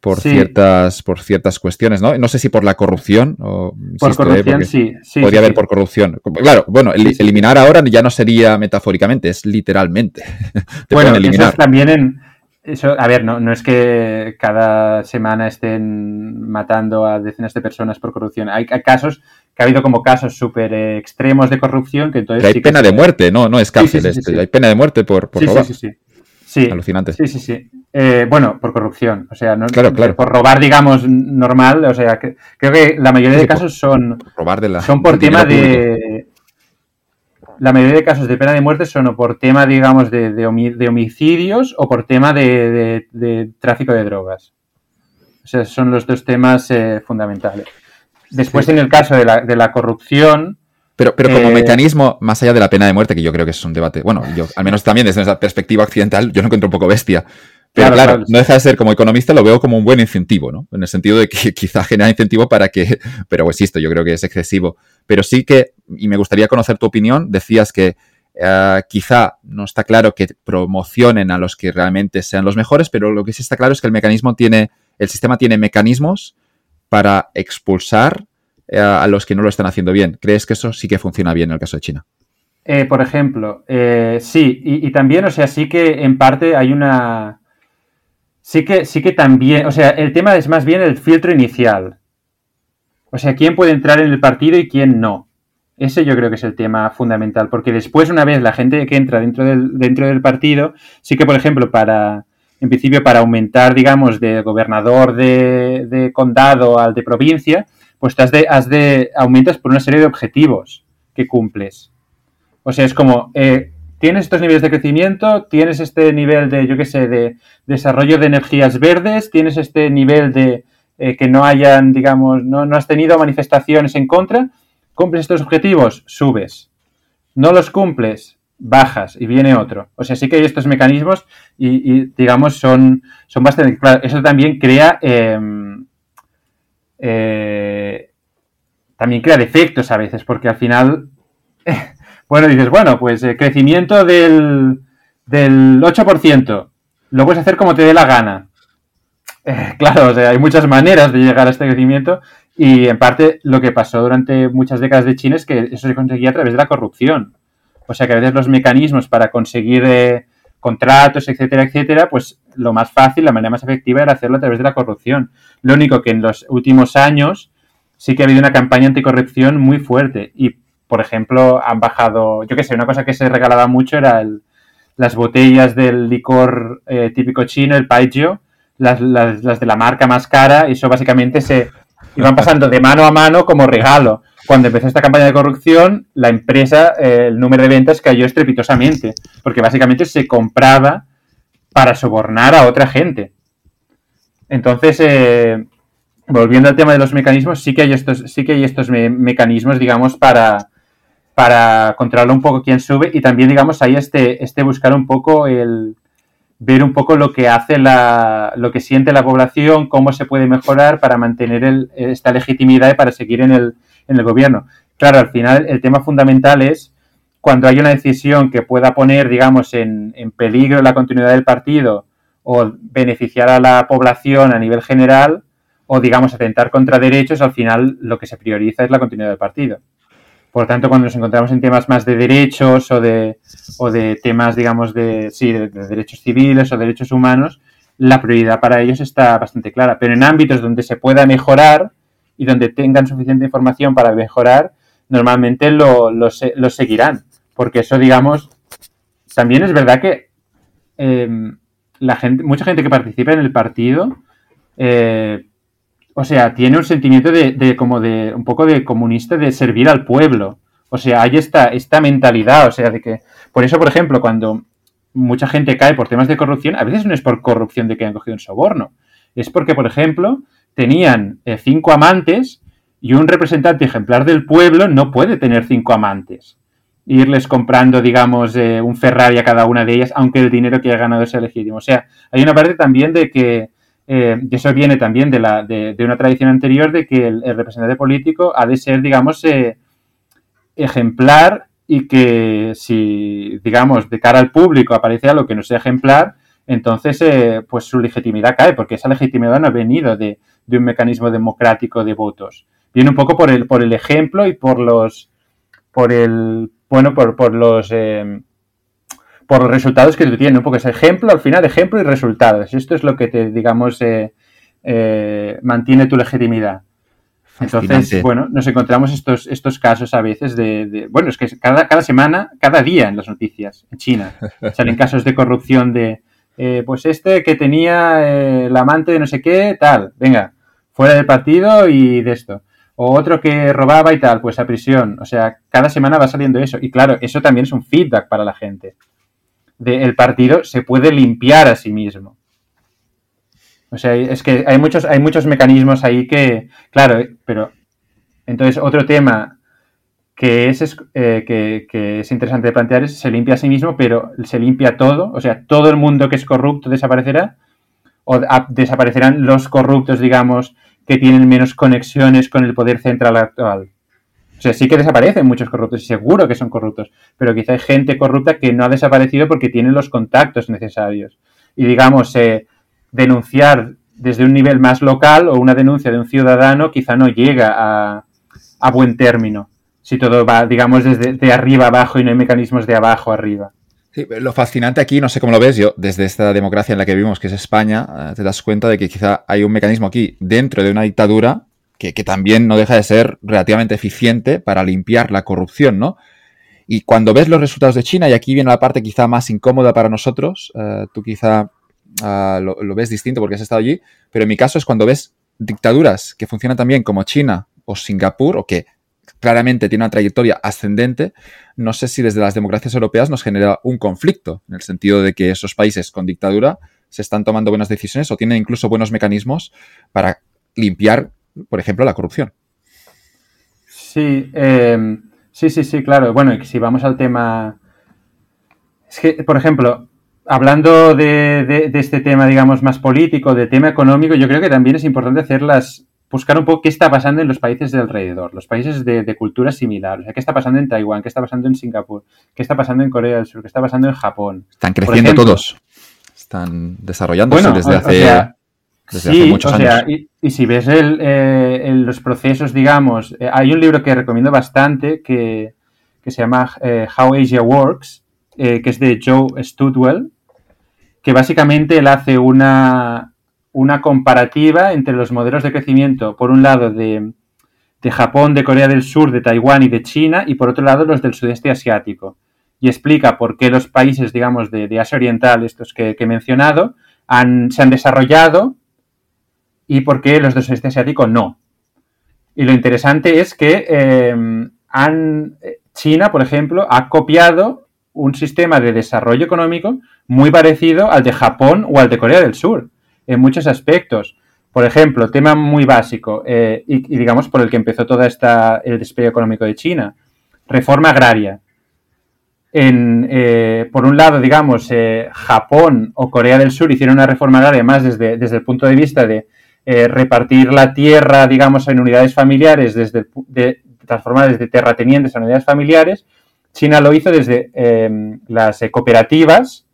por ciertas por ciertas cuestiones, ¿no? No sé si por la corrupción o por corrupción, sí, podría haber por corrupción. Claro, bueno, eliminar ahora ya no sería metafóricamente, es literalmente. [laughs] bueno, eliminar. también en eso, a ver, no, no es que cada semana estén matando a decenas de personas por corrupción. Hay, casos, que ha habido como casos súper eh, extremos de corrupción que entonces... hay pena de muerte, no, no es cárcel, hay pena de muerte por, por robar. Sí, sí, sí. Alucinante. Sí, sí, sí. Eh, bueno, por corrupción, o sea, no, claro, claro. por robar, digamos, normal, o sea, que, creo que la mayoría de casos son, robar de la, son por tema de, la mayoría de casos de pena de muerte son o por tema, digamos, de, de, homicidios o por tema de, tráfico de drogas. O sea, son los dos temas eh, fundamentales. Después, en el caso de la, corrupción, pero, pero como eh, mecanismo, más allá de la pena de muerte, que yo creo que es un debate, bueno, yo, al menos también desde esa perspectiva occidental, yo lo encuentro un poco bestia. Pero claro, no deja de ser, como economista, lo veo como un buen incentivo, ¿no? En el sentido de que [laughs] quizá genera incentivo para que, pero insisto, yo creo que es excesivo. Pero sí que, y me gustaría conocer tu opinión, decías que eh, quizá no está claro que promocionen a los que realmente sean los mejores, pero lo que sí está claro es que el mecanismo tiene, el sistema tiene mecanismos para expulsar eh, a los que no lo están haciendo bien. ¿Crees que eso sí que funciona bien en el caso de China? Eh, por ejemplo, sí, y, también, o sea, sí que en parte hay una... Sí que, sí que también, o sea, el tema es más bien el filtro inicial. O sea, quién puede entrar en el partido y quién no. Ese yo creo que es el tema fundamental, porque después, una vez la gente que entra dentro del, dentro del partido, sí que, por ejemplo, para, en principio, para aumentar, digamos, de gobernador de, de condado al de provincia, pues te has de, has de, aumentas por una serie de objetivos que cumples. O sea, es como, eh, tienes estos niveles de crecimiento, tienes este nivel de, yo qué sé, de desarrollo de energías verdes, tienes este nivel de eh, que no hayan, digamos, no, no has tenido manifestaciones en contra, cumples estos objetivos, subes. No los cumples, bajas y viene otro. O sea, sí que hay estos mecanismos y, digamos, son, son bastante... Claro, eso también crea... Em, eh, también crea defectos a veces, porque al final, [laughs] bueno, dices, bueno, pues eh, crecimiento del, del 8%, lo puedes hacer como te dé la gana. Eh, [laughs] claro, o sea, hay muchas maneras de llegar a este crecimiento y en parte lo que pasó durante muchas décadas de China es que eso se conseguía a través de la corrupción. O sea que a veces los mecanismos para conseguir contratos, etcétera, etcétera, pues lo más fácil, la manera más efectiva era hacerlo a través de la corrupción. Lo único que en los últimos años sí que ha habido una campaña anticorrupción muy fuerte y, por ejemplo, han bajado, yo qué sé, una cosa que se regalaba mucho era las botellas del licor eh, típico chino, el Paijio, las, las, de la marca más cara, y eso básicamente se iban pasando de mano a mano como regalo cuando empezó esta campaña de corrupción, la empresa, eh, el número de ventas cayó estrepitosamente, porque básicamente se compraba para sobornar a otra gente. Entonces, eh, volviendo al tema de los mecanismos, sí que hay estos, sí que hay estos mecanismos, digamos, para, para controlar un poco quién sube y también, digamos, hay este, este buscar un poco el ver un poco lo que hace la, lo que siente la población, cómo se puede mejorar para mantener esta legitimidad y para seguir en el, en el gobierno. Claro, al final el tema fundamental es cuando hay una decisión que pueda poner, digamos, en, peligro la continuidad del partido o beneficiar a la población a nivel general o, digamos, atentar contra derechos, al final lo que se prioriza es la continuidad del partido. Por tanto, cuando nos encontramos en temas más de derechos o de, o de temas, digamos, de, sí, de derechos civiles o derechos humanos, la prioridad para ellos está bastante clara. Pero en ámbitos donde se pueda mejorar, y donde tengan suficiente información para mejorar, normalmente lo, lo, seguirán. Porque eso, digamos, también es verdad que em, la gente, mucha gente que participa en el partido, eh, o sea, tiene un sentimiento de, como de un poco de comunista de servir al pueblo. O sea, hay esta, esta mentalidad, o sea, de que, por eso, por ejemplo, cuando mucha gente cae por temas de corrupción, a veces no es por corrupción de que han cogido un soborno, es porque, por ejemplo, tenían eh, cinco amantes y un representante ejemplar del pueblo no puede tener cinco amantes. Irles comprando, digamos, eh, un Ferrari a cada una de ellas, aunque el dinero que haya ganado sea legítimo. O sea, hay una parte también de que, eh, y eso viene también de, la, de, una tradición anterior, de que el, representante político ha de ser, digamos, ejemplar y que si, digamos, de cara al público aparece algo que no sea ejemplar, entonces, pues su legitimidad cae, porque esa legitimidad no ha venido de, de un mecanismo democrático de votos. Viene un poco por el, por el ejemplo y por los, por el, bueno, por, por los, eh, por los resultados que tú tienes. Poco ese ejemplo, al final, ejemplo y resultados. Esto es lo que te, digamos, eh, eh, mantiene tu legitimidad. Entonces, bueno, nos encontramos estos, estos casos a veces de, bueno, es que cada, cada semana, cada día en las noticias, en China, [laughs] salen casos de corrupción de, pues este que tenía el amante de no sé qué, tal, venga, fuera del partido y de esto. O otro que robaba y tal, pues a prisión. O sea, cada semana va saliendo eso. Y claro, eso también es un feedback para la gente. De, el partido se puede limpiar a sí mismo. O sea, es que hay muchos, hay muchos mecanismos ahí que, claro, pero Entonces, otro tema que es, eh, que, es interesante plantear es se limpia a sí mismo, pero se limpia todo, o sea, todo el mundo que es corrupto desaparecerá, o desaparecerán los corruptos, digamos, que tienen menos conexiones con el poder central actual. O sea, sí que desaparecen muchos corruptos y seguro que son corruptos, pero quizá hay gente corrupta que no ha desaparecido porque tiene los contactos necesarios. Y digamos, eh, denunciar desde un nivel más local o una denuncia de un ciudadano quizá no llega a, a buen término. Si todo va, digamos, desde de arriba abajo y no hay mecanismos de abajo arriba. Sí, lo fascinante aquí, no sé cómo lo ves yo, desde esta democracia en la que vivimos, que es España, eh, te das cuenta de que quizá hay un mecanismo aquí dentro de una dictadura que, también no deja de ser relativamente eficiente para limpiar la corrupción, ¿no? Y cuando ves los resultados de China, y aquí viene la parte quizá más incómoda para nosotros, eh, tú quizá ah, lo, ves distinto porque has estado allí, pero en mi caso es cuando ves dictaduras que funcionan también como China o Singapur, o que claramente tiene una trayectoria ascendente, no sé si desde las democracias europeas nos genera un conflicto, en el sentido de que esos países con dictadura se están tomando buenas decisiones o tienen incluso buenos mecanismos para limpiar por ejemplo, la corrupción. Sí, em, sí, sí, sí, claro. Bueno, y si vamos al tema... Es que, por ejemplo, hablando de, este tema, digamos, más político, de tema económico, yo creo que también es importante hacerlas, buscar un poco qué está pasando en los países de alrededor, los países de, cultura similar. O sea, qué está pasando en Taiwán, qué está pasando en Singapur, qué está pasando en Corea del Sur, qué está pasando en Japón. Están creciendo todos. Están desarrollándose desde hace sí, o sea, y, si ves eh, los procesos, digamos, eh, hay un libro que recomiendo bastante que, se llama eh, How Asia Works, que es de Joe Studwell, que básicamente él hace una, una comparativa entre los modelos de crecimiento, por un lado, de, Japón, de Corea del Sur, de Taiwán y de China, y por otro lado, los del sudeste asiático. Y explica por qué los países, digamos, de, Asia Oriental, estos que, he mencionado, han, se han desarrollado y por qué los del sudeste asiático no. Y lo interesante es que eh, han, China, por ejemplo, ha copiado un sistema de desarrollo económico muy parecido al de Japón o al de Corea del Sur, en muchos aspectos. Por ejemplo, tema muy básico, eh, y, digamos por el que empezó todo el despegue económico de China, reforma agraria. En, eh, por un lado, digamos, Japón o Corea del Sur hicieron una reforma agraria más desde, desde el punto de vista de eh, repartir la tierra, digamos, en unidades familiares, desde de, transformar desde terratenientes a unidades familiares. China lo hizo desde em, las eh, cooperativas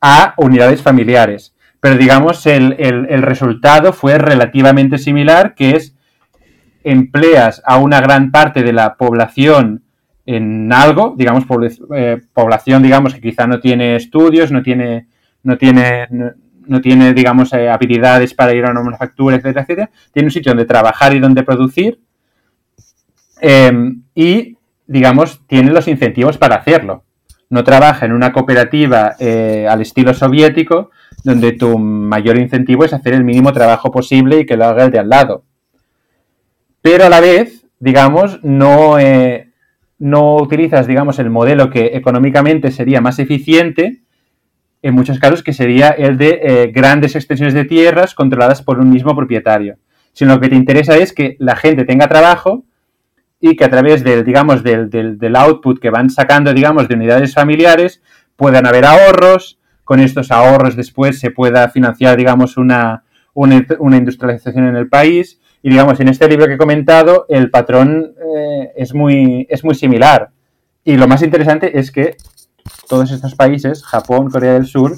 a unidades familiares. Pero digamos, el, resultado fue relativamente similar, que es empleas a una gran parte de la población en algo, digamos, eh, población, digamos, que quizá no tiene estudios, no tiene, no tiene, tiene, digamos, eh, habilidades para ir a una manufactura, etcétera, etcétera. Tiene un sitio donde trabajar y donde producir. Em, y, digamos, tiene los incentivos para hacerlo. No trabaja en una cooperativa eh, al estilo soviético, donde tu mayor incentivo es hacer el mínimo trabajo posible y que lo haga el de al lado. Pero a la vez, digamos, no, eh, no utilizas, digamos, el modelo que económicamente sería más eficiente, en muchos casos, que sería el de eh, grandes extensiones de tierras controladas por un mismo propietario. Sino lo que te interesa es que la gente tenga trabajo y que a través del, digamos, del, del, output que van sacando, digamos, de unidades familiares, puedan haber ahorros, con estos ahorros después se pueda financiar, digamos, una, una, industrialización en el país. Y, digamos, en este libro que he comentado, el patrón eh, es, muy, es muy similar. Y lo más interesante es que todos estos países, Japón, Corea del Sur,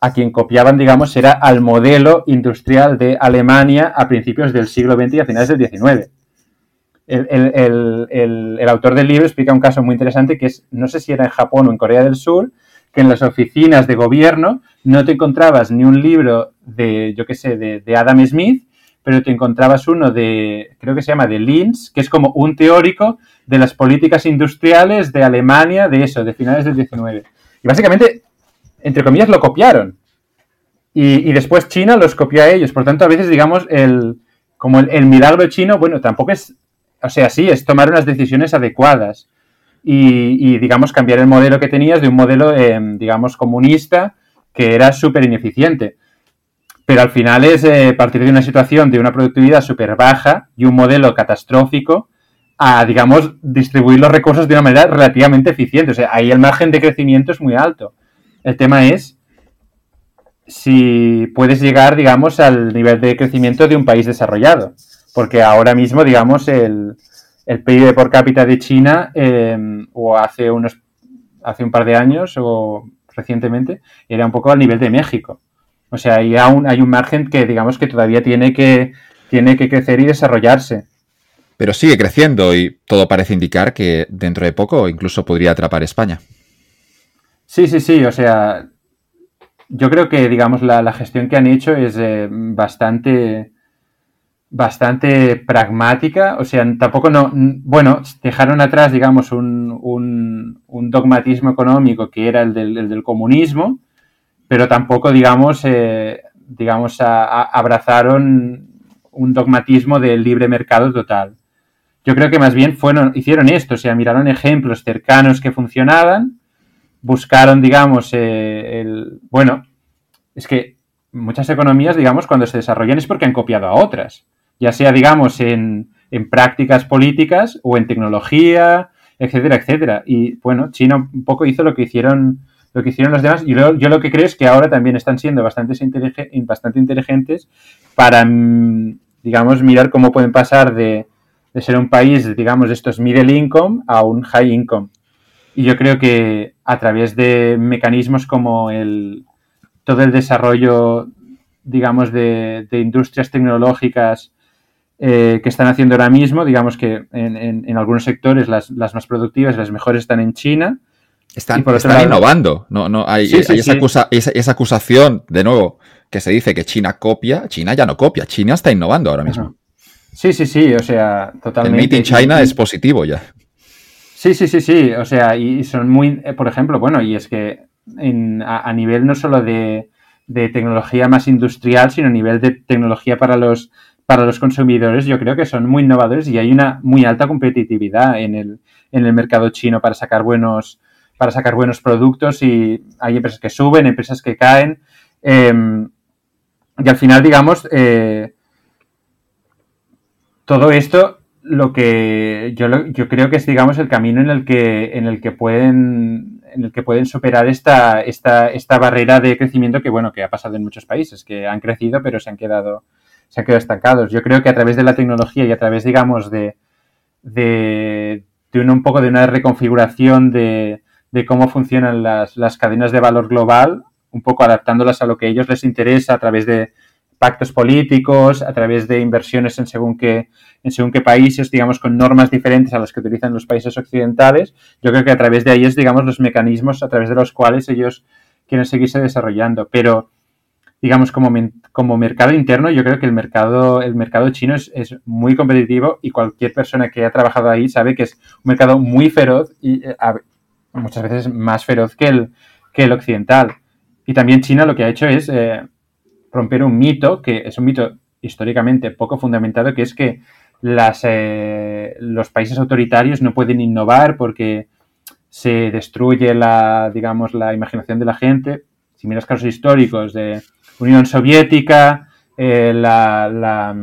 a quien copiaban, digamos, era al modelo industrial de Alemania a principios del siglo XX y a finales del XIX. El, autor del libro explica un caso muy interesante que es, no sé si era en Japón o en Corea del Sur, que en las oficinas de gobierno no te encontrabas ni un libro de, yo qué sé, de, de Adam Smith, pero te encontrabas uno de, creo que se llama de Linz, que es como un teórico de las políticas industriales de Alemania, de eso, de finales del 19. Y básicamente, entre comillas, lo copiaron. Y, después China los copió a ellos. Por tanto, a veces, digamos, el, como el, milagro chino, bueno, tampoco es, o sea, sí, es tomar unas decisiones adecuadas. Y, digamos, cambiar el modelo que tenías de un modelo, em, digamos, comunista que era súper ineficiente. Pero al final es eh, partir de una situación de una productividad súper baja y un modelo catastrófico a, digamos, distribuir los recursos de una manera relativamente eficiente. O sea, ahí el margen de crecimiento es muy alto. El tema es si puedes llegar, digamos, al nivel de crecimiento de un país desarrollado. Porque ahora mismo, digamos, el, el PIB por cápita de China, em, o hace unos hace un par de años, o recientemente, era un poco al nivel de México. O sea, hay un, hay un margen que, digamos, que todavía tiene que, tiene que crecer y desarrollarse. Pero sigue creciendo y todo parece indicar que dentro de poco incluso podría atrapar España. Sí, sí, sí. O sea, yo creo que, digamos, la, gestión que han hecho es eh, bastante, bastante pragmática. O sea, tampoco no. Bueno, dejaron atrás, digamos, un, un, dogmatismo económico que era el del, comunismo, pero tampoco, digamos, eh, digamos, abrazaron un dogmatismo del libre mercado total. Yo creo que más bien fueron, hicieron esto, o sea, miraron ejemplos cercanos que funcionaban, buscaron, digamos, eh, el... Bueno, es que muchas economías, digamos, cuando se desarrollan es porque han copiado a otras, ya sea, digamos, en, en prácticas políticas o en tecnología, etcétera, etcétera. Y bueno, China un poco hizo lo que hicieron lo que hicieron los demás. Yo, yo lo que creo es que ahora también están siendo bastante, bastante inteligentes para, mm, digamos, mirar cómo pueden pasar de, de ser un país, digamos, de estos middle income a un high income. Y yo creo que a través de mecanismos como el, todo el desarrollo, digamos, de, industrias tecnológicas eh, que están haciendo ahora mismo, digamos que en, algunos sectores las, más productivas, las mejores están en China. Están, innovando, no, no, hay, esa, esa, acusación, de nuevo, que se dice que China copia, China ya no copia, China está innovando ahora mismo. Sí, sí, sí, o sea, totalmente. El Meet in China es positivo ya. Sí, sí, sí, sí, o sea, y son muy, eh, por ejemplo, bueno, y es que a, nivel no solo de, tecnología más industrial, sino a nivel de tecnología para los, para los consumidores, yo creo que son muy innovadores y hay una muy alta competitividad en el, en el mercado chino para sacar buenos, para sacar buenos productos y hay empresas que suben, empresas que caen. Em, y al final, digamos, eh, todo esto lo que yo, creo que es digamos el camino en el que en el que pueden en el que pueden superar esta, esta, esta barrera de crecimiento que bueno que ha pasado en muchos países que han crecido pero se han quedado se han quedado estancados yo creo que a través de la tecnología y a través digamos de de, de un, poco de una reconfiguración de, de cómo funcionan las, las cadenas de valor global un poco adaptándolas a lo que a ellos les interesa a través de pactos políticos, a través de inversiones en según qué, en según qué países, digamos, con normas diferentes a las que utilizan los países occidentales. Yo creo que a través de ahí es, digamos, los mecanismos a través de los cuales ellos quieren seguirse desarrollando. Pero, digamos, como, como mercado interno, yo creo que el mercado, el mercado chino es, es, muy competitivo y cualquier persona que haya trabajado ahí sabe que es un mercado muy feroz y eh, muchas veces más feroz que el, que el occidental. Y también China lo que ha hecho es... Eh, romper un mito, que es un mito históricamente poco fundamentado, que es que las, eh, los países autoritarios no pueden innovar porque se destruye la, digamos, la imaginación de la gente. Si miras casos históricos de Unión Soviética, eh, la, la,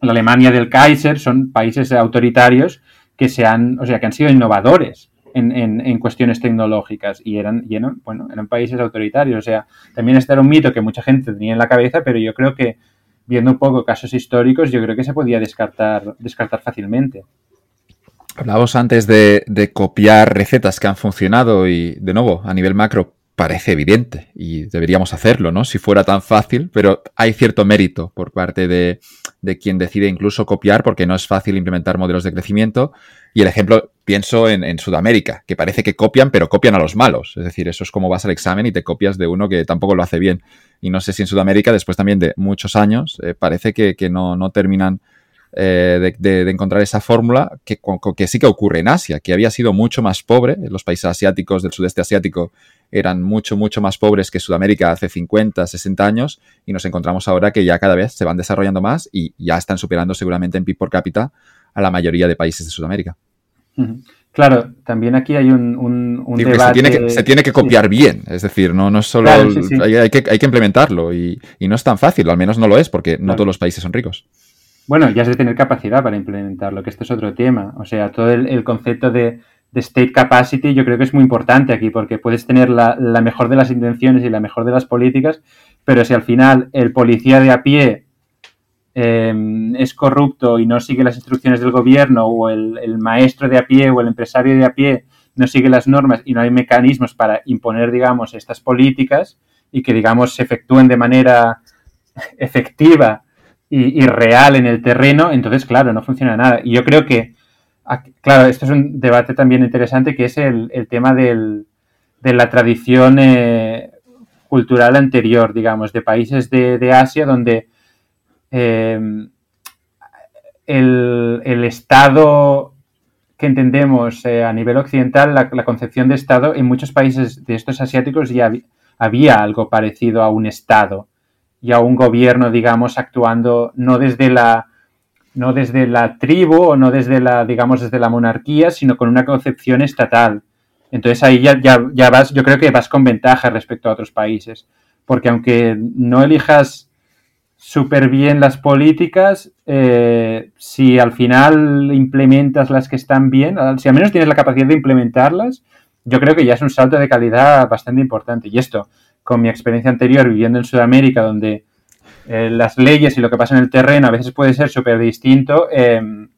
la, Alemania del Kaiser, son países autoritarios que se han, o sea, que han sido innovadores en, en, cuestiones tecnológicas y eran, y bueno, eran países autoritarios. O sea, también este era un mito que mucha gente tenía en la cabeza, pero yo creo que viendo un poco casos históricos, yo creo que se podía descartar, descartar fácilmente. Hablábamos antes de, de copiar recetas que han funcionado y, de nuevo, a nivel macro, parece evidente y deberíamos hacerlo, ¿no? Si fuera tan fácil, pero hay cierto mérito por parte de, de, quien decide incluso copiar porque no es fácil implementar modelos de crecimiento. Y el ejemplo, pienso en, Sudamérica, que parece que copian, pero copian a los malos. Es decir, eso es como vas al examen y te copias de uno que tampoco lo hace bien. Y no sé si en Sudamérica, después también de muchos años, eh, parece que, no, terminan eh, de, de, encontrar esa fórmula que, que, sí que ocurre en Asia, que había sido mucho más pobre. Los países asiáticos del sudeste asiático eran mucho, mucho más pobres que Sudamérica hace 50, 60 años y nos encontramos ahora que ya cada vez se van desarrollando más y ya están superando seguramente en PIB por cápita a la mayoría de países de Sudamérica. Claro, también aquí hay un, un, debate... Se tiene, que, copiar bien, es decir, no, no es solo... Hay, que, hay, que, implementarlo y, y, no es tan fácil, al menos no lo es, porque no todos los países son ricos. Bueno, ya has de tener capacidad para implementarlo, que este es otro tema. O sea, todo el, concepto de, state capacity yo creo que es muy importante aquí, porque puedes tener la, mejor de las intenciones y la mejor de las políticas, pero si al final el policía de a pie Em, es corrupto y no sigue las instrucciones del gobierno o el, maestro de a pie o el empresario de a pie no sigue las normas y no hay mecanismos para imponer, digamos, estas políticas y que, digamos, se efectúen de manera efectiva y, real en el terreno, entonces, claro, no funciona nada. Y yo creo que, claro, esto es un debate también interesante que es el, tema de la tradición eh, cultural anterior, digamos, de países de Asia donde Em, el, Estado que entendemos eh, a nivel occidental, la, concepción de Estado, en muchos países de estos asiáticos ya había algo parecido a un Estado y a un gobierno, digamos, actuando no desde la no desde la tribu o no desde la, digamos, desde la monarquía, sino con una concepción estatal. Entonces ahí ya, ya vas, yo creo que vas con ventaja respecto a otros países, porque aunque no elijas súper bien las políticas, eh, si al final implementas las que están bien, si al menos tienes la capacidad de implementarlas, yo creo que ya es un salto de calidad bastante importante. Y esto, con mi experiencia anterior viviendo en Sudamérica, donde eh, las leyes y lo que pasa en el terreno a veces puede ser súper distinto, em,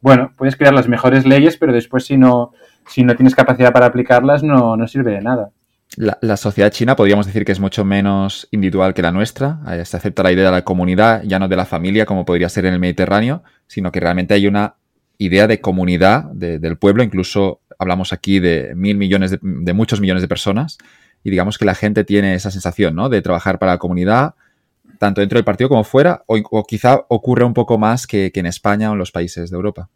bueno, puedes crear las mejores leyes, pero después si no, si no tienes capacidad para aplicarlas no, no sirve de nada. La, sociedad china podríamos decir que es mucho menos individual que la nuestra. Eh, se acepta la idea de la comunidad, ya no de la familia como podría ser en el Mediterráneo, sino que realmente hay una idea de comunidad del pueblo. Incluso hablamos aquí de mil millones, de, muchos millones de personas. Y digamos que la gente tiene esa sensación, ¿no? De trabajar para la comunidad, tanto dentro del partido como fuera, o, quizá ocurre un poco más que, en España o en los países de Europa.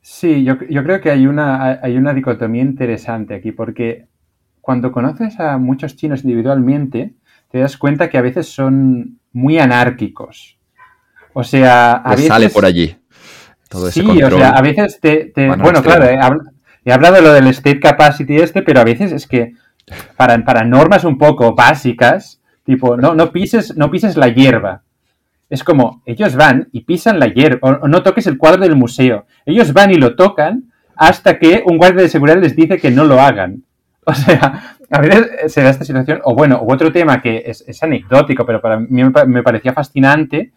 Sí, yo, yo creo que hay una, hay una dicotomía interesante aquí, porque cuando conoces a muchos chinos individualmente, te das cuenta que a veces son muy anárquicos. O sea, a veces... sale por allí. Todo ese sí, o sea, a veces te... Bueno, claro, he, hablado de lo del state capacity este, pero a veces es que para, para normas un poco básicas, tipo, no, no, pises, no pises la hierba. Es como, ellos van y pisan la hierba, o no toques el cuadro del museo. Ellos van y lo tocan hasta que un guardia de seguridad les dice que no lo hagan. [laughs] O sea, a veces se da esta situación, o bueno, u otro tema que es, anecdótico, pero para mí me, parecía fascinante.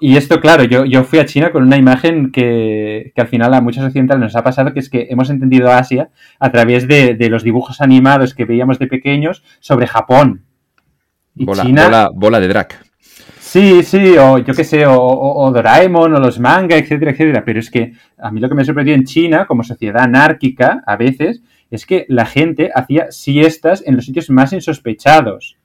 Y esto, claro, yo, yo fui a China con una imagen que, al final a muchos occidentales nos ha pasado, que es que hemos entendido Asia a través de, los dibujos animados que veíamos de pequeños sobre Japón. Y bola, China, bola, de drag. Sí, sí, o yo qué sé, o, Doraemon, o los manga, etcétera, etcétera. Pero es que a mí lo que me sorprendió en China, como sociedad anárquica, a veces, es que la gente hacía siestas en los sitios más insospechados.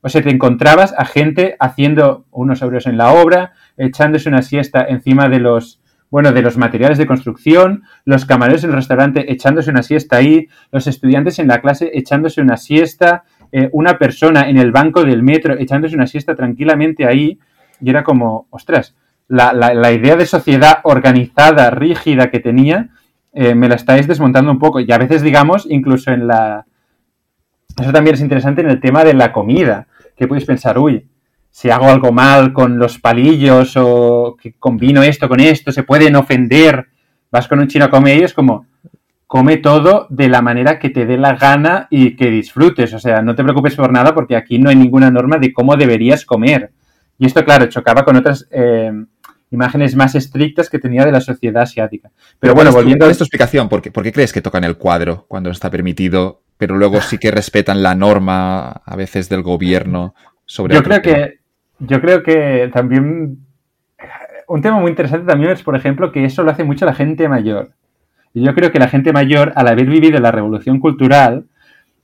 O sea, te encontrabas a gente haciendo unos euros en la obra, echándose una siesta encima de los, bueno, de los materiales de construcción, los camareros en el restaurante echándose una siesta ahí, los estudiantes en la clase echándose una siesta, eh, una persona en el banco del metro echándose una siesta tranquilamente ahí, y era como, ostras, la, la idea de sociedad organizada, rígida que tenía, eh, me la estáis desmontando un poco. Y a veces, digamos, incluso en la... Eso también es interesante en el tema de la comida, que podéis pensar, uy, si hago algo mal con los palillos o que combino esto con esto, se pueden ofender. Vas con un chino a comer y es como, come todo de la manera que te dé la gana y que disfrutes. O sea, no te preocupes por nada porque aquí no hay ninguna norma de cómo deberías comer. Y esto, claro, chocaba con otras eh, imágenes más estrictas que tenía de la sociedad asiática. Pero, bueno, volviendo a... esta explicación, ¿por qué, ¿por qué crees que tocan el cuadro cuando está permitido, pero luego sí que respetan la norma a veces del gobierno sobre Yo creo que yo creo que también un tema muy interesante también es, por ejemplo, que eso lo hace mucho la gente mayor. Y yo creo que la gente mayor, al haber vivido la revolución cultural,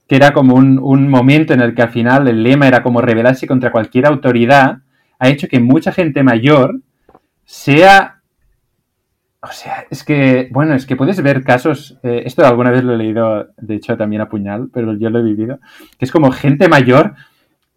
que era como un, un momento en el que al final el lema era como rebelarse contra cualquier autoridad, ha hecho que mucha gente mayor sea... O sea, es que, bueno, es que puedes ver casos, eh, esto alguna vez lo he leído, de hecho también a puñal, pero yo lo he vivido, que es como gente mayor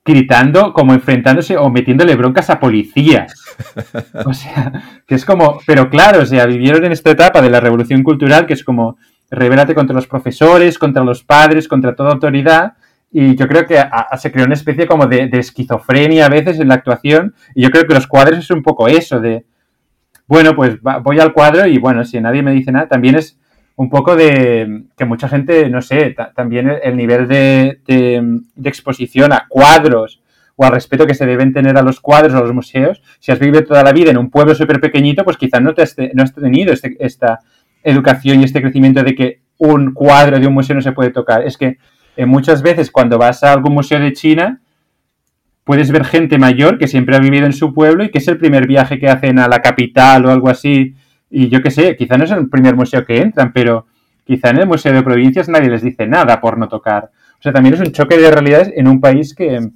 gritando, como enfrentándose o metiéndole broncas a policías. [laughs] O sea, que es como, pero claro, o sea, vivieron en esta etapa de la revolución cultural que es como, revélate contra los profesores, contra los padres, contra toda autoridad. Y yo creo que se creó una especie como de, esquizofrenia a veces en la actuación. Y yo creo que los cuadros es un poco eso, de, bueno, pues voy al cuadro y bueno, si nadie me dice nada, también es un poco de que mucha gente, no sé, también el nivel de, exposición a cuadros o al respeto que se deben tener a los cuadros o a los museos. Si has vivido toda la vida en un pueblo súper pequeñito, pues quizás no, te has tenido este, esta educación y este crecimiento de que un cuadro de un museo no se puede tocar. Es que eh, muchas veces cuando vas a algún museo de China, puedes ver gente mayor que siempre ha vivido en su pueblo y que es el primer viaje que hacen a la capital o algo así y yo qué sé, quizá no es el primer museo que entran, pero quizá en el Museo de Provincias nadie les dice nada por no tocar. O sea, también es un choque de realidades en un país que,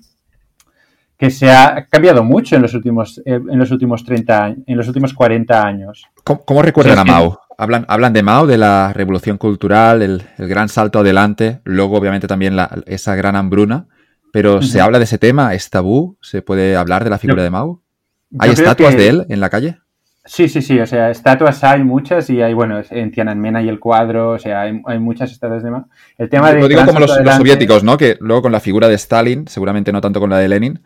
que se ha cambiado mucho en los últimos, eh, en los últimos 30 años, en los últimos 40 años. ¿Cómo, recuerdan a Mao? Hablan, hablan de Mao, de la revolución cultural, el, gran salto adelante, luego obviamente también esa gran hambruna, pero ¿se habla de ese tema? ¿Es tabú? ¿Se puede hablar de la figura de Mao? ¿Hay estatuas de él en la calle? Sí, sí, sí, o sea, estatuas hay muchas y hay, bueno, en Tiananmen hay el cuadro, o sea, hay, muchas estatuas de El tema de... Lo digo como los, soviéticos, ¿no? Que luego con la figura de Stalin, seguramente no tanto con la de Lenin,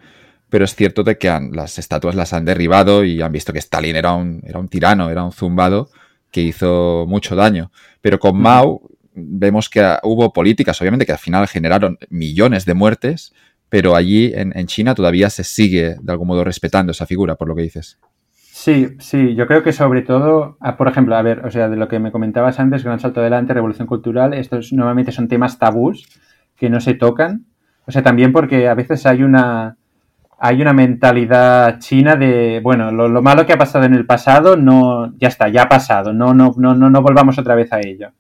pero es cierto de que las estatuas las han derribado y han visto que Stalin era un, era un tirano, era un zumbado que hizo mucho daño. Pero con Mao vemos que hubo políticas, obviamente, que al final generaron millones de muertes, pero allí en, China todavía se sigue de algún modo respetando esa figura, por lo que dices. Sí, sí, yo creo que sobre todo, ah, por ejemplo, a ver, o sea, de lo que me comentabas antes, Gran Salto Adelante, Revolución Cultural, estos normalmente son temas tabús que no se tocan. O sea, también porque a veces hay una, hay una mentalidad china de, bueno, lo, malo que ha pasado en el pasado, no, ya está, ya ha pasado, no, no, no, no, no volvamos otra vez a ello.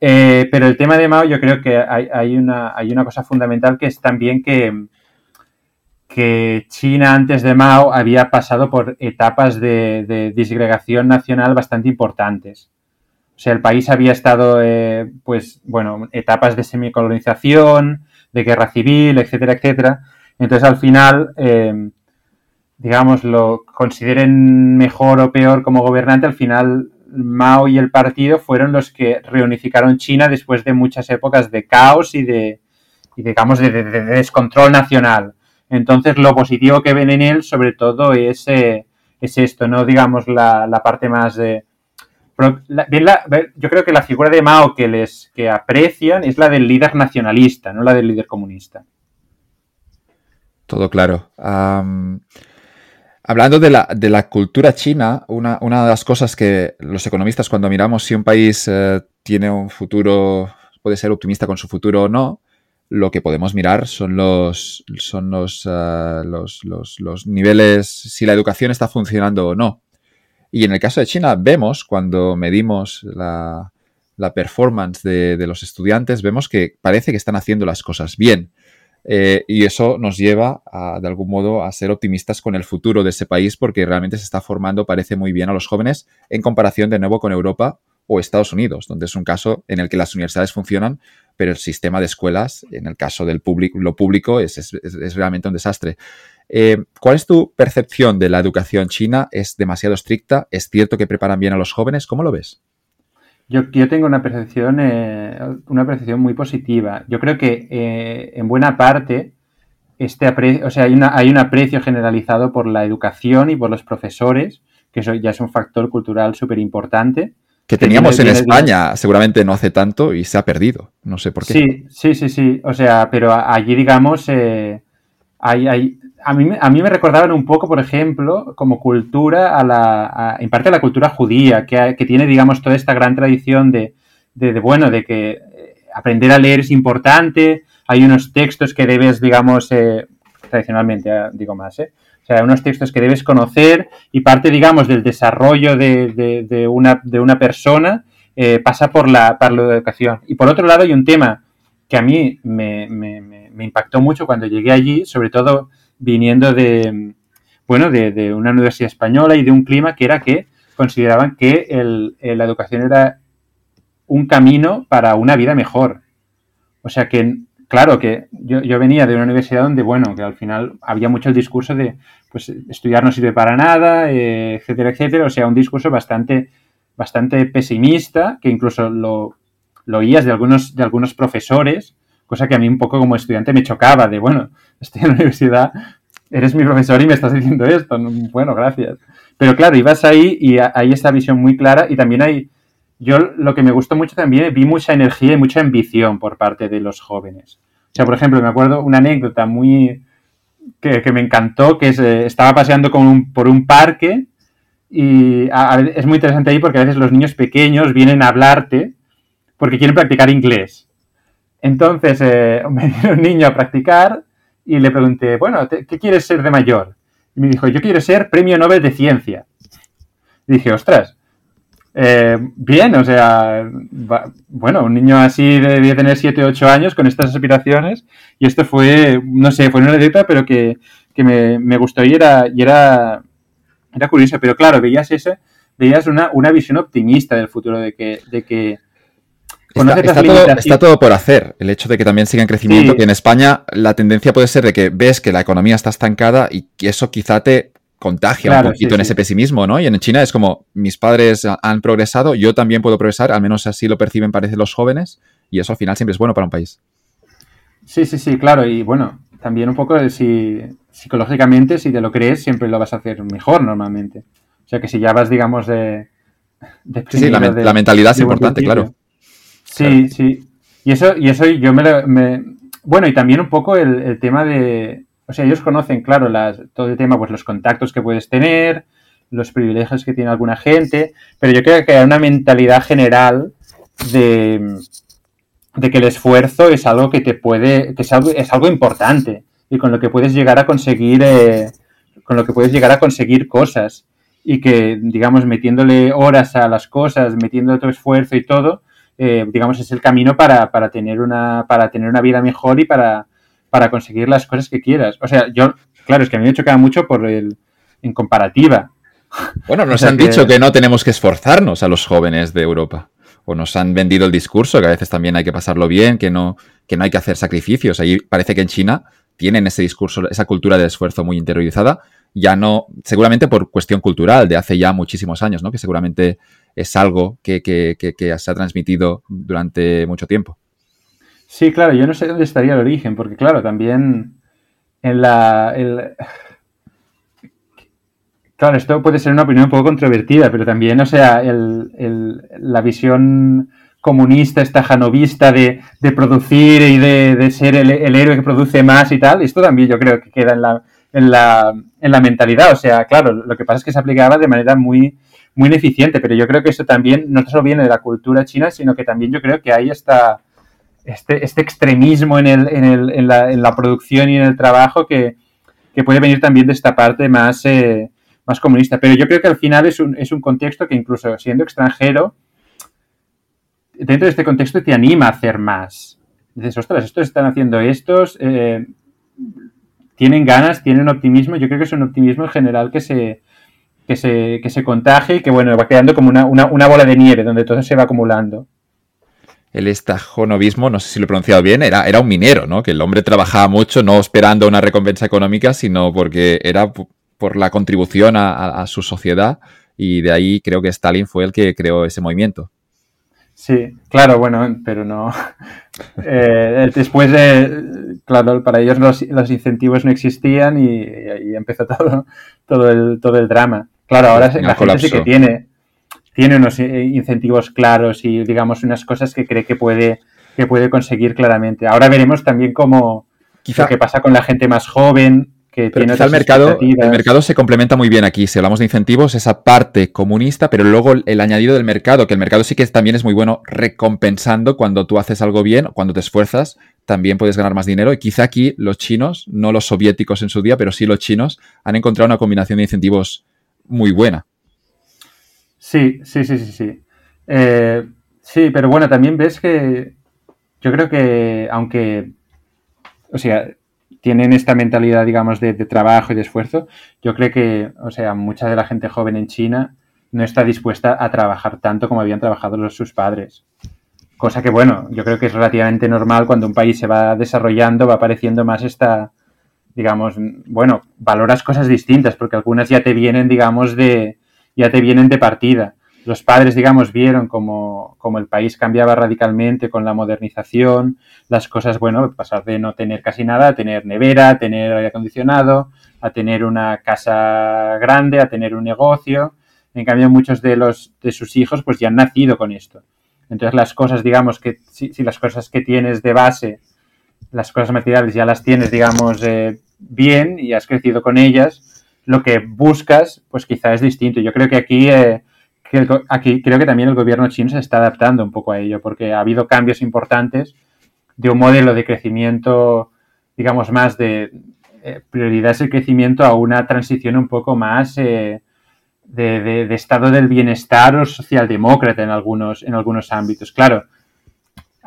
Eh, pero el tema de Mao, yo creo que hay, una, cosa fundamental que es también que, que China antes de Mao había pasado por etapas de, disgregación nacional bastante importantes. O sea, el país había estado, eh, pues, bueno, etapas de semicolonización, de guerra civil, etcétera, etcétera. Entonces, al final, eh, digamos, lo consideren mejor o peor como gobernante, al final Mao y el partido fueron los que reunificaron China después de muchas épocas de caos y de, digamos, de descontrol nacional. Entonces, lo positivo que ven en él, sobre todo, es, eh, es esto, no digamos la, parte más de... yo creo que la figura de Mao que les que aprecian es la del líder nacionalista, no la del líder comunista. Todo claro. Hablando de la, de la, cultura china, una, una, de las cosas que los economistas cuando miramos si un país eh, tiene un futuro, puede ser optimista con su futuro o no, lo que podemos mirar son los, son eh, los, los, niveles, si la educación está funcionando o no. Y en el caso de China vemos, cuando medimos la, performance de, los estudiantes, vemos que parece que están haciendo las cosas bien. Eh, y eso nos lleva, a, de algún modo, a ser optimistas con el futuro de ese país porque realmente se está formando, parece muy bien a los jóvenes en comparación de nuevo con Europa o Estados Unidos, donde es un caso en el que las universidades funcionan, pero el sistema de escuelas, en el caso del lo público, es, realmente un desastre. Eh, ¿Cuál es tu percepción de la educación china? ¿Es demasiado estricta? ¿Es cierto que preparan bien a los jóvenes? ¿Cómo lo ves? Yo, tengo una percepción, eh, una percepción muy positiva. Yo creo que eh, en buena parte este o sea, hay, una, hay un aprecio generalizado por la educación y por los profesores, que eso ya es un factor cultural súper importante que teníamos en España seguramente no hace tanto y se ha perdido. No sé por qué. Sí, sí, sí, sí. O sea, pero allí, digamos, eh, hay, hay, a, mí, a mí me recordaban un poco, por ejemplo, como cultura, a la, en parte a la cultura judía, que, que, tiene, digamos, toda esta gran tradición de, de, bueno, de que eh, aprender a leer es importante, hay unos textos que debes, digamos, eh, tradicionalmente, digo más, ¿eh? O sea, unos textos que debes conocer y parte, digamos, del desarrollo de, una, de una, persona eh, pasa por la, por la educación. Y por otro lado hay un tema que a mí me, impactó mucho cuando llegué allí, sobre todo viniendo de, bueno, de, una universidad española y de un clima que era que consideraban que la educación era un camino para una vida mejor. O sea que, claro, que yo, yo, venía de una universidad donde, bueno, que al final había mucho el discurso de, pues, estudiar no sirve para nada, eh, etcétera, etcétera. O sea, un discurso bastante, bastante pesimista, que incluso lo, lo oías de algunos, de algunos profesores, cosa que a mí un poco como estudiante me chocaba, de, bueno, estoy en la universidad, eres mi profesor y me estás diciendo esto. Bueno, gracias. Pero claro, ibas ahí y hay esta visión muy clara y también hay, yo lo que me gustó mucho también, vi mucha energía y mucha ambición por parte de los jóvenes. O sea, por ejemplo, me acuerdo una anécdota muy que, me encantó, que es, eh, estaba paseando por un parque y es muy interesante ahí porque a veces los niños pequeños vienen a hablarte porque quieren practicar inglés. Entonces eh, [laughs] me un niño a practicar y le pregunté, bueno, ¿qué quieres ser de mayor? Y me dijo, yo quiero ser premio Nobel de Ciencia. Y dije, ostras, eh, bien, o sea, bueno, un niño así debía tener 7 o 8 años con estas aspiraciones y esto fue, no sé, fue una anécdota, pero que, me, gustó y era, y era, era curiosa. Pero claro, veías ese, veías una, una visión optimista del futuro, de que, de que Está, todo, por hacer. El hecho de que también siga en crecimiento, que en España la tendencia puede ser de que ves que la economía está estancada y eso quizá te contagia un poquito en ese pesimismo, ¿no? Y en China es como, mis padres han progresado, yo también puedo progresar, al menos así lo perciben, parece, los jóvenes, y eso al final siempre es bueno para un país. Sí, sí, sí, claro, y bueno, también un poco de si psicológicamente, si te lo crees, siempre lo vas a hacer mejor normalmente. O sea que si ya vas, digamos, de... sí, la, mentalidad es importante, claro. Sí, sí. Y eso, y eso yo me, me... Bueno, y también un poco el tema de, o sea, ellos conocen, claro, las, todo el tema, pues los contactos que puedes tener, los privilegios que tiene alguna gente, pero yo creo que hay una mentalidad general de, de que el esfuerzo es algo que te puede, que es algo, es algo importante y con lo que puedes llegar a conseguir, eh, con lo que puedes llegar a conseguir cosas y que, digamos, metiéndole horas a las cosas, metiendo otro esfuerzo y todo, eh, digamos, es el camino para, para, tener una, para tener una vida mejor y para, para conseguir las cosas que quieras. O sea, yo, claro, es que a mí me choca mucho por el, en comparativa. Bueno, [laughs] nos han dicho que no tenemos que esforzarnos a los jóvenes de Europa. O nos han vendido el discurso que a veces también hay que pasarlo bien, que no, que no hay que hacer sacrificios. Ahí parece que en China tienen ese discurso, esa cultura de esfuerzo muy interiorizada, ya no, seguramente por cuestión cultural de hace ya muchísimos años, ¿no? Que seguramente es algo que, que, que se ha transmitido durante mucho tiempo. Sí, claro, yo no sé dónde estaría el origen, porque claro, también en la... Claro, esto puede ser una opinión un poco controvertida, pero también, o sea, el, la visión comunista, esta janovista de, de producir y de, ser el, héroe que produce más y tal, esto también yo creo que queda en la, en la, en la mentalidad. O sea, claro, lo que pasa es que se aplicaba de manera muy, muy ineficiente, pero yo creo que eso también no solo viene de la cultura china, sino que también yo creo que hay esta este, este extremismo en, el, en, el, en, la, en, la, producción y en el trabajo que, puede venir también de esta parte más, eh, más comunista. Pero yo creo que al final es un, es un contexto que incluso siendo extranjero, dentro de este contexto te anima a hacer más. Dices, ostras, estos están haciendo estos, eh, tienen ganas, tienen optimismo. Yo creo que es un optimismo en general que se, que se, que se contagia y que, bueno, va quedando como una, una, una bola de nieve donde todo se va acumulando el estajonovismo, no sé si lo he pronunciado bien, era, era un minero, ¿no? Que el hombre trabajaba mucho no esperando una recompensa económica, sino porque era por la contribución a, su sociedad y de ahí creo que Stalin fue el que creó ese movimiento. Sí, claro, bueno, pero no. [laughs] Eh, después, de, claro, para ellos los, incentivos no existían y, ahí empezó todo, todo, el, todo el drama. Claro, ahora la gente sí que tiene, tiene unos eh, incentivos claros y, digamos, unas cosas que cree que puede, que puede conseguir claramente. Ahora veremos también cómo quizá, lo que pasa con la gente más joven, que tiene quizá el mercado, el mercado se complementa muy bien aquí. Si hablamos de incentivos, esa parte comunista, pero luego el añadido del mercado, que el mercado sí que también es muy bueno recompensando cuando tú haces algo bien, cuando te esfuerzas, también puedes ganar más dinero. Y quizá aquí los chinos, no los soviéticos en su día, pero sí los chinos, han encontrado una combinación de incentivos muy buena. Sí, sí, sí, sí, sí. Eh, sí, pero bueno, también ves que yo creo que aunque, o sea, tienen esta mentalidad, digamos, de, trabajo y de esfuerzo, yo creo que, o sea, mucha de la gente joven en China no está dispuesta a trabajar tanto como habían trabajado sus padres. cosa que, bueno, yo creo que es relativamente normal cuando un país se va desarrollando, va apareciendo más esta, digamos, bueno, valoras cosas distintas, porque algunas ya te vienen, digamos, de, ya te vienen de partida. Los padres, digamos, vieron como, como el país cambiaba radicalmente con la modernización, las cosas, bueno, pasar de no tener casi nada a tener nevera, a tener aire acondicionado, a tener una casa grande, a tener un negocio. En cambio, muchos de los de sus hijos pues ya han nacido con esto. Entonces, las cosas, digamos, que si, las cosas que tienes de base, las cosas materiales ya las tienes, digamos, eh, bien y has crecido con ellas, lo que buscas, pues quizá es distinto. Yo creo que aquí, eh, aquí creo que también el gobierno chino se está adaptando un poco a ello, porque ha habido cambios importantes de un modelo de crecimiento, digamos, más de eh, prioridades el crecimiento a una transición un poco más eh, de, de, estado del bienestar o socialdemócrata en algunos, en algunos ámbitos. Claro,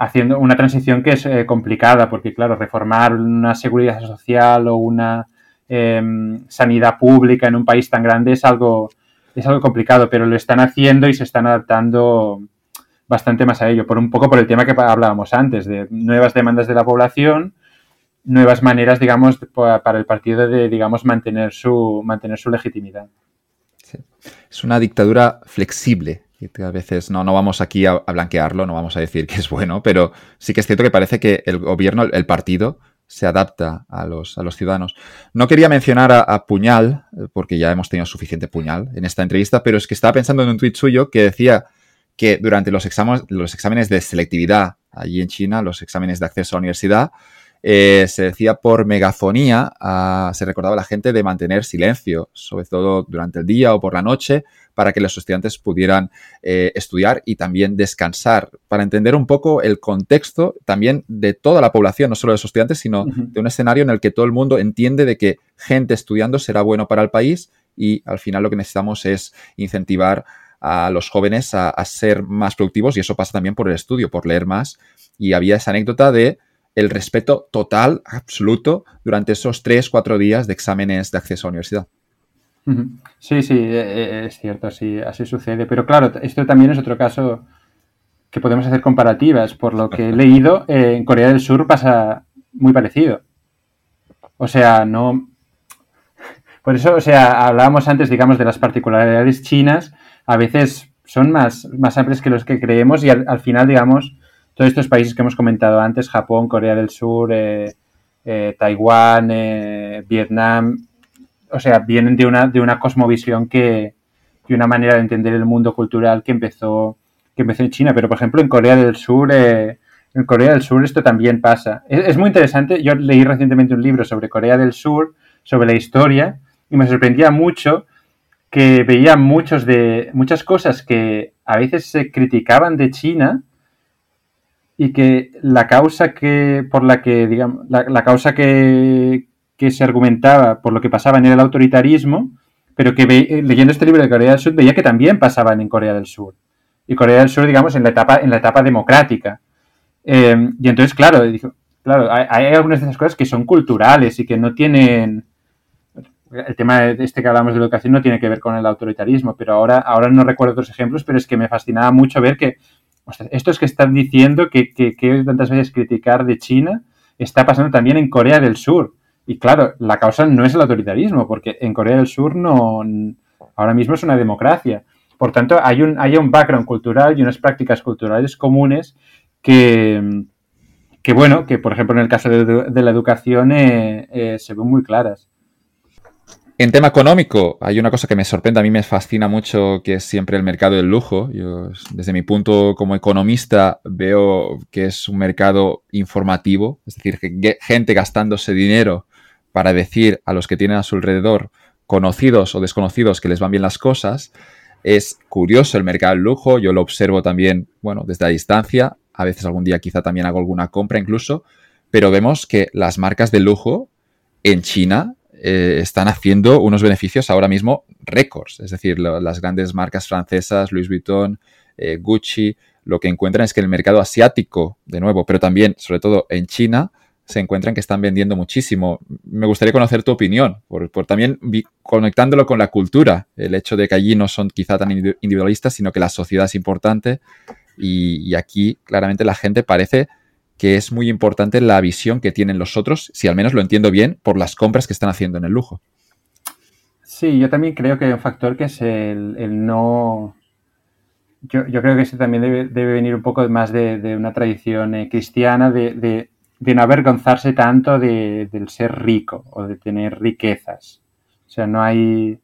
haciendo una transición que es eh, complicada, porque claro, reformar una seguridad social o una eh, sanidad pública en un país tan grande es algo, es algo complicado, pero lo están haciendo y se están adaptando bastante más a ello, por un poco por el tema que hablábamos antes, de nuevas demandas de la población, nuevas maneras, digamos, para el partido de, digamos, mantener su, mantener su legitimidad. Sí. Es una dictadura flexible, a veces no, no vamos aquí a, blanquearlo, no vamos a decir que es bueno, pero sí que es cierto que parece que el gobierno, el partido, se adapta a los, a los ciudadanos. No quería mencionar a, Puñal, porque ya hemos tenido suficiente Puñal en esta entrevista, pero es que estaba pensando en un tuit suyo que decía que durante los exámenes, los exámenes de selectividad allí en China, los exámenes de acceso a la universidad, eh, se decía por megafonía, uh, se recordaba a la gente de mantener silencio, sobre todo durante el día o por la noche, para que los estudiantes pudieran eh, estudiar y también descansar, para entender un poco el contexto también de toda la población, no solo de los estudiantes, sino uh -huh. de un escenario en el que todo el mundo entiende de que gente estudiando será bueno para el país y al final lo que necesitamos es incentivar a los jóvenes a, a ser más productivos y eso pasa también por el estudio, por leer más. Y había esa anécdota de el respeto total, absoluto, durante esos tres, cuatro días de exámenes de acceso a la universidad. Sí, sí, e, e, es cierto, así, así sucede. Pero claro, esto también es otro caso que podemos hacer comparativas. Por lo que he leído, [laughs] eh, en Corea del Sur pasa muy parecido. O sea, no. Por eso, o sea, hablábamos antes, digamos, de las particularidades chinas. A veces son más, más amplias que los que creemos y al, al final, digamos, todos estos países que hemos comentado antes, Japón, Corea del Sur, eh, eh, Taiwán, Vietnam, o sea, vienen de una, de una cosmovisión que, y una manera de entender el mundo cultural que empezó, que empezó en China. Pero, por ejemplo, en Corea del Sur, eh, en Corea del Sur esto también pasa. Es, muy interesante. Yo leí recientemente un libro sobre Corea del Sur, sobre la historia, y me sorprendía mucho que veía muchos de, muchas cosas que a veces se criticaban de China, y que la causa que por la que digamos la causa que, que, se argumentaba por lo que pasaba en el autoritarismo pero que ve, leyendo este libro de Corea del Sur veía que también pasaban en Corea del Sur y Corea del Sur digamos en la etapa en la etapa democrática eh, y entonces claro claro hay, algunas de esas cosas que son culturales y que no tienen el tema de este que hablamos de educación no tiene que ver con el autoritarismo pero ahora ahora no recuerdo otros ejemplos pero es que me fascinaba mucho ver que o sea, esto es que están diciendo que, que, que, tantas veces criticar de China está pasando también en Corea del Sur. Y claro, la causa no es el autoritarismo, porque en Corea del Sur no ahora mismo es una democracia. Por tanto, hay un, hay un background cultural y unas prácticas culturales comunes que, que bueno, que por ejemplo en el caso de, la educación eh, eh, se ven muy claras. En tema económico, hay una cosa que me sorprende, a mí me fascina mucho, que es siempre el mercado del lujo. Yo, desde mi punto como economista, veo que es un mercado informativo, es decir, que gente gastándose dinero para decir a los que tienen a su alrededor, conocidos o desconocidos, que les van bien las cosas. Es curioso el mercado del lujo, yo lo observo también, bueno, desde la distancia, a veces algún día quizá también hago alguna compra incluso, pero vemos que las marcas de lujo en China eh, están haciendo unos beneficios ahora mismo récords. Es decir, las grandes marcas francesas, Louis Vuitton, eh, Gucci, lo que encuentran es que el mercado asiático, de nuevo, pero también, sobre todo en China, se encuentran que están vendiendo muchísimo. Me gustaría conocer tu opinión, por, también conectándolo con la cultura, el hecho de que allí no son quizá tan individualistas, sino que la sociedad es importante Y, aquí claramente la gente parece que es muy importante la visión que tienen los otros, si al menos lo entiendo bien, por las compras que están haciendo en el lujo. Sí, yo también creo que hay un factor que es el, no... Yo, creo que ese también debe, venir un poco más de, una tradición eh, cristiana, de, no avergonzarse tanto del ser rico o de tener riquezas. O sea, no hay,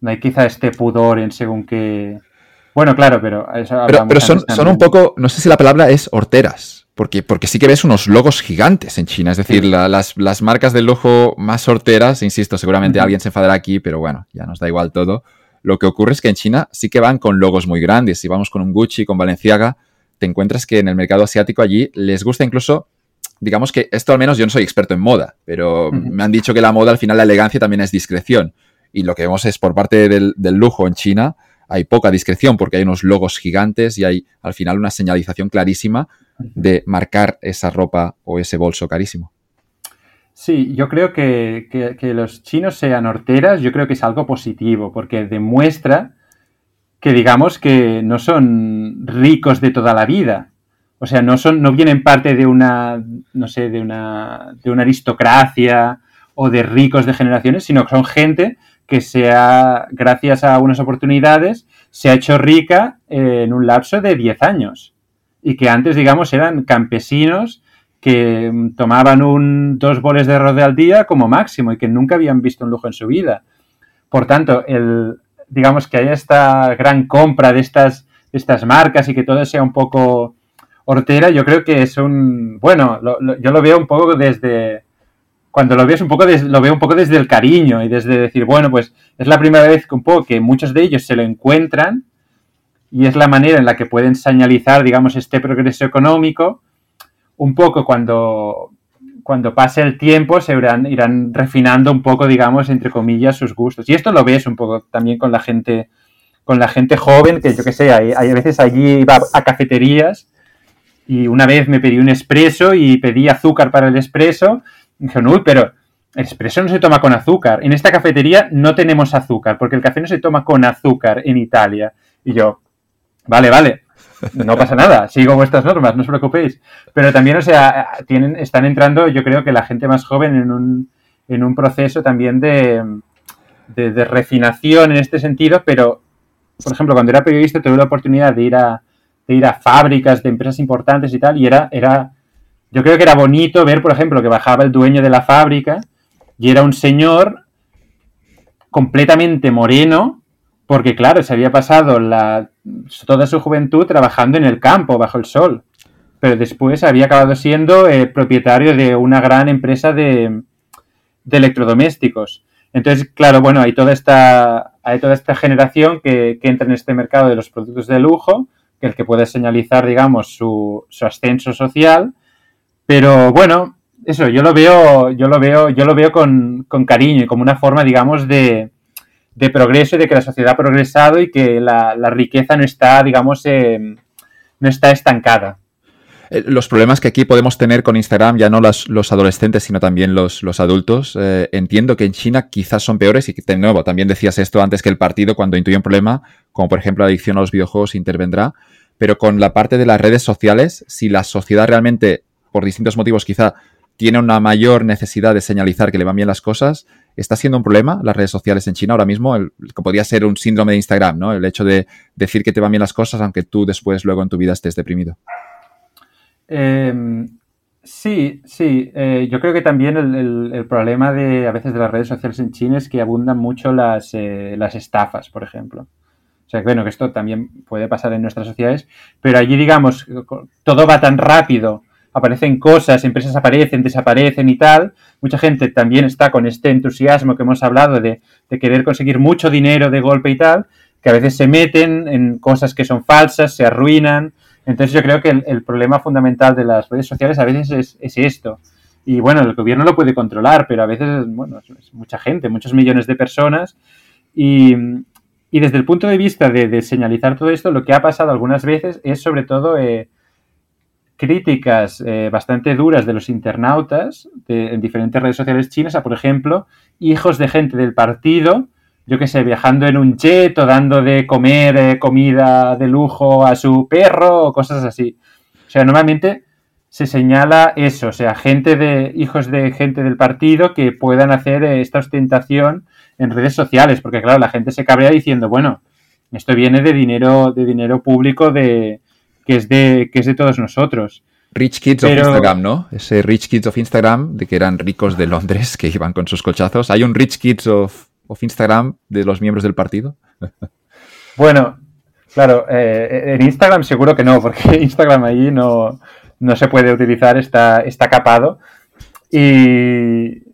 no hay quizá este pudor en según qué... Bueno, claro, pero... pero, son, son, un poco, no sé si la palabra es horteras, porque, porque sí que ves unos logos gigantes en China. Es decir, las, las, marcas del lujo más horteras, insisto, seguramente alguien se enfadará aquí, pero bueno, ya nos da igual todo. Lo que ocurre es que en China sí que van con logos muy grandes. Si vamos con un Gucci, con Balenciaga, te encuentras que en el mercado asiático allí les gusta incluso digamos que esto al menos yo no soy experto en moda, pero me han dicho que la moda al final la elegancia también es discreción y lo que vemos es por parte del, lujo en China hay poca discreción porque hay unos logos gigantes y hay al final una señalización clarísima de marcar esa ropa o ese bolso carísimo. Sí, yo creo que, que, los chinos sean horteras, yo creo que es algo positivo, porque demuestra que digamos que no son ricos de toda la vida. O sea, no son, no vienen parte de una, no sé, de una, de una aristocracia o de ricos de generaciones, sino que son gente que sea, gracias a unas oportunidades, se ha hecho rica en un lapso de 10 años. Y que antes, digamos, eran campesinos que tomaban un, dos boles de arroz al día como máximo y que nunca habían visto un lujo en su vida. Por tanto, el, digamos que haya esta gran compra de estas, estas marcas y que todo sea un poco hortera, yo creo que es un, bueno, yo lo veo un poco desde, cuando lo ves un poco, lo veo un poco desde el cariño y desde decir, bueno, pues es la primera vez que un poco que muchos de ellos se lo encuentran y es la manera en la que pueden señalizar, digamos, este progreso económico. Un poco cuando, cuando pase el tiempo se irán, irán refinando un poco, digamos, entre comillas, sus gustos. Y esto lo ves un poco también con la gente, con la gente joven, que yo qué sé, hay, hay a veces allí iba a cafeterías y una vez me pedí un espresso y pedí azúcar para el espresso Dijeron, uy, pero el expreso no se toma con azúcar. En esta cafetería no tenemos azúcar, porque el café no se toma con azúcar en Italia. Y yo, vale, vale, no pasa nada, sigo vuestras normas, no os preocupéis. Pero también, o sea, tienen, están entrando, yo creo que la gente más joven en un, en un proceso también de, de, refinación en este sentido, pero, por ejemplo, cuando era periodista tuve la oportunidad de ir a, de ir a fábricas de empresas importantes y tal, y era, era yo creo que era bonito ver, por ejemplo, que bajaba el dueño de la fábrica y era un señor completamente moreno, porque claro, se había pasado la, toda su juventud trabajando en el campo, bajo el sol. Pero después había acabado siendo eh, propietario de una gran empresa de, electrodomésticos. Entonces, claro, bueno, hay toda esta, hay toda esta generación que, entra en este mercado de los productos de lujo, el que puede señalizar, digamos, su, su ascenso social pero bueno, eso, yo lo veo, yo lo veo, yo lo veo con, cariño y como una forma, digamos, de, de, progreso y de que la sociedad ha progresado y que la, riqueza no está, digamos, eh, no está estancada. Eh, los problemas que aquí podemos tener con Instagram, ya no los adolescentes, sino también los, los adultos, eh, entiendo que en China quizás son peores y que, de nuevo, también decías esto antes que el partido, cuando intuye un problema, como por ejemplo la adicción a los videojuegos, intervendrá. Pero con la parte de las redes sociales, si la sociedad realmente por distintos motivos quizá tiene una mayor necesidad de señalizar que le van bien las cosas, ¿está siendo un problema las redes sociales en China ahora mismo? El, que podría ser un síndrome de Instagram, ¿no? El hecho de decir que te van bien las cosas aunque tú después, luego en tu vida estés deprimido. Em, sí, sí. Eh, yo creo que también el, problema de a veces de las redes sociales en China es que abundan mucho las, eh, las estafas, por ejemplo. O sea, bueno, que esto también puede pasar en nuestras sociedades, pero allí, digamos, todo va tan rápido aparecen cosas, empresas aparecen, desaparecen y tal. Mucha gente también está con este entusiasmo que hemos hablado de, querer conseguir mucho dinero de golpe y tal, que a veces se meten en cosas que son falsas, se arruinan. Entonces yo creo que el, problema fundamental de las redes sociales a veces es, esto. Y bueno, el gobierno lo puede controlar, pero a veces, bueno, es mucha gente, muchos millones de personas. Y, desde el punto de vista de, señalizar todo esto, lo que ha pasado algunas veces es sobre todo eh, críticas eh, bastante duras de los internautas en diferentes redes sociales chinas a, por ejemplo, hijos de gente del partido yo qué sé, viajando en un jet o dando de comer eh, comida de lujo a su perro o cosas así. O sea, normalmente se señala eso, o sea, gente de hijos de gente del partido que puedan hacer eh, esta ostentación en redes sociales, porque claro, la gente se cabrea diciendo, bueno, esto viene de dinero de dinero público de que es de que es de todos nosotros. Rich Kids of Instagram, ¿no? Ese Rich Kids of Instagram de que eran ricos de Londres que iban con sus cochazos. ¿Hay un Rich Kids of, Instagram de los miembros del partido? [laughs] bueno, claro, eh, en Instagram seguro que no, porque [laughs] Instagram ahí no, no se puede utilizar, está, está capado. Y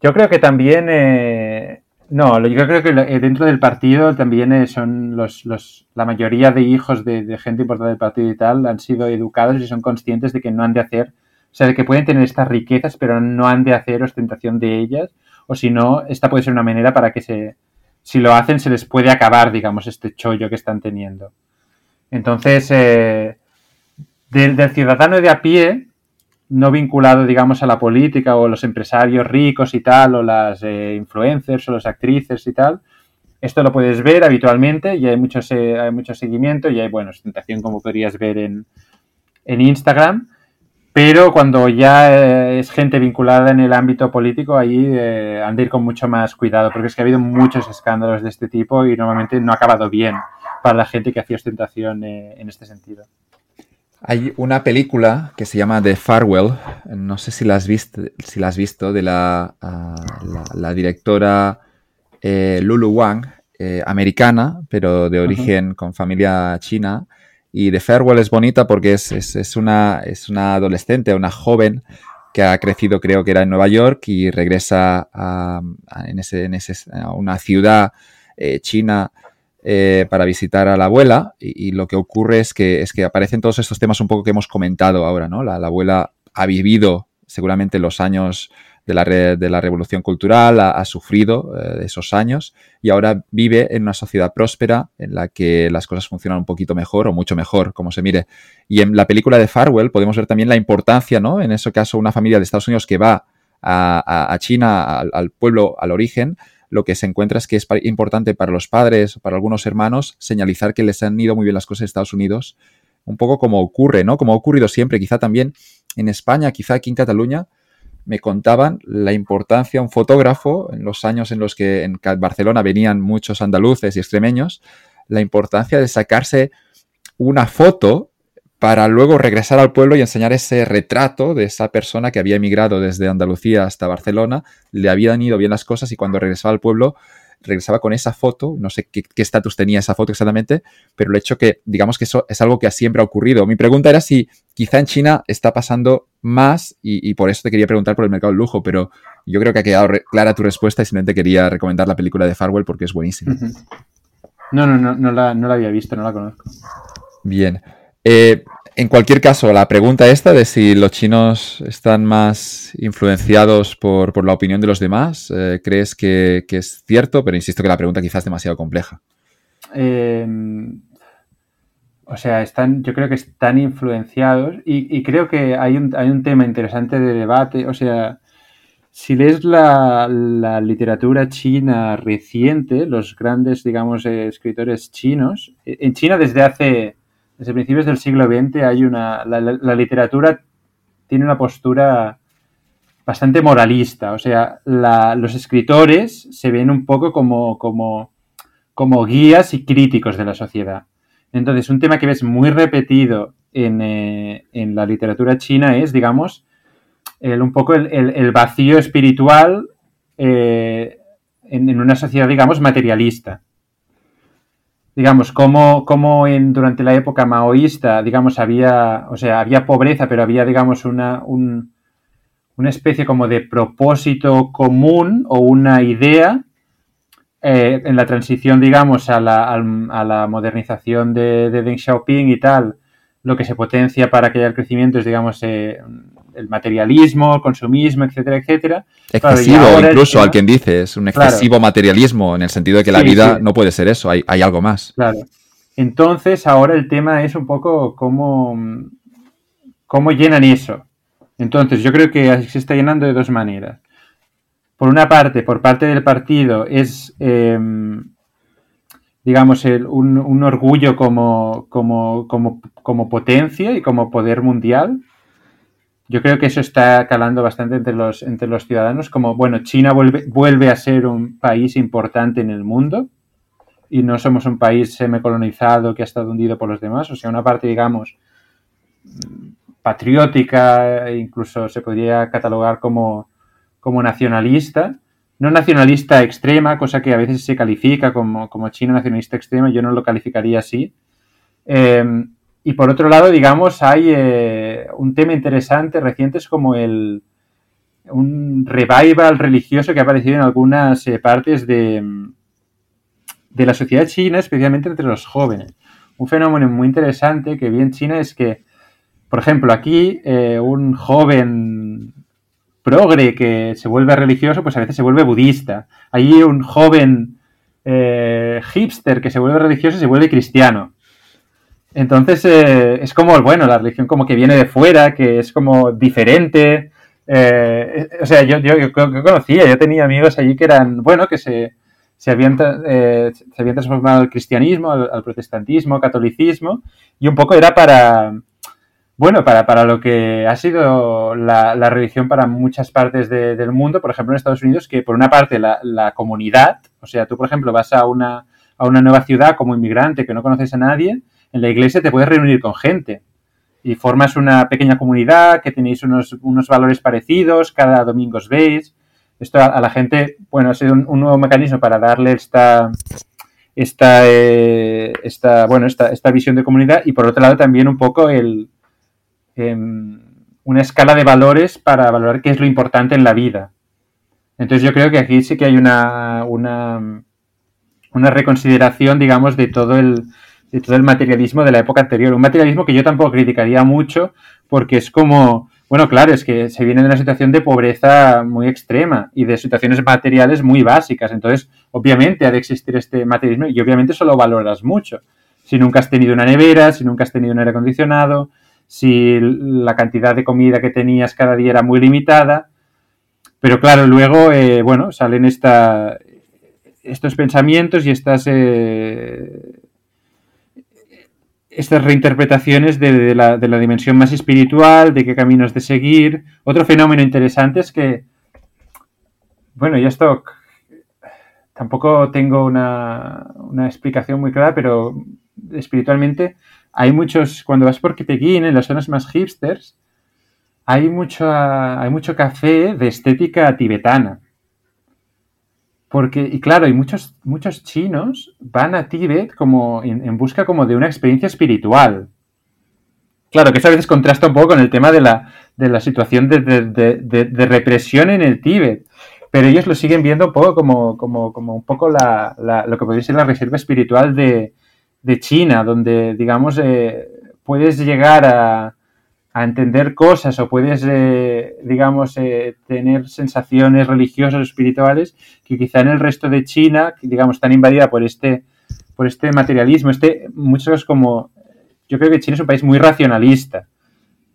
yo creo que también, eh, no, yo creo que eh, dentro del partido también eh, son los, los, la mayoría de hijos de, gente importante del partido y tal han sido educados y son conscientes de que no han de hacer, o sea, de que pueden tener estas riquezas, pero no han de hacer ostentación de ellas, o si no, esta puede ser una manera para que se, si lo hacen, se les puede acabar, digamos, este chollo que están teniendo. Entonces, del, ciudadano de a pie, no vinculado, digamos, a la política o los empresarios ricos y tal, o las eh, influencers o las actrices y tal. Esto lo puedes ver habitualmente y hay mucho, hay mucho seguimiento y hay, bueno, ostentación como podrías ver en, en Instagram. Pero cuando ya eh, es gente vinculada en el ámbito político, ahí eh, han de ir con mucho más cuidado, porque es que ha habido muchos escándalos de este tipo y normalmente no ha acabado bien para la gente que hacía ostentación en este sentido. Hay una película que se llama The Farewell, no sé si la has visto, si la has visto de la, ah, la, directora eh, Lulu Wang, eh, americana, pero de origen con familia china. Y The Farewell es bonita porque es, es, una, es una adolescente, una joven que ha crecido, creo que era en Nueva York, y regresa a, en ese, en ese, a una ciudad eh, china eh, para visitar a la abuela y, lo que ocurre es que, es que aparecen todos estos temas un poco que hemos comentado ahora, ¿no? La, abuela ha vivido seguramente los años de la, de la revolución cultural, ha, sufrido eh, esos años y ahora vive en una sociedad próspera en la que las cosas funcionan un poquito mejor o mucho mejor, como se mire. Y en la película de Farwell podemos ver también la importancia, ¿no? En ese caso, una familia de Estados Unidos que va a, China, al pueblo, al origen, lo que se encuentra es que es importante para los padres, para algunos hermanos, señalizar que les han ido muy bien las cosas en Estados Unidos, un poco como ocurre, ¿no? Como ha ocurrido siempre, quizá también en España, quizá aquí en Cataluña, me contaban la importancia, un fotógrafo, en los años en los que en Barcelona venían muchos andaluces y extremeños, la importancia de sacarse una foto para luego regresar al pueblo y enseñar ese retrato de esa persona que había emigrado desde Andalucía hasta Barcelona, le habían ido bien las cosas y cuando regresaba al pueblo regresaba con esa foto, no sé qué estatus tenía esa foto exactamente, pero el hecho que, digamos que eso es algo que siempre ha ocurrido. Mi pregunta era si quizá en China está pasando más y, por eso te quería preguntar por el mercado del lujo, pero yo creo que ha quedado clara tu respuesta y simplemente quería recomendar la película de Farwell porque es buenísima. No, no, no, no la, no la había visto, no la conozco. Bien. Eh, en cualquier caso, la pregunta esta de si los chinos están más influenciados por, la opinión de los demás, eh, ¿crees que, es cierto? Pero insisto que la pregunta quizás es demasiado compleja. Em, o sea, están, yo creo que están influenciados y, creo que hay un, hay un, tema interesante de debate. O sea, si lees la, la literatura china reciente, los grandes, digamos, escritores chinos, en China desde hace desde principios del siglo XX hay una. La, literatura tiene una postura bastante moralista. O sea, los escritores se ven un poco como, como, como guías y críticos de la sociedad. Entonces, un tema que ves muy repetido en, eh, la literatura china es, digamos, el, un poco el, vacío espiritual eh, en, una sociedad, digamos, materialista digamos, cómo, en, durante la época maoísta, digamos, había, o sea, había pobreza, pero había, digamos, una, una especie como de propósito común o una idea eh, en la transición, digamos, a la, a la modernización de, de, Deng Xiaoping y tal, lo que se potencia para que haya el crecimiento es, digamos, eh, el materialismo, el consumismo, etcétera, etcétera. Excesivo, incluso, al quien dice, es un excesivo materialismo, en el sentido de que la vida no puede ser eso, hay, algo más. Claro. Entonces, ahora el tema es un poco cómo, cómo llenan eso. Entonces, yo creo que se está llenando de dos maneras. por una parte, por parte del partido, es, em, digamos, un, orgullo como, como, potencia y como poder mundial. Yo creo que eso está calando bastante entre los, entre los ciudadanos, como, bueno, China vuelve, vuelve a ser un país importante en el mundo y no somos un país semicolonizado que ha estado hundido por los demás, o sea, una parte, digamos, patriótica, incluso se podría catalogar como, como nacionalista, no nacionalista extrema, cosa que a veces se califica como, como China nacionalista extrema, yo no lo calificaría así. Em, y por otro lado, digamos, hay eh, un tema interesante reciente, es como el un revival religioso que ha aparecido en algunas eh, partes de, de la sociedad china, especialmente entre los jóvenes. Un fenómeno muy interesante que vi en China es que, por ejemplo, aquí eh, un joven progre que se vuelve religioso, pues a veces se vuelve budista. Allí un joven hipster que se vuelve religioso se vuelve cristiano. Entonces eh, es como, bueno, la religión como que viene de fuera, que es como diferente. Eh, o sea, yo, yo, yo, conocía, yo tenía amigos allí que eran, bueno, que se, se, habían, se habían transformado al cristianismo, al, protestantismo, al catolicismo, y un poco era para, bueno, para, para lo que ha sido la, religión para muchas partes del mundo, por ejemplo en Estados Unidos, que por una parte la, comunidad, o sea, tú por ejemplo vas a una, a una nueva ciudad como inmigrante que no conoces a nadie, en la iglesia te puedes reunir con gente y formas una pequeña comunidad, que tenéis unos, unos valores parecidos, cada domingo os veis. Esto a, la gente, bueno, ha sido un, nuevo mecanismo para darle esta, esta, eh, esta, bueno, esta, esta visión de comunidad y por otro lado también un poco el, Em, una escala de valores para valorar qué es lo importante en la vida. Entonces yo creo que aquí sí que hay una, una, una reconsideración, digamos, de todo el, de todo el materialismo de la época anterior. Un materialismo que yo tampoco criticaría mucho porque es como, bueno, claro, es que se viene de una situación de pobreza muy extrema y de situaciones materiales muy básicas. Entonces, obviamente ha de existir este materialismo y obviamente solo valoras mucho. Si nunca has tenido una nevera, si nunca has tenido un aire acondicionado, si la cantidad de comida que tenías cada día era muy limitada. Pero claro, luego, eh, bueno, salen esta, estos pensamientos y estas, eh, estas reinterpretaciones de, la, de, la, dimensión más espiritual, de qué caminos de seguir. Otro fenómeno interesante es que, bueno, y esto tampoco tengo una, una explicación muy clara, pero espiritualmente hay muchos, cuando vas por Kipegin, en las zonas más hipsters, hay mucho, hay mucho café de estética tibetana. Porque, y claro, hay muchos, muchos chinos van a Tíbet como en, busca como de una experiencia espiritual. Claro, que eso a veces contrasta un poco con el tema de la, de la situación de, represión en el Tíbet. Pero ellos lo siguen viendo un poco como, como, como un poco la, lo que podría ser la reserva espiritual de, de China, donde, digamos, eh, puedes llegar a, a, entender cosas o puedes, eh, digamos, eh, tener sensaciones religiosas o espirituales que quizá en el resto de China, digamos, están invadida por este, por este materialismo. Este, muchos como, yo creo que China es un país muy racionalista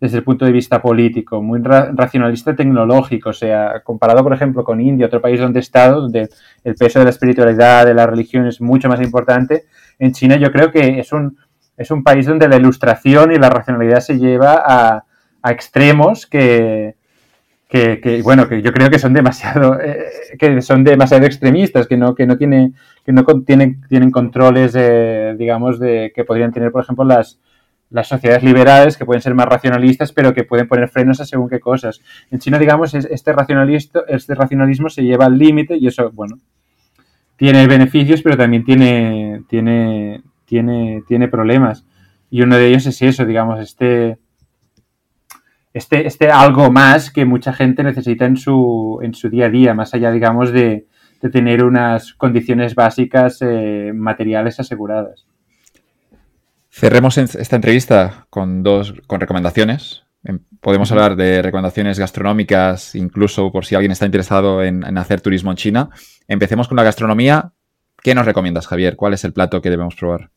desde el punto de vista político, muy racionalista tecnológico, o sea, comparado, por ejemplo, con India, otro país donde he estado, donde el peso de la espiritualidad, de la religión es mucho más importante, en China yo creo que es un, es un país donde la ilustración y la racionalidad se lleva a, extremos que, bueno, que yo creo que son demasiado, eh, que son demasiado extremistas, que no, que no tiene, que no tienen, tienen controles, digamos, de que podrían tener, por ejemplo, las, las sociedades liberales que pueden ser más racionalistas, pero que pueden poner frenos a según qué cosas. En China, digamos, este, racionalista, este racionalismo se lleva al límite y eso, bueno, tiene beneficios, pero también tiene, tiene, tiene, tiene problemas. Y uno de ellos es eso, digamos, este, este, este algo más que mucha gente necesita en su, en su día a día, más allá, digamos, de, tener unas condiciones básicas eh, materiales aseguradas. Cerremos esta entrevista con dos con recomendaciones. Em, podemos hablar de recomendaciones gastronómicas, incluso por si alguien está interesado en, hacer turismo en China. Empecemos con la gastronomía. ¿Qué nos recomiendas, Javier? ¿Cuál es el plato que debemos probar?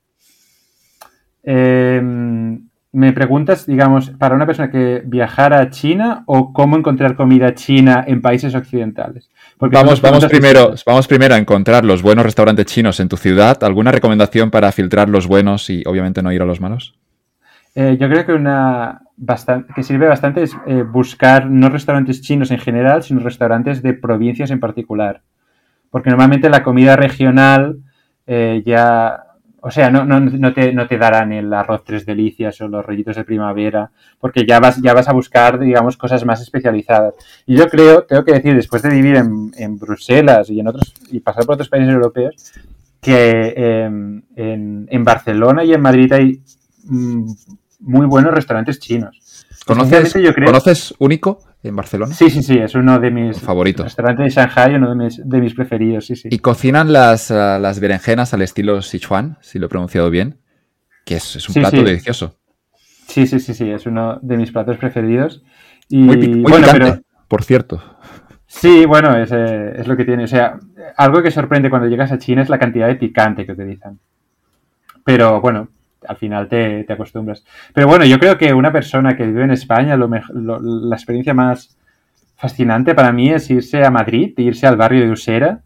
Em, me preguntas, digamos, para una persona que viajara a China o cómo encontrar comida china en países occidentales. vamos, vamos, primero, vamos primero a encontrar los buenos restaurantes chinos en tu ciudad. ¿Alguna recomendación para filtrar los buenos y obviamente no ir a los malos? Eh, yo creo que una bastante, que sirve bastante es eh, buscar no restaurantes chinos en general, sino restaurantes de provincias en particular. Porque normalmente la comida regional eh, ya o sea, no, no, no, te, no te darán el arroz tres delicias o los rollitos de primavera, porque ya vas, ya vas a buscar, digamos, cosas más especializadas. Y yo creo, tengo que decir, después de vivir en, en Bruselas y en otros, y pasar por otros países europeos, que em, en, en, Barcelona y en Madrid hay mm, muy buenos restaurantes chinos. ¿Conoces, ¿Conoces Único? en Barcelona. Sí, sí, sí, es uno de mis favoritos. Restaurante de Shanghai, uno de mis, de mis preferidos, sí, sí. Y cocinan las, uh, las berenjenas al estilo Sichuan, si lo he pronunciado bien, que es, es un plato delicioso. Sí, sí, sí, sí, es uno de mis platos preferidos. Y, muy, bueno, pero... por cierto. Sí, bueno, es, eh, es, lo que tiene. O sea, algo que sorprende cuando llegas a China es la cantidad de picante que utilizan. Pero bueno, al final te, acostumbras. Pero bueno, yo creo que una persona que vive en España, la experiencia más fascinante para mí es irse a Madrid, irse al barrio de Usera,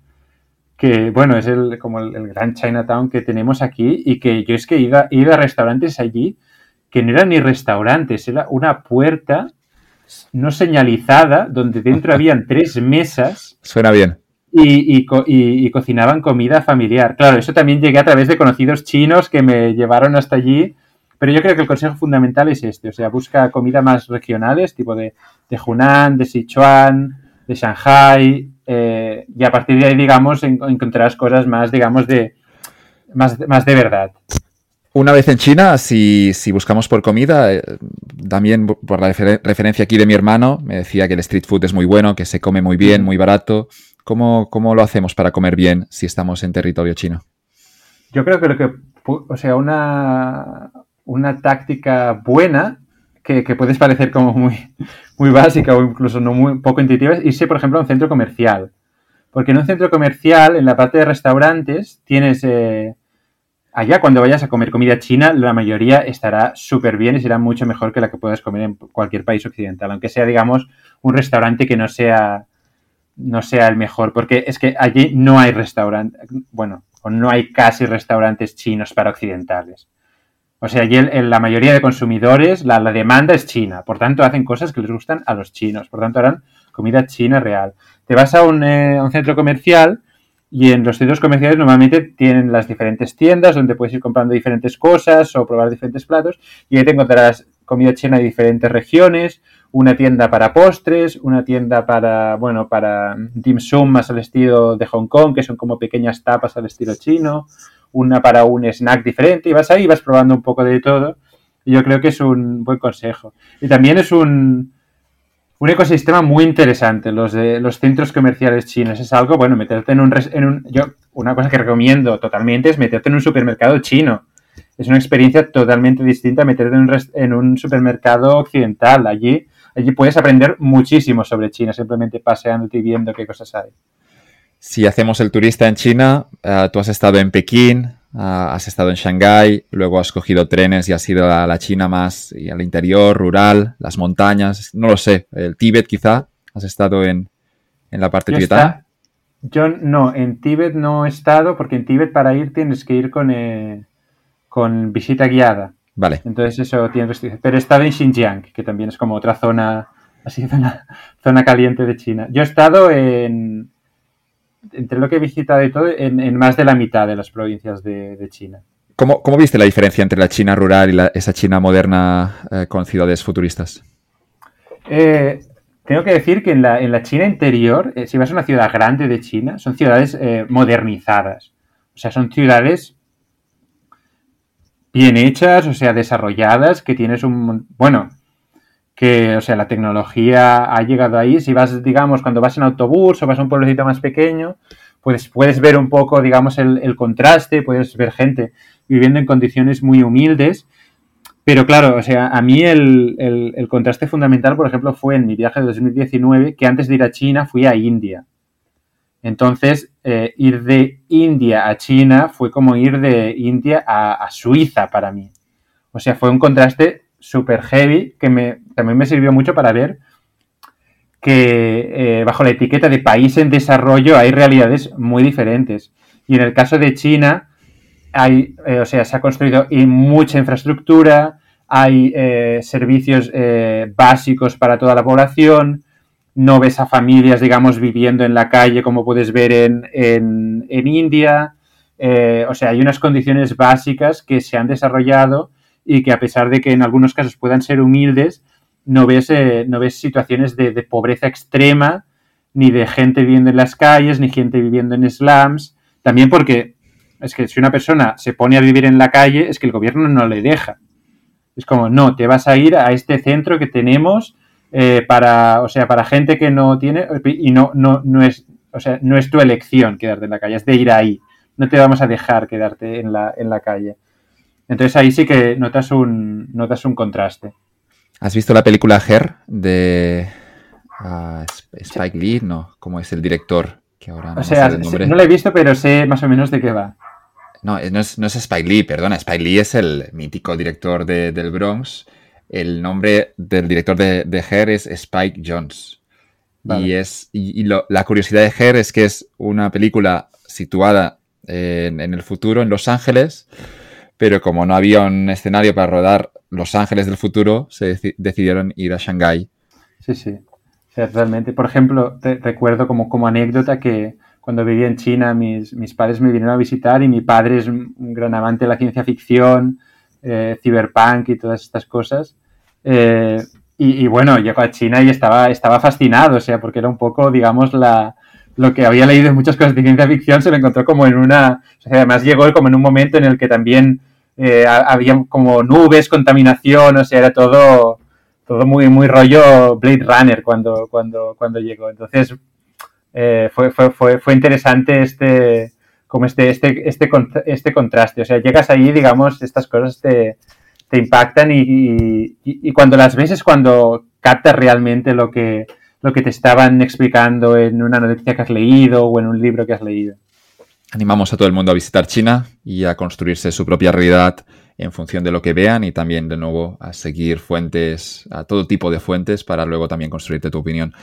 que bueno, es el, como el, gran Chinatown que tenemos aquí y que yo es que he ido a restaurantes allí que no eran ni restaurantes, era una puerta no señalizada donde dentro habían tres mesas. Suena bien y, cocinaban comida familiar. Claro, eso también llegué a través de conocidos chinos que me llevaron hasta allí. Pero yo creo que el consejo fundamental es este, o sea, busca comida más regionales, tipo de, de Hunan, de Sichuan, de Shanghai, eh, y a partir de ahí, digamos, encontrarás cosas más, digamos, de más, más de verdad. Una vez en China, si, buscamos por comida, eh, también por la referencia aquí de mi hermano, me decía que el street food es muy bueno, que se come muy bien, muy barato. ¿Cómo, lo hacemos para comer bien si estamos en territorio chino? Yo creo que lo que, o sea, una, una táctica buena que, que puedes parecer como muy, muy básica o incluso no muy poco intuitiva es irse, por ejemplo, a un centro comercial. Porque en un centro comercial, en la parte de restaurantes, tienes... Eh, allá cuando vayas a comer comida china, la mayoría estará súper bien y será mucho mejor que la que puedas comer en cualquier país occidental. Aunque sea, digamos, un restaurante que no sea no sea el mejor, porque es que allí no hay restaurante, bueno, o no hay casi restaurantes chinos para occidentales. O sea, allí en la mayoría de consumidores la, demanda es china, por tanto hacen cosas que les gustan a los chinos, por tanto harán comida china real. Te vas a un, eh, a un centro comercial y en los centros comerciales normalmente tienen las diferentes tiendas donde puedes ir comprando diferentes cosas o probar diferentes platos y ahí te encontrarás comida china de diferentes regiones, una tienda para postres, una tienda para, bueno, para dim sum más al estilo de Hong Kong, que son como pequeñas tapas al estilo chino, una para un snack diferente, y vas ahí vas probando un poco de todo. Y yo creo que es un buen consejo. Y también es un, un ecosistema muy interesante, los de los centros comerciales chinos. Es algo, bueno, meterte en un, en un... Yo, una cosa que recomiendo totalmente es meterte en un supermercado chino. Es una experiencia totalmente distinta a meterte en un, en un supermercado occidental. Allí allí puedes aprender muchísimo sobre China, simplemente paseándote y viendo qué cosas hay. Si hacemos el turista en China, eh, tú has estado en Pekín, eh, has estado en Shanghái, luego has cogido trenes y has ido a la China más y al interior, rural, las montañas, no lo sé, el Tíbet quizá, has estado en, la parte tibetana. yo no, en Tíbet no he estado porque en Tíbet para ir tienes que ir con, eh, con visita guiada. Vale. Entonces eso tiene restricciones. Pero he estado en Xinjiang, que también es como otra zona, así, [laughs] zona, zona caliente de China. Yo he estado en, entre lo que he visitado y todo, en, más de la mitad de las provincias de, China. ¿Cómo, ¿Cómo, viste la diferencia entre la China rural y esa China moderna eh, con ciudades futuristas? Eh, tengo que decir que en la, en la China interior, eh, si vas a una ciudad grande de China, son ciudades modernizadas. O sea, son ciudades bien hechas, o sea, desarrolladas, que tienes un... Bueno, que, o sea, la tecnología ha llegado ahí. Si vas, digamos, cuando vas en autobús o vas a un pueblecito más pequeño, pues puedes ver un poco, digamos, el, contraste, puedes ver gente viviendo en condiciones muy humildes. Pero claro, o sea, a mí el, el contraste fundamental, por ejemplo, fue en mi viaje de 2019, que antes de ir a China fui a India. Entonces, eh, ir de India a China fue como ir de India a, Suiza para mí. O sea, fue un contraste súper heavy que me, también me sirvió mucho para ver que eh, bajo la etiqueta de país en desarrollo hay realidades muy diferentes. Y en el caso de China, hay, eh, o sea, se ha construido mucha infraestructura, hay servicios básicos para toda la población, no ves a familias, digamos, viviendo en la calle como puedes ver en, en, en India. o sea, hay unas condiciones básicas que se han desarrollado y que a pesar de que en algunos casos puedan ser humildes, no ves, eh, no ves situaciones de, pobreza extrema, ni de gente viviendo en las calles, ni gente viviendo en slums. También porque es que si una persona se pone a vivir en la calle, es que el gobierno no le deja. Es como, no, te vas a ir a este centro que tenemos eh, para, o sea, para gente que no tiene, y no, no, no es, o sea, no es tu elección quedarte en la calle, es de ir ahí. No te vamos a dejar quedarte en la, en la calle. Entonces ahí sí que notas un, notas un contraste. ¿Has visto la película Her de ah, Spike Lee? No, ¿cómo es el director? Que ahora no o sea, no lo he visto, pero sé más o menos de qué va. No, no es, no es Spike Lee, perdona. Spike Lee es el mítico director de, del Bronx. El nombre del director de, de Her es Spike Jones. Y, es, y, la curiosidad de Her es que es una película situada en, en, el futuro, en Los Ángeles, pero como no había un escenario para rodar los Ángeles del futuro se decidieron ir a Shanghái. Sí, sí. realmente, por ejemplo, te recuerdo como, como anécdota que cuando vivía en China mis, mis, padres me vinieron a visitar y mi padre es un gran amante de la ciencia ficción, eh, cyberpunk y todas estas cosas. Eh, y, bueno, llegó a China y estaba, estaba fascinado, o sea, porque era un poco, digamos, la, lo que había leído en muchas cosas de ciencia ficción se lo encontró como en una... O sea, además llegó como en un momento en el que también eh, había como nubes, contaminación, o sea, era todo, todo muy, muy rollo Blade Runner cuando, cuando, cuando llegó. Entonces, eh, fue, fue, fue, fue, interesante este, como este, este, este, este contraste. O sea, llegas ahí, digamos, estas cosas te, te impactan y, cuando las ves es cuando captas realmente lo que, lo que te estaban explicando en una noticia que has leído o en un libro que has leído. Animamos a todo el mundo a visitar China y a construirse su propia realidad en función de lo que vean y también de nuevo a seguir fuentes, a todo tipo de fuentes para luego también construirte tu opinión.